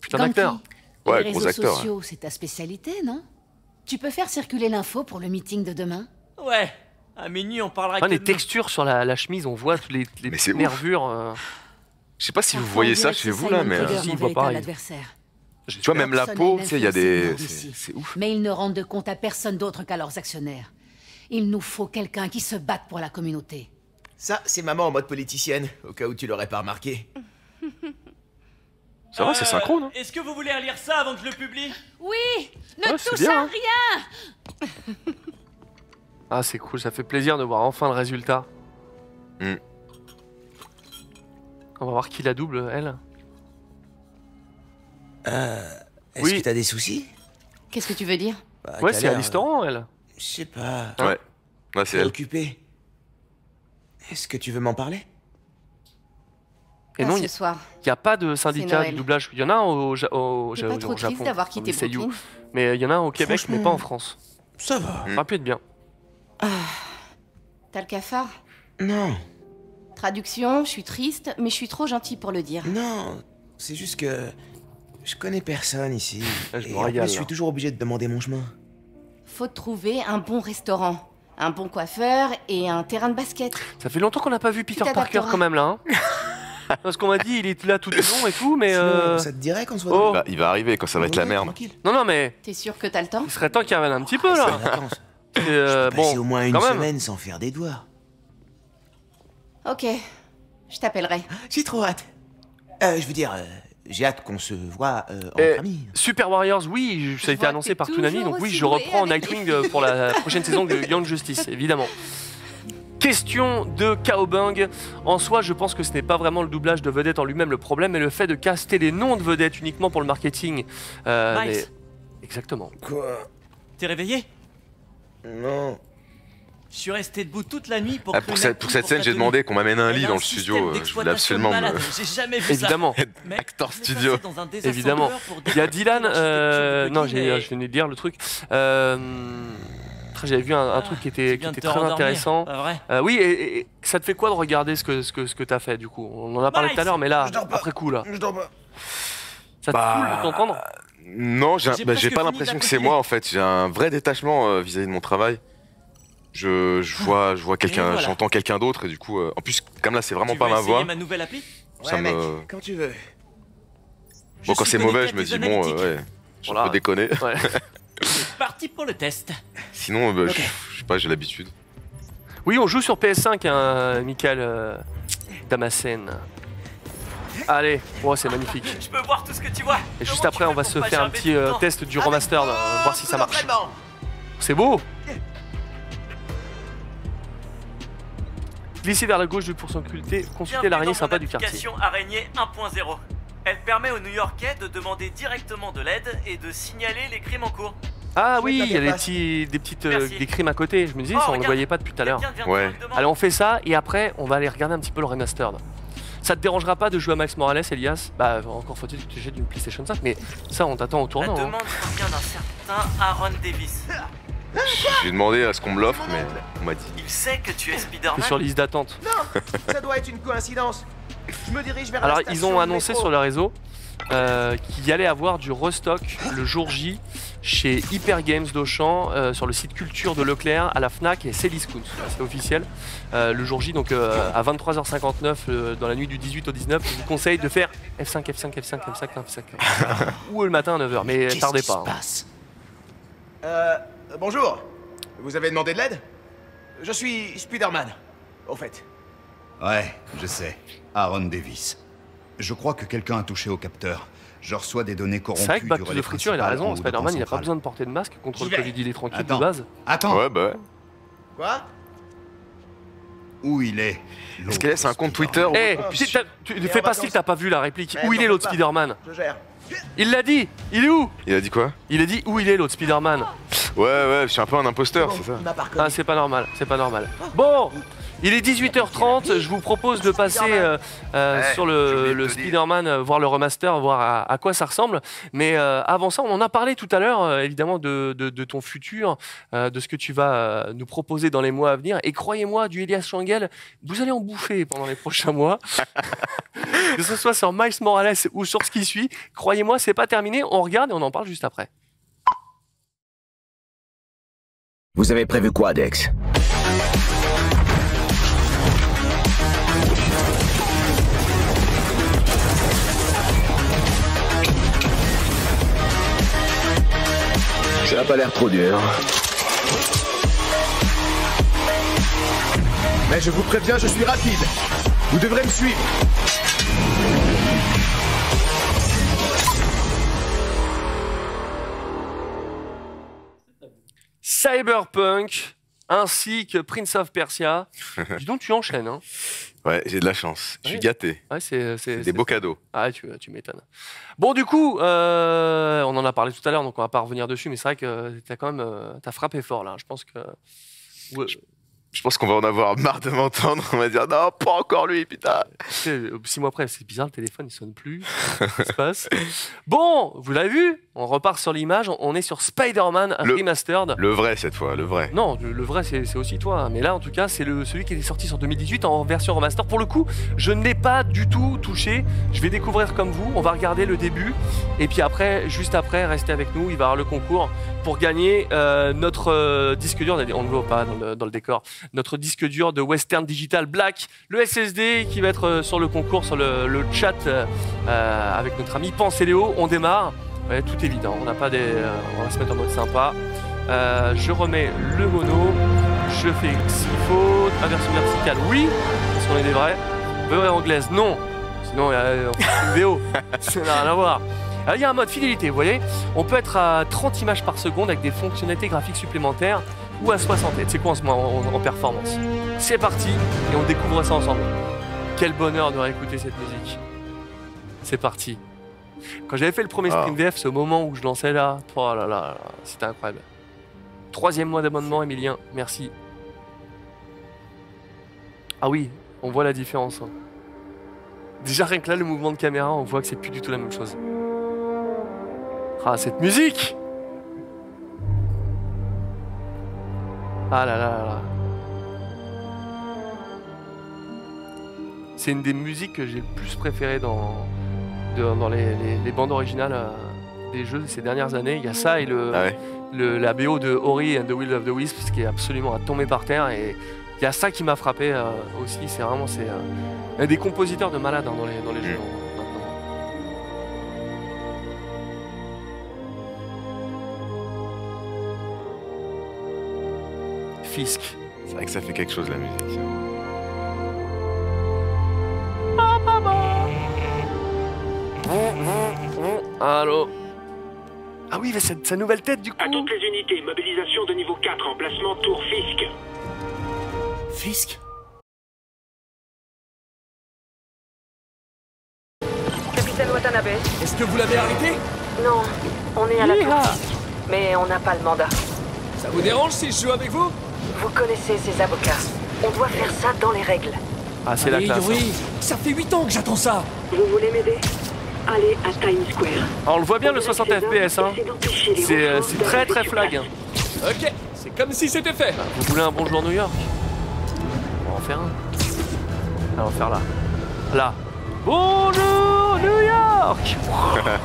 putain d'acteur.
Ouais,
les
gros
réseaux
acteur,
sociaux, c'est ta spécialité, non? Tu peux faire circuler l'info pour le meeting de demain
Ouais. À minuit, on parlera
Ah,
que
les textures sur la, la chemise, on voit toutes les, les
Mais c'est ouf.
nervures. euh.
Je sais pas si vous voyez ça chez vous là, mais. Euh,
Si, il voit pareil.
Tu vois, même la peau, tu sais, il y a des. c'est ouf.
Mais ils ne rendent de compte à personne d'autre qu'à leurs actionnaires. Il nous faut quelqu'un qui se batte pour la communauté.
Ça, c'est maman en mode politicienne, au cas où tu l'aurais pas remarqué.
Ça va, c'est
Euh,
synchrone. hein
Est-ce que vous voulez lire ça avant que je le publie
Oui Ne
Ouais, c'est
touche
bien,
à
hein.
rien
Ah, c'est cool, ça fait plaisir de voir enfin le résultat.
Hmm.
On va voir qui la double, elle.
Euh. Est-ce
Oui.
que t'as des soucis?
Qu'est-ce que tu veux dire?
Bah,
Ouais,
t'as
c'est à
l'air,
l'historant, elle.
euh, Je sais pas.
Ouais. Ouais, c'est elle.
Est-ce que tu veux m'en parler?
Et
Pas
non,
ce
il
soir.
n'y a pas de syndicat du doublage. Il y en a un au, au, Ja-
pas
au
trop
Japon.
triste d'avoir quitté. Brooklyn
Mais il y en a un au Québec, mais pas en France.
Ça va.
Ça aurait pu être bien.
T'as le cafard?
Non,
Traduction, je suis triste, mais je suis trop gentil pour le dire.
non. C'est juste que. Je connais personne ici.
Ah, je me
Et en
régale,
plus, je suis toujours obligé de demander mon chemin.
Faut trouver un bon restaurant, un bon coiffeur et un terrain de basket.
Ça fait longtemps qu'on n'a pas vu Peter Parker quand même là. hein. Parce qu'on m'a dit il est là tout le long et tout, mais. Euh,
ça te dirait qu'on soit
Oh.
dans
Bah, il va arriver quand ça va être la merde.
tranquille.
Non, non, mais
T'es sûr que t'as le temps
il serait temps qu'il revienne un petit peu
C'est
là.
les vacances.
Et, euh,
Passer
bon,
au moins une
quand même.
semaine sans faire des doigts.
Ok, je t'appellerai.
J'ai trop hâte. Euh, je veux dire, euh, j'ai hâte qu'on se voit euh, entre
Eh,
amis.
Super Warriors, oui, ça a
Je
été
vois
annoncé par Toonami,
toujours
donc oui,
aussi
je
doué
reprends
avec les
Nightwing euh, pour la prochaine saison de Young Justice, évidemment. Question de Cowbung. En soi, je pense que ce n'est pas vraiment le doublage de vedette en lui-même le problème, mais le fait de caster les noms de vedettes uniquement pour le marketing. Euh, mais- Exactement.
Quoi?
T'es réveillé?
Non.
Je suis resté debout toute la nuit pour
Ah, pour cette, pour cette
pour
scène, j'ai demandé qu'on m'amène un lit dans
un
le studio. euh, Je voulais absolument.
J'ai jamais vu
Évidemment.
ça. Vais
studio.
passer dans un
Évidemment. Il y a Dylan. euh, Non,
Brooklyn,
j'ai-
mais-
je venais de lire le truc. Euh, J'avais vu un, un
Ah,
truc qui était, qui était très intéressant.
vrai
Euh, oui, et, et ça te fait quoi de regarder ce que, ce que, ce que tu as fait du coup? On en a parlé tout à l'heure, mais là,
Je dors pas.
après coup, là.
Je dors pas.
Ça te
Bah,
fout de t'entendre?
Non, j'ai bah, pas l'impression que c'est moi en fait. J'ai un vrai détachement euh, vis-à-vis de mon travail. Je, je vois, je vois quelqu'un,
voilà.
j'entends quelqu'un d'autre et du coup, euh, en plus, comme là, c'est vraiment
Tu
pas
veux
ma voix.
ma nouvelle appli?
Ça
ouais, mec,
me-
quand tu veux.
Je
Bon, quand c'est mauvais, je me dis bon, ouais, je
Voilà.
peux déconner.
C'est parti pour le test.
Sinon, bah, je- sais pas, j'ai l'habitude.
Oui, on joue sur PS5, hein, Michael euh, Damascène. Allez, oh, c'est magnifique.
Je peux voir tout ce que tu vois.
Et juste
Comment
après, on va se faire un petit euh, test du remaster, euh, voir si ça marche. C'est beau Glisser vers la gauche pour s'occulter, consulter l'araignée sympa du quartier.
application Araignée 1.0. Elle permet aux New-Yorkais de demander directement de l'aide et de signaler les crimes en cours.
Ah oui, il y a des petits, des petites euh,
Merci.
des crimes à côté. Je me disais,
Oh,
ça on ne le
regarde.
voyait pas depuis tout à l'heure.
Quelqu'un vient de
Ouais.
directement.
Allez, on fait ça et après, on va aller regarder un petit peu le remastered. Ça te dérangera pas de jouer à Max Morales, Elias? Bah, encore faut-il que tu jettes une PlayStation 5, mais ça, on t'attend au
La
tournant. hein.
demande provient d'un certain Aaron Davis.
J'ai demandé à ce qu'on me l'offre, mais on m'a dit.
Il sait que tu es Spider-Man.
sur liste d'attente.
Non, ça doit être une coïncidence. Je me dirige vers
Alors,
la
ils
station
ont annoncé sur le réseau euh, qu'il y allait avoir du restock le jour J chez Hyper Games d'Auchan, euh, sur le site Culture de Leclerc, à la Fnac et Céliscoons. C'est officiel. Euh, le jour J, donc euh, à 23h59, euh, dans la nuit du 18 au 19, je vous conseille de faire F5, F5, F5, F5, F5. Ou le matin à 9h, mais
Qu'est-ce
tardez
qui
pas.
se
hein.
passe? Euh, bonjour. Vous avez demandé de l'aide? Je suis Spider-Man, au fait.
Ouais, je sais. Aaron Davis. Je crois que quelqu'un a touché au capteur. Je reçois des données corrompues
C'est vrai que Back
du
to
relais
the Friture, il a raison. Spider-Man, il n'a pas besoin de porter de masque contre le. Covid, il est tranquille
Attends.
de base.
Attends,
Ouais, bah ouais.
Quoi?
Où il est
Est-ce qu'elle laisse un compte Twitter ou-
Eh,
qu'on
tu tu fais pas
vacances.
t'as pas vu la réplique.
Ouais,
Où il est l'autre. Spider-Man?
Je gère.
Il l'a dit Il est où
Il a dit quoi
Il a dit où il est l'autre Spider-Man
Ouais, ouais, je suis un peu un imposteur, c'est ça.
Ah, c'est pas normal, c'est pas normal. Bon, il est 18h30, je vous propose de passer euh, euh,
Ouais,
sur le. Spider-Man, euh, voir le remaster, voir à, à quoi ça ressemble. Mais euh, avant ça, on en a parlé tout à l'heure, évidemment, de, de- de ton futur, euh, de ce que tu vas nous proposer dans les mois à venir. Et croyez-moi, du Elias Changel, vous allez en bouffer pendant les prochains mois. que ce soit sur Miles Morales ou sur ce qui suit, croyez-moi, c'est pas terminé. On regarde et on en parle juste après.
Vous avez prévu quoi, Dex? Ça a pas l'air trop dur.
Mais je vous préviens, je suis rapide. Vous devrez me suivre.
Cyberpunk ainsi que Prince of Persia. Dis donc, tu enchaînes. Hein.
Ouais, j'ai de la chance. Je suis
Ouais.
gâté.
Ouais, c'est,
Des beaux cadeaux.
Ah, tu, tu m'étonnes. Bon, du coup, euh, on en a parlé tout à l'heure, donc on va pas revenir dessus, mais c'est vrai que t'as quand même euh, t'as frappé fort là. Je pense que. Ouais.
Je pense qu'on va en avoir marre de m'entendre. On va dire non, pas encore lui, putain.
Tu euh, six mois après, c'est bizarre, le téléphone il sonne plus. Qu'est-ce qui se passe? Bon, vous l'avez vu? On repart sur l'image. on- est sur Spider-Man
Le-
Remastered.
Le vrai cette fois, le vrai.
Non, le, le vrai, c'est aussi toi. hein. Mais là, en tout cas, c'est celui qui est sorti sur 2018 en version remaster. Pour le coup, je ne l'ai pas du tout touché. Je vais découvrir comme vous. On va regarder le début. Et puis après, juste après, restez avec nous. Il va y avoir le concours pour gagner euh, notre euh, disque dur. On ne le voit pas dans le, dans le décor. Notre disque dur de Western Digital Black. Le SSD qui va être euh, sur le concours, sur le, le chat euh, avec notre ami Léo. On démarre. Ouais, tout évident. On n'a pas des. euh, on va se mettre en mode sympa. Euh, je remets le mono, je fais s'il faut, inversion verticale, oui, parce qu'on est des vrais. Vraie anglaise, non, sinon euh, on fait une VO, ça n'a rien à voir. Alors, Il y a un mode fidélité, vous voyez, on peut être à 30 images par seconde avec des fonctionnalités graphiques supplémentaires ou à 60. Et c'est quoi en ce moment en, en performance C'est parti et on découvre ça ensemble. Quel bonheur de réécouter cette musique. C'est parti. Quand j'avais fait le premier
Ah.
stream VF, ce moment où je lançais là, oh là là, là, c'était incroyable. Troisième mois d'abonnement, Emilien, merci. Ah oui, on voit la différence. hein. Déjà rien que là, le mouvement de caméra, on voit que c'est plus du tout la même chose. Ah, cette musique Ah là là là là. C'est une des musiques que j'ai le plus préférées dans, de- dans les, les- les bandes originales euh, des jeux de ces dernières années. Il y a ça et le,
Ah ouais.
le- la BO de Ori and the Will of the Wisps qui est absolument à tomber par terre. Et il y a ça qui m'a frappé euh, aussi. C'est vraiment c'est euh, des compositeurs de malades hein, dans les, dans les jeux. Fisk.
C'est vrai que ça fait quelque chose la musique.
Allô Ah oui, mais c'est sa nouvelle tête du coup
À toutes les unités, mobilisation de niveau 4, emplacement Tour Fisk.
Fisk
Capitaine Watanabe
Est-ce que vous l'avez arrêté?
Non, on est à la tour Fisk, mais on n'a pas le mandat.
Ça vous dérange si je joue avec vous?
Vous connaissez ces avocats. On doit faire ça dans les règles.
Ah, c'est la classe.
oui. Ça fait 8 ans que j'attends ça
Vous voulez m'aider? Allez à Times Square.
Alors, on le voit bien le 60 FPS, hein. C'est euh, c'est très très flag. hein.
Ok, c'est comme si c'était fait.
Vous voulez un bonjour New York? On va en faire un. Ah, on va faire là. Là. Bonjour New York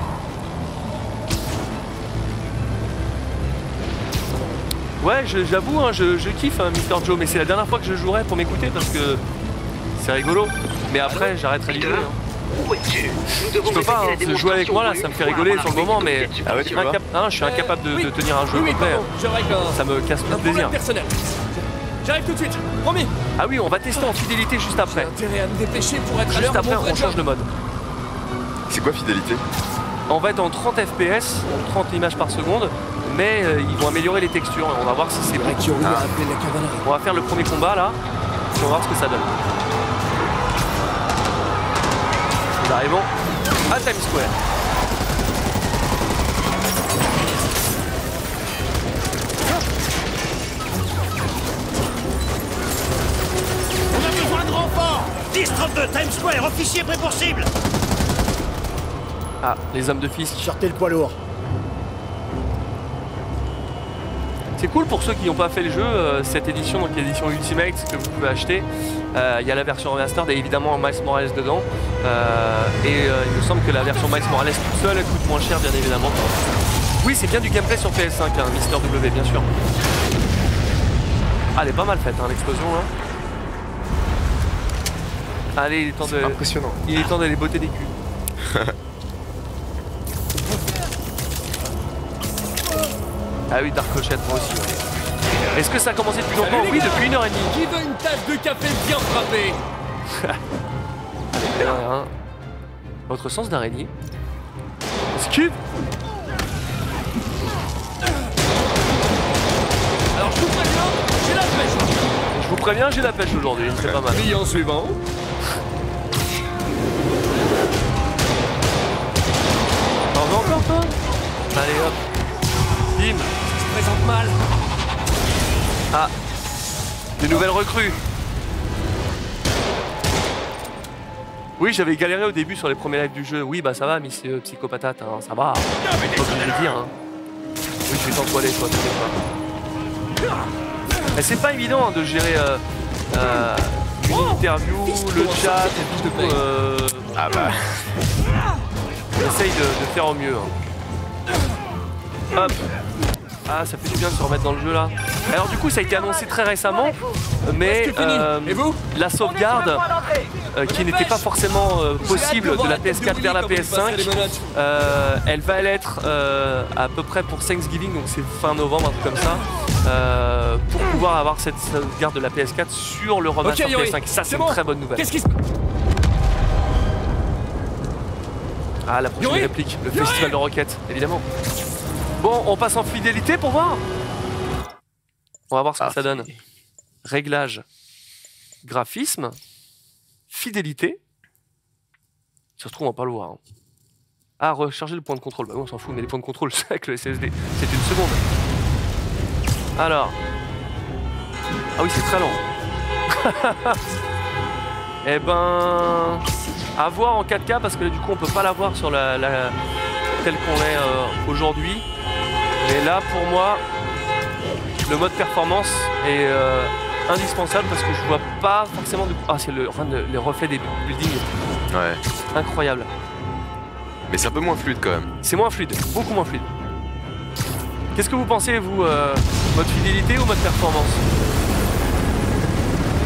Ouais, je- j'avoue, hein, je, je kiffe hein, Mister Joe, mais c'est la dernière fois que je jouerai pour m'écouter parce que c'est rigolo. Mais après, j'arrêterai l'idée. hein. Je peux pas hein, jouer avec moi là, ça me fait rigoler sur le moment, mais
Ah ouais, tu pas
incap- ah je suis incapable de, de tenir un jeu
Oui, oui,
complet.
pardon, un,
Ça me casse
un
le plaisir.
personnel. J'arrive tout de suite, promis.
Ah oui, on va tester en fidélité juste après.
Intérêt à me dépêcher pour être à
Juste après, on change de mode.
C'est quoi fidélité?
On va être en 30 FPS, 30 images par seconde, mais euh, ils vont améliorer les textures. On va voir si c'est vrai.
Cavalerie
On va faire le premier combat là, et on va voir ce que ça donne. Nous arrivons à Times Square.
On a besoin de renforts 10-32, Times Square, officier prêt pour cible
Ah, les hommes de Fisk.
Sortez le poids lourd.
C'est cool pour ceux qui n'ont pas fait le jeu, euh, cette édition, donc l'édition Ultimate que vous pouvez acheter. Euh, Il y a la version remastered et évidemment Miles Morales dedans. Euh, et euh, il me semble que la version Miles Morales toute seule coûte moins cher bien évidemment. Oui c'est bien du gameplay sur PS5, hein, Mister W bien sûr. Ah, elle est pas mal faite, hein, l'explosion là. Allez, il est temps de.
Impressionnant.
Il est temps d'aller botter des culs. ah oui, Dark Rochette, moi aussi. ouais. Est-ce que ça a commencé depuis longtemps Oui, depuis une heure et demie.
Qui veut une tasse de café bien frappée
Allez, un. Votre sens d'araignée. Esquive
Alors je vous préviens, j'ai la pêche.
Je vous préviens, j'ai la pêche aujourd'hui, c'est pas mal.
Client suivant.
T'en veux encore toi? Allez hop.
Présente mal.
Ah Des nouvelles recrues Oui, j'avais galéré au début sur les premiers lives du jeu. Oui, bah ça va, Miss euh, Psychopatate, hein, ça va. Pas obligé de le dire. Hein. Oui, je vais t'en toiler, toi, t'inquiète pas. Mais c'est pas évident hein, de gérer euh, euh, une interview, le chat et tout. Euh...
Ah bah.
On essaye de, de faire au mieux. hein. Hop. Ah, ça fait du bien de se remettre dans le jeu là. Alors du coup, ça a été annoncé très récemment, mais euh,
Et vous
la sauvegarde, euh, qui n'était pas forcément euh, possible de la PS4 vers la PS5, euh, elle va l'être euh, à peu près pour Thanksgiving, donc c'est fin novembre, un truc comme ça, euh, pour pouvoir avoir cette sauvegarde de la PS4 sur le remaster
Ok, Yuri,
PS5. Ça, c'est une très bonne nouvelle.
Qu'est-ce qui se
Ah, la prochaine
Yuri
réplique, le festival de roquettes, évidemment. Bon, on passe en fidélité pour voir On va voir ce que
Ah,
ça donne. Réglage, graphisme, fidélité. Ça se trouve, on va pas le voir. hein. Ah, recharger le point de contrôle. Bah oui, on s'en fout, mais les points de contrôle, c'est avec le SSD. C'est une seconde. Alors. Ah oui, c'est très lent. Eh ben. À voir en 4K parce que là, du coup, on peut pas la voir sur la, la- telle qu'on est euh, aujourd'hui. Mais là, pour moi, le mode performance est euh, indispensable parce que je vois pas forcément de. Ah, c'est le, les reflets des buildings.
Ouais.
Incroyable.
Mais c'est un peu moins fluide quand même.
C'est moins fluide, beaucoup moins fluide. Qu'est-ce que vous pensez, vous, euh, mode fidélité ou mode performance?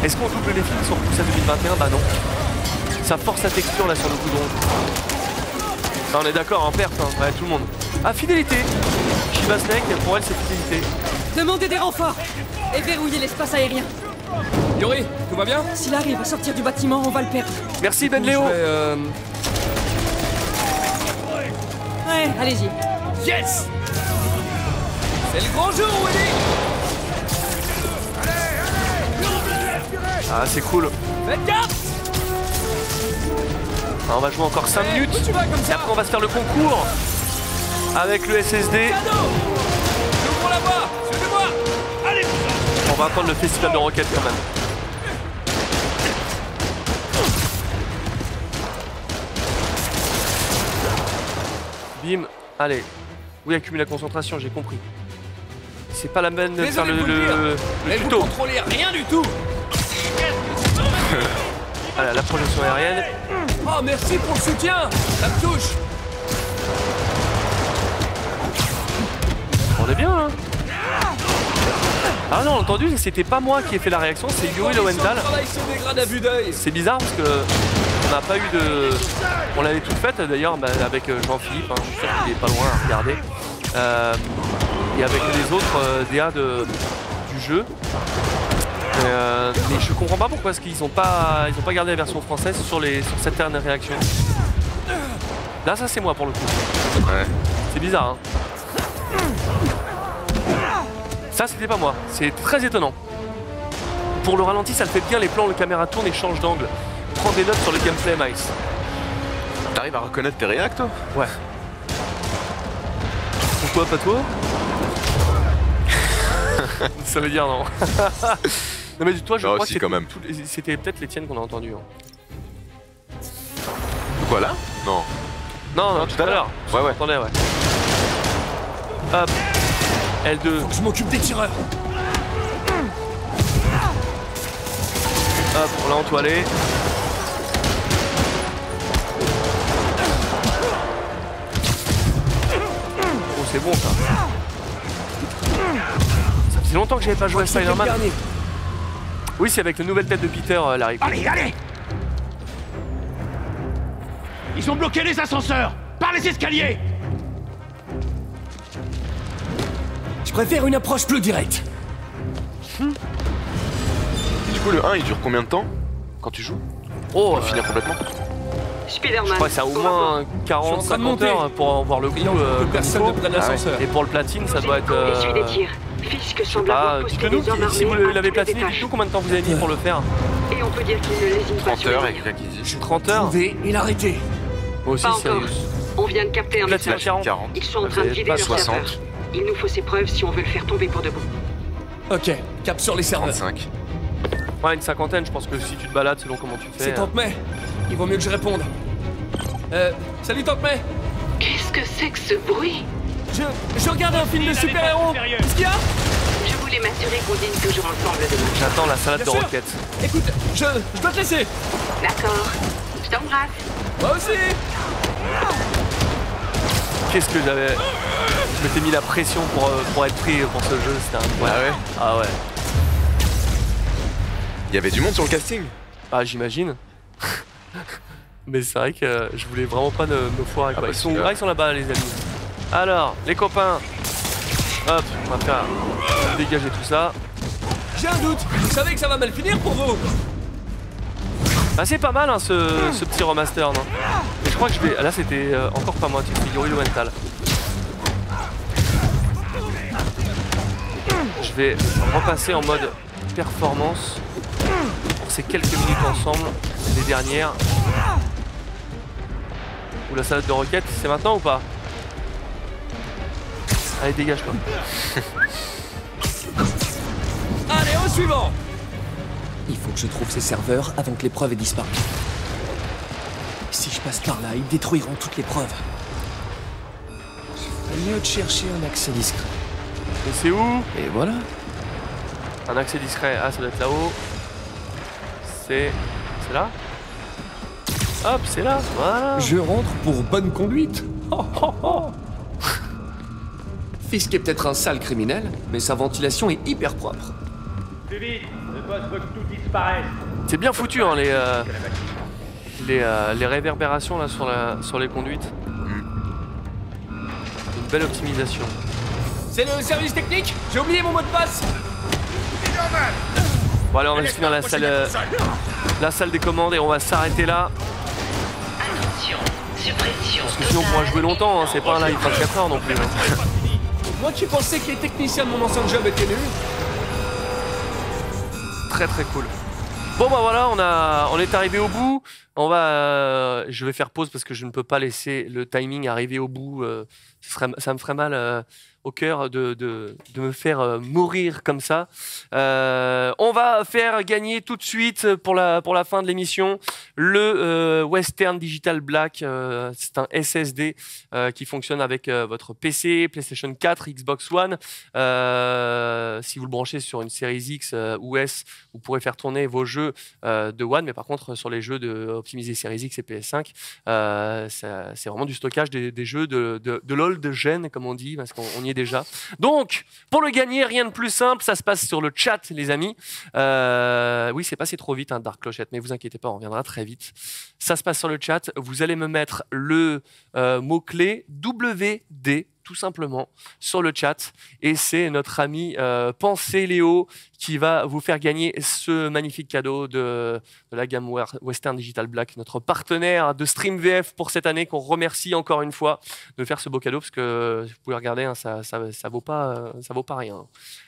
Est-ce qu'on double les films sont repoussés à 2021 Bah non. Ça force la texture là sur le goudron. Ah, on est d'accord, en perte, hein. ouais, tout le monde. Ah, fidélité Shiba Snake, pour elle, c'est fidélité.
Demandez des renforts et verrouillez l'espace aérien.
Yuri, tout va bien?
S'il arrive à sortir du bâtiment, on va le perdre.
Merci Ben Léo
euh,
Ouais, allez-y.
Yes C'est le grand jour, Willy
Ah, c'est cool.
Faites gaffe
Ah, on va jouer encore 5 minutes.
Où tu vas comme
Et après, on va se faire le concours avec le SSD. On va attendre le festival de roquettes quand même. Bim, allez. Oui, accumuler la concentration, j'ai compris. C'est pas la peine de faire le,
le
le, le tuto.
contrôlez rien du tout
Voilà, la projection aérienne.
Oh, merci pour le soutien Ça me touche
Bien, hein Ah non, entendu, c'était pas moi qui ai fait la réaction, c'est Yuri Lowenthal. C'est bizarre parce que on n'a pas eu de. On l'avait toute faite d'ailleurs bah, avec euh, Jean-Philippe, hein, je suis sûr qu'il est pas loin à regarder. Euh, et avec les autres euh, DA de, du jeu. Euh, mais je comprends pas pourquoi est-ce qu'ils ont pas ils ont pas gardé la version française sur les sur cette dernière réaction. Là ça c'est moi pour le coup.
Ouais.
C'est bizarre hein. Ça c'était pas moi, c'est très étonnant. Pour le ralenti ça le fait bien, les plans, le caméra tourne et change d'angle. Prends des notes sur le gameplay Miles.
T'arrives à reconnaître tes réacts toi
Ouais. Pourquoi pas toi Ça veut dire non. non mais toi je
Ah,
crois
si,
que c'était peut-être les tiennes qu'on a entendues. hein.
Quoi là? Non.
Non, non, tout à l'heure.
Ouais, ouais.
Attendez, ouais. Hop. L2.
Faut que je m'occupe des tireurs
Hop, on l'a entoilé. Oh, c'est bon ça. Ça faisait longtemps que j'avais pas joué à Spider-Man. Oui, c'est avec la nouvelle tête de Peter, euh, Larry.
Allez, allez Ils ont bloqué les ascenseurs Par les escaliers
Je préfère une approche plus directe.
Du coup, le 1, il dure combien de temps quand tu joues
Oh,
Pour finir complètement
Je
Spider-Man.
crois que ça a au moins 40,
Je suis en train de
50
monter.
heures pour en voir le coup. Euh,
personne ne prenne l'ascenseur.
Et pour le platine, ça doit être.
Des
Euh...
tirs. Fisk semble
Ah,
avoir posté
dites-nous
des hommes
si vous l'avez platiné, dites-nous combien de temps vous avez mis pour le faire
Et on peut dire qu'il ne lésine pas
30
sur les
heures, dit.
30 heures
Trouver et l'arrêter.
Moi aussi.
On vient de capter un
Platine
message.
40.
40.
Ils sont en train de leur
60.
Il nous faut ces preuves si on veut le faire tomber pour de bon.
Ok, cap sur les serveurs.
35.
Ouais, une cinquantaine, je pense que si tu te balades selon comment tu fais.
C'est Tante May. Il vaut mieux que je réponde. Euh, salut Tante May.
Qu'est-ce que c'est que ce bruit?
Je, je regarde un film de super-héros. Qu'est-ce qu'il y a?
Je voulais m'assurer qu'on dîne toujours ensemble demain.
J'attends la salade
Bien
de
sûr.
roquettes.
Écoute, je, je dois te laisser.
D'accord. Je t'embrasse.
Moi aussi.
Qu'est-ce que j'avais? Je m'étais mis la pression pour, euh, pour être pris pour ce jeu, c'était incroyable. Ah ouais
Il y avait du monde sur le casting
Ah, j'imagine. Mais c'est vrai que euh, je voulais vraiment pas me, me foirer. Quoi.
bah,
ils, sont,
celui-là.
ah, ils sont là-bas, les amis. Alors, les copains. Hop, on va faire dégager tout ça.
J'ai un doute. Vous savez que ça va mal finir pour vous.
Ah, c'est pas mal hein, ce, ce petit remaster, non? Mais je crois que je vais. ah, Là, c'était euh, encore pas moi, c'était Yuri Lowenthal. Je vais repasser en mode performance pour ces quelques minutes ensemble, les dernières. Ou la salade de roquette, c'est maintenant ou pas? Allez, dégage toi.
Allez, au suivant. Il faut que je trouve ces serveurs avant que les preuves aient disparu. Si je passe par là, ils détruiront toutes les preuves. Il mieux de chercher un accès discret.
Et c'est où
Et voilà.
Un accès discret. Ah, ça doit être là-haut. C'est. C'est là Hop, c'est là. Voilà.
Je rentre pour bonne conduite. Oh, oh, oh. Fisk est peut-être un sale criminel, mais sa ventilation est hyper propre.
Plus vite, le boss veut que tout disparaisse.
C'est bien foutu, hein, les, euh, les, euh, les réverbérations là sur, la, sur les conduites. Une belle optimisation.
C'est le service technique J'ai oublié mon mot de passe
Bon, allez, on va finir la salle, euh, la salle des commandes et on va s'arrêter là.
Attention, suppression.
Parce que sinon, on pourra jouer longtemps, hein, c'est pas un live 24 heures non plus. hein.
Moi qui pensais que les techniciens de mon ancien job étaient nuls.
Très très cool. Bon bah voilà, on, a, on est arrivé au bout. On va, euh, je vais faire pause parce que je ne peux pas laisser le timing arriver au bout. euh, ce serait- ça me ferait mal euh, au cœur de, de- de me faire euh, mourir comme ça. Euh, on va faire gagner tout de suite pour la, pour la fin de l'émission le euh, Western Digital Black. C'est un SSD qui fonctionne avec votre PC, PlayStation 4, Xbox One. Si vous le branchez sur une série X ou S, vous pourrez faire tourner vos jeux de One, mais par contre sur les jeux de optimiser série X et PS5, euh, ça- c'est vraiment du stockage des, jeux de, de, de LOL de gêne, comme on dit, parce qu'on on y déjà. Donc, pour le gagner, rien de plus simple, ça se passe sur le chat, les amis. Euh, oui, c'est passé trop vite, hein, Dark Clochette, mais vous inquiétez pas, on reviendra très vite. Ça se passe sur le chat. Vous allez me mettre le euh, mot-clé WD, tout simplement, sur le chat. Et c'est notre ami euh, Pensée Léo qui va vous faire gagner ce magnifique cadeau de, de la gamme Western Digital Black, notre partenaire de Stream VF pour cette année, qu'on remercie encore une fois de faire ce beau cadeau, parce que vous pouvez regarder, hein, ça, ça, ça vaut pas, vaut pas rien.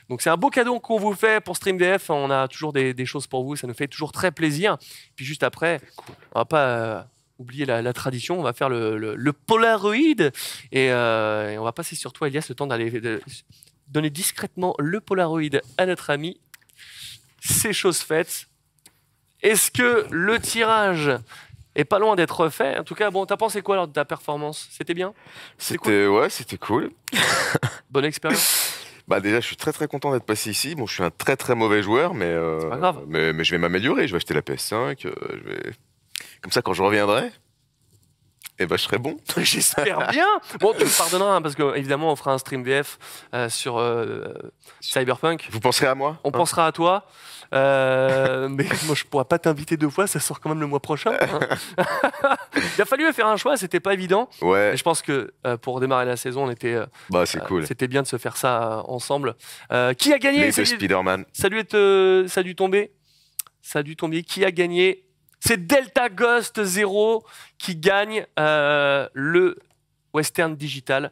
Donc c'est un beau cadeau qu'on vous fait pour Stream VF. On a toujours des, choses pour vous, ça nous fait toujours très plaisir. Puis juste après, on va pas oublier la, la tradition, on va faire le, le- le Polaroid et, euh, et on va passer sur toi, Elias, le temps d'aller donner discrètement le Polaroid à notre ami. C'est chose faite. Est-ce que le tirage est pas loin d'être fait? En tout cas, bon, t'as pensé quoi alors de ta performance? C'était bien?
C'était ouais, c'était cool.
Bonne expérience?
Bah déjà, je suis très très content d'être passé ici. Bon, je suis un très très mauvais joueur, mais euh,
pas grave.
Mais, mais je vais m'améliorer. Je vais acheter la PS5. euh, je vais comme ça quand je reviendrai. Eh ben, je serais bon.
J'espère bien. Bon, tu me pardonneras, hein, parce que évidemment, on fera un stream VF euh, sur euh, Cyberpunk.
Vous penserez à moi
On
hein
pensera à toi. Euh, mais moi, je pourrais pas t'inviter deux fois, ça sort quand même le mois prochain. hein. Il a fallu faire un choix, c'était pas évident.
Ouais.
Je pense que pour démarrer la saison, on était.
Bah, c'est cool.
C'était bien de se faire ça ensemble. Qui a gagné?
Les deux
Salut-
Spider-Man.
Ça a dû être, ça a dû tomber. Ça a dû tomber. Qui a gagné? C'est Delta Ghost Zero qui gagne euh, le Western Digital.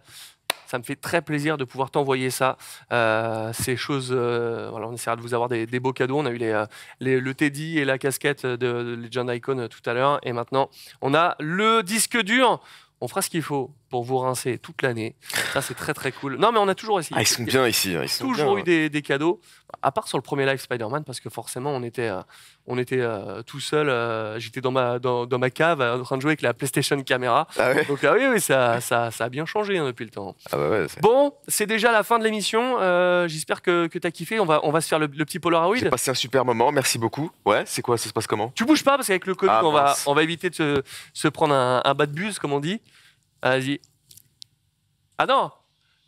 Ça me fait très plaisir de pouvoir t'envoyer ça. Euh, ces euh, on essaiera de vous avoir des, beaux cadeaux. On a eu le Teddy et la casquette de, de Legend Icon tout à l'heure. Et maintenant, on a le disque dur. On fera ce qu'il faut pour vous rincer toute l'année. Ça, c'est très très cool. Non, mais on a toujours essayé.
Ah, ils sont bien ici. Ils sont
toujours
bien.
eu des, des cadeaux, à part sur le premier live Spider-Man, parce que forcément, on était, euh, on était euh, tout seul. euh, J'étais dans ma, dans, dans ma cave en train de jouer avec la PlayStation Camera. Donc, ah oui, oui ça, ça, ça a bien changé hein, depuis le temps.
Ah bah ouais,
Bon, c'est déjà la fin de l'émission. J'espère que, que tu as kiffé. On va, on va se faire le, le petit Polaroid.
J'ai passé un super moment, merci beaucoup. Ouais, c'est quoi Ça se passe comment?
Tu bouges pas parce qu'avec le Covid,
Ah,
on, va, on va éviter de se, se prendre un, un bas de bus, comme on dit. Vas-y. Ah non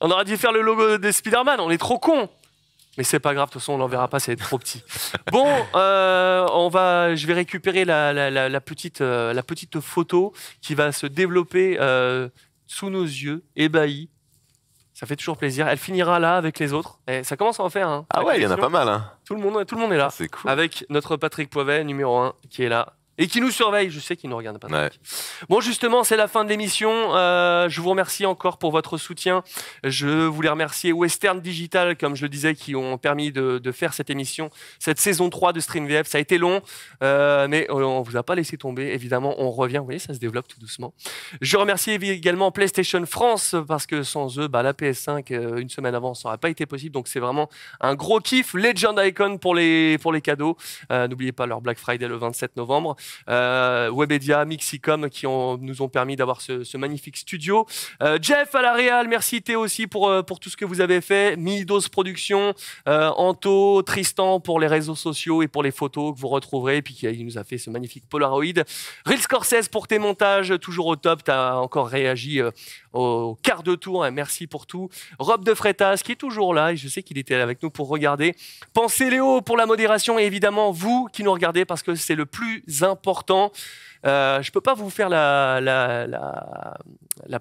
On aurait dû faire le logo des Spider-Man, on est trop cons mais c'est pas grave, de toute façon, on l'enverra pas, c'est trop petit. Bon, euh, on va, je vais récupérer la, la- la- la petite, euh, la petite photo qui va se développer euh, sous nos yeux, ébahis. Ça fait toujours plaisir. Elle finira là avec les autres. Et ça commence à en faire. hein.
Ah ouais, il y en a pas mal. Hein.
Tout le monde, tout le monde est là.
C'est cool.
Avec notre Patrick Poivet, numéro 1, qui est là. Et qui nous surveille. Je sais qu'il nous regarde, Patrick. Bon, justement, c'est la fin de l'émission. Euh, je vous remercie encore pour votre soutien. Je voulais remercier Western Digital, comme je le disais, qui ont permis de, de faire cette émission, cette saison 3 de Stream VF. Ça a été long, euh, mais on vous a pas laissé tomber. Évidemment, on revient. Vous voyez, ça se développe tout doucement. Je remercie également PlayStation France, parce que sans eux, bah, la PS5, euh, une semaine avant, ça n'aurait pas été possible. Donc, c'est vraiment un gros kiff. Legend Icon pour les, pour les cadeaux. Euh, N'oubliez pas leur Black Friday le 27 novembre. Euh, Webedia, Mixicom qui nous ont permis d'avoir ce, magnifique studio. Euh, Jeff à la Réal, merci Théo aussi pour, euh, tout ce que vous avez fait. Midos Productions, Anto, Tristan pour les réseaux sociaux et pour les photos que vous retrouverez. Et puis il nous a fait ce magnifique Polaroid. Real Scorsese pour tes montages, toujours au top. Tu as encore réagi au quart de tour. hein, merci pour tout. Rob de Freitas qui est toujours là et je sais qu'il était avec nous pour regarder. Pensez Léo pour la modération et évidemment vous qui nous regardez parce que c'est le plus important. Euh, je peux pas vous faire la,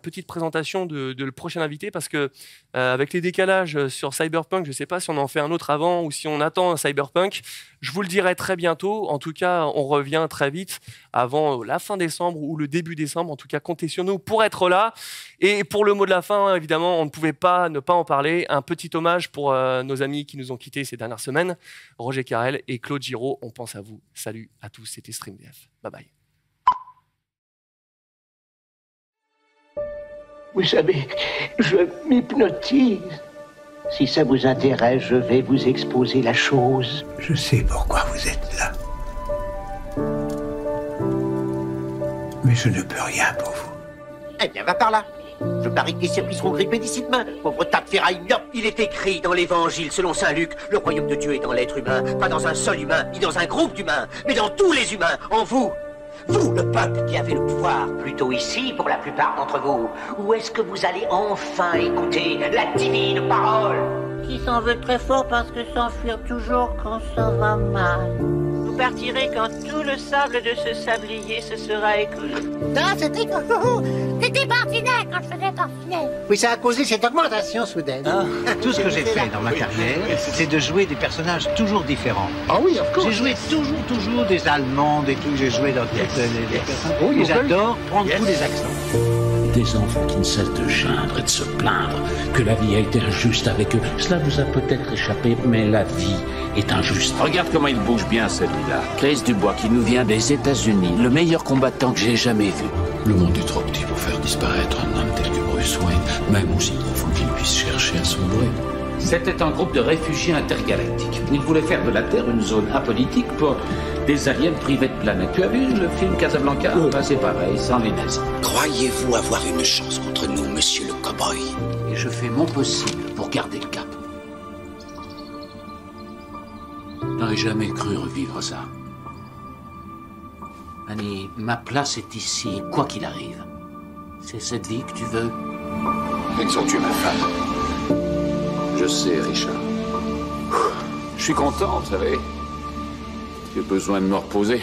petite présentation de, le prochain invité parce que euh, avec les décalages sur Cyberpunk, je sais pas si on en fait un autre avant ou si on attend un Cyberpunk. Je vous le dirai très bientôt. En tout cas, on revient très vite avant la fin décembre ou le début décembre. En tout cas, comptez sur nous pour être là. Et pour le mot de la fin, évidemment, on ne pouvait pas ne pas en parler. Un petit hommage pour euh, nos amis qui nous ont quittés ces dernières semaines, Roger Carrel et Claude Giraud. On pense à vous. Salut à tous. C'était StreamDF. Bye bye.
Vous savez, je m'hypnotise. Si ça vous intéresse, je vais vous exposer la chose.
Je sais pourquoi vous êtes là. Mais je ne peux rien pour vous.
Eh bien, va par là. Je parie que les circuits seront grippés d'ici demain. Pauvre tas de ferraille myope. Il est écrit dans l'évangile selon saint Luc, le royaume de Dieu est dans l'être humain, pas dans un seul humain, ni dans un groupe d'humains, mais dans tous les humains, en vous. Vous, le peuple qui avez le pouvoir.
Plutôt ici pour la plupart d'entre vous. Ou est-ce que vous allez enfin écouter la divine parole?
Qui s'en veut très fort parce que s'enfuir toujours quand ça va mal. Vous partirez quand tout le sable de ce sablier se sera écoulé.
Ça, c'était
C'était Martinet quand je faisais Martinet.
Oui, ça a causé cette augmentation soudaine.
Tout ce que j'ai fait dans ma carrière, c'est de jouer des personnages toujours différents.
Ah oui, of
J'ai joué toujours, toujours des Allemandes et tout. J'ai joué dans les personnes.
Oh,
j'adore prendre
Yes.
tous les accents.
Des enfants qui ne cessent de geindre et de se plaindre que la vie a été injuste avec eux. Cela vous a peut-être échappé, mais la vie est injuste.
Regarde comment il bouge bien celui-là. Chris Dubois qui nous vient des États-Unis, le meilleur combattant que j'ai jamais vu.
Le monde est trop petit pour faire disparaître un homme tel que Bruce Wayne, même aussi profond qu'il puisse chercher à sombrer.
C'était un groupe de réfugiés intergalactiques. Ils voulaient faire de la Terre une zone apolitique pour des aliens privés de planète. Tu as vu le film Casablanca? Ben, C'est pareil, sans les nazis.
Croyez-vous avoir une chance contre nous, monsieur le cowboy?
Et je fais mon possible pour garder le cap. J'aurais jamais cru revivre ça. Annie, ma place est ici, quoi qu'il arrive. C'est cette vie que tu veux
Ils ont tué ma femme? Je sais, Richard.
Je suis content, vous savez. J'ai besoin de me reposer.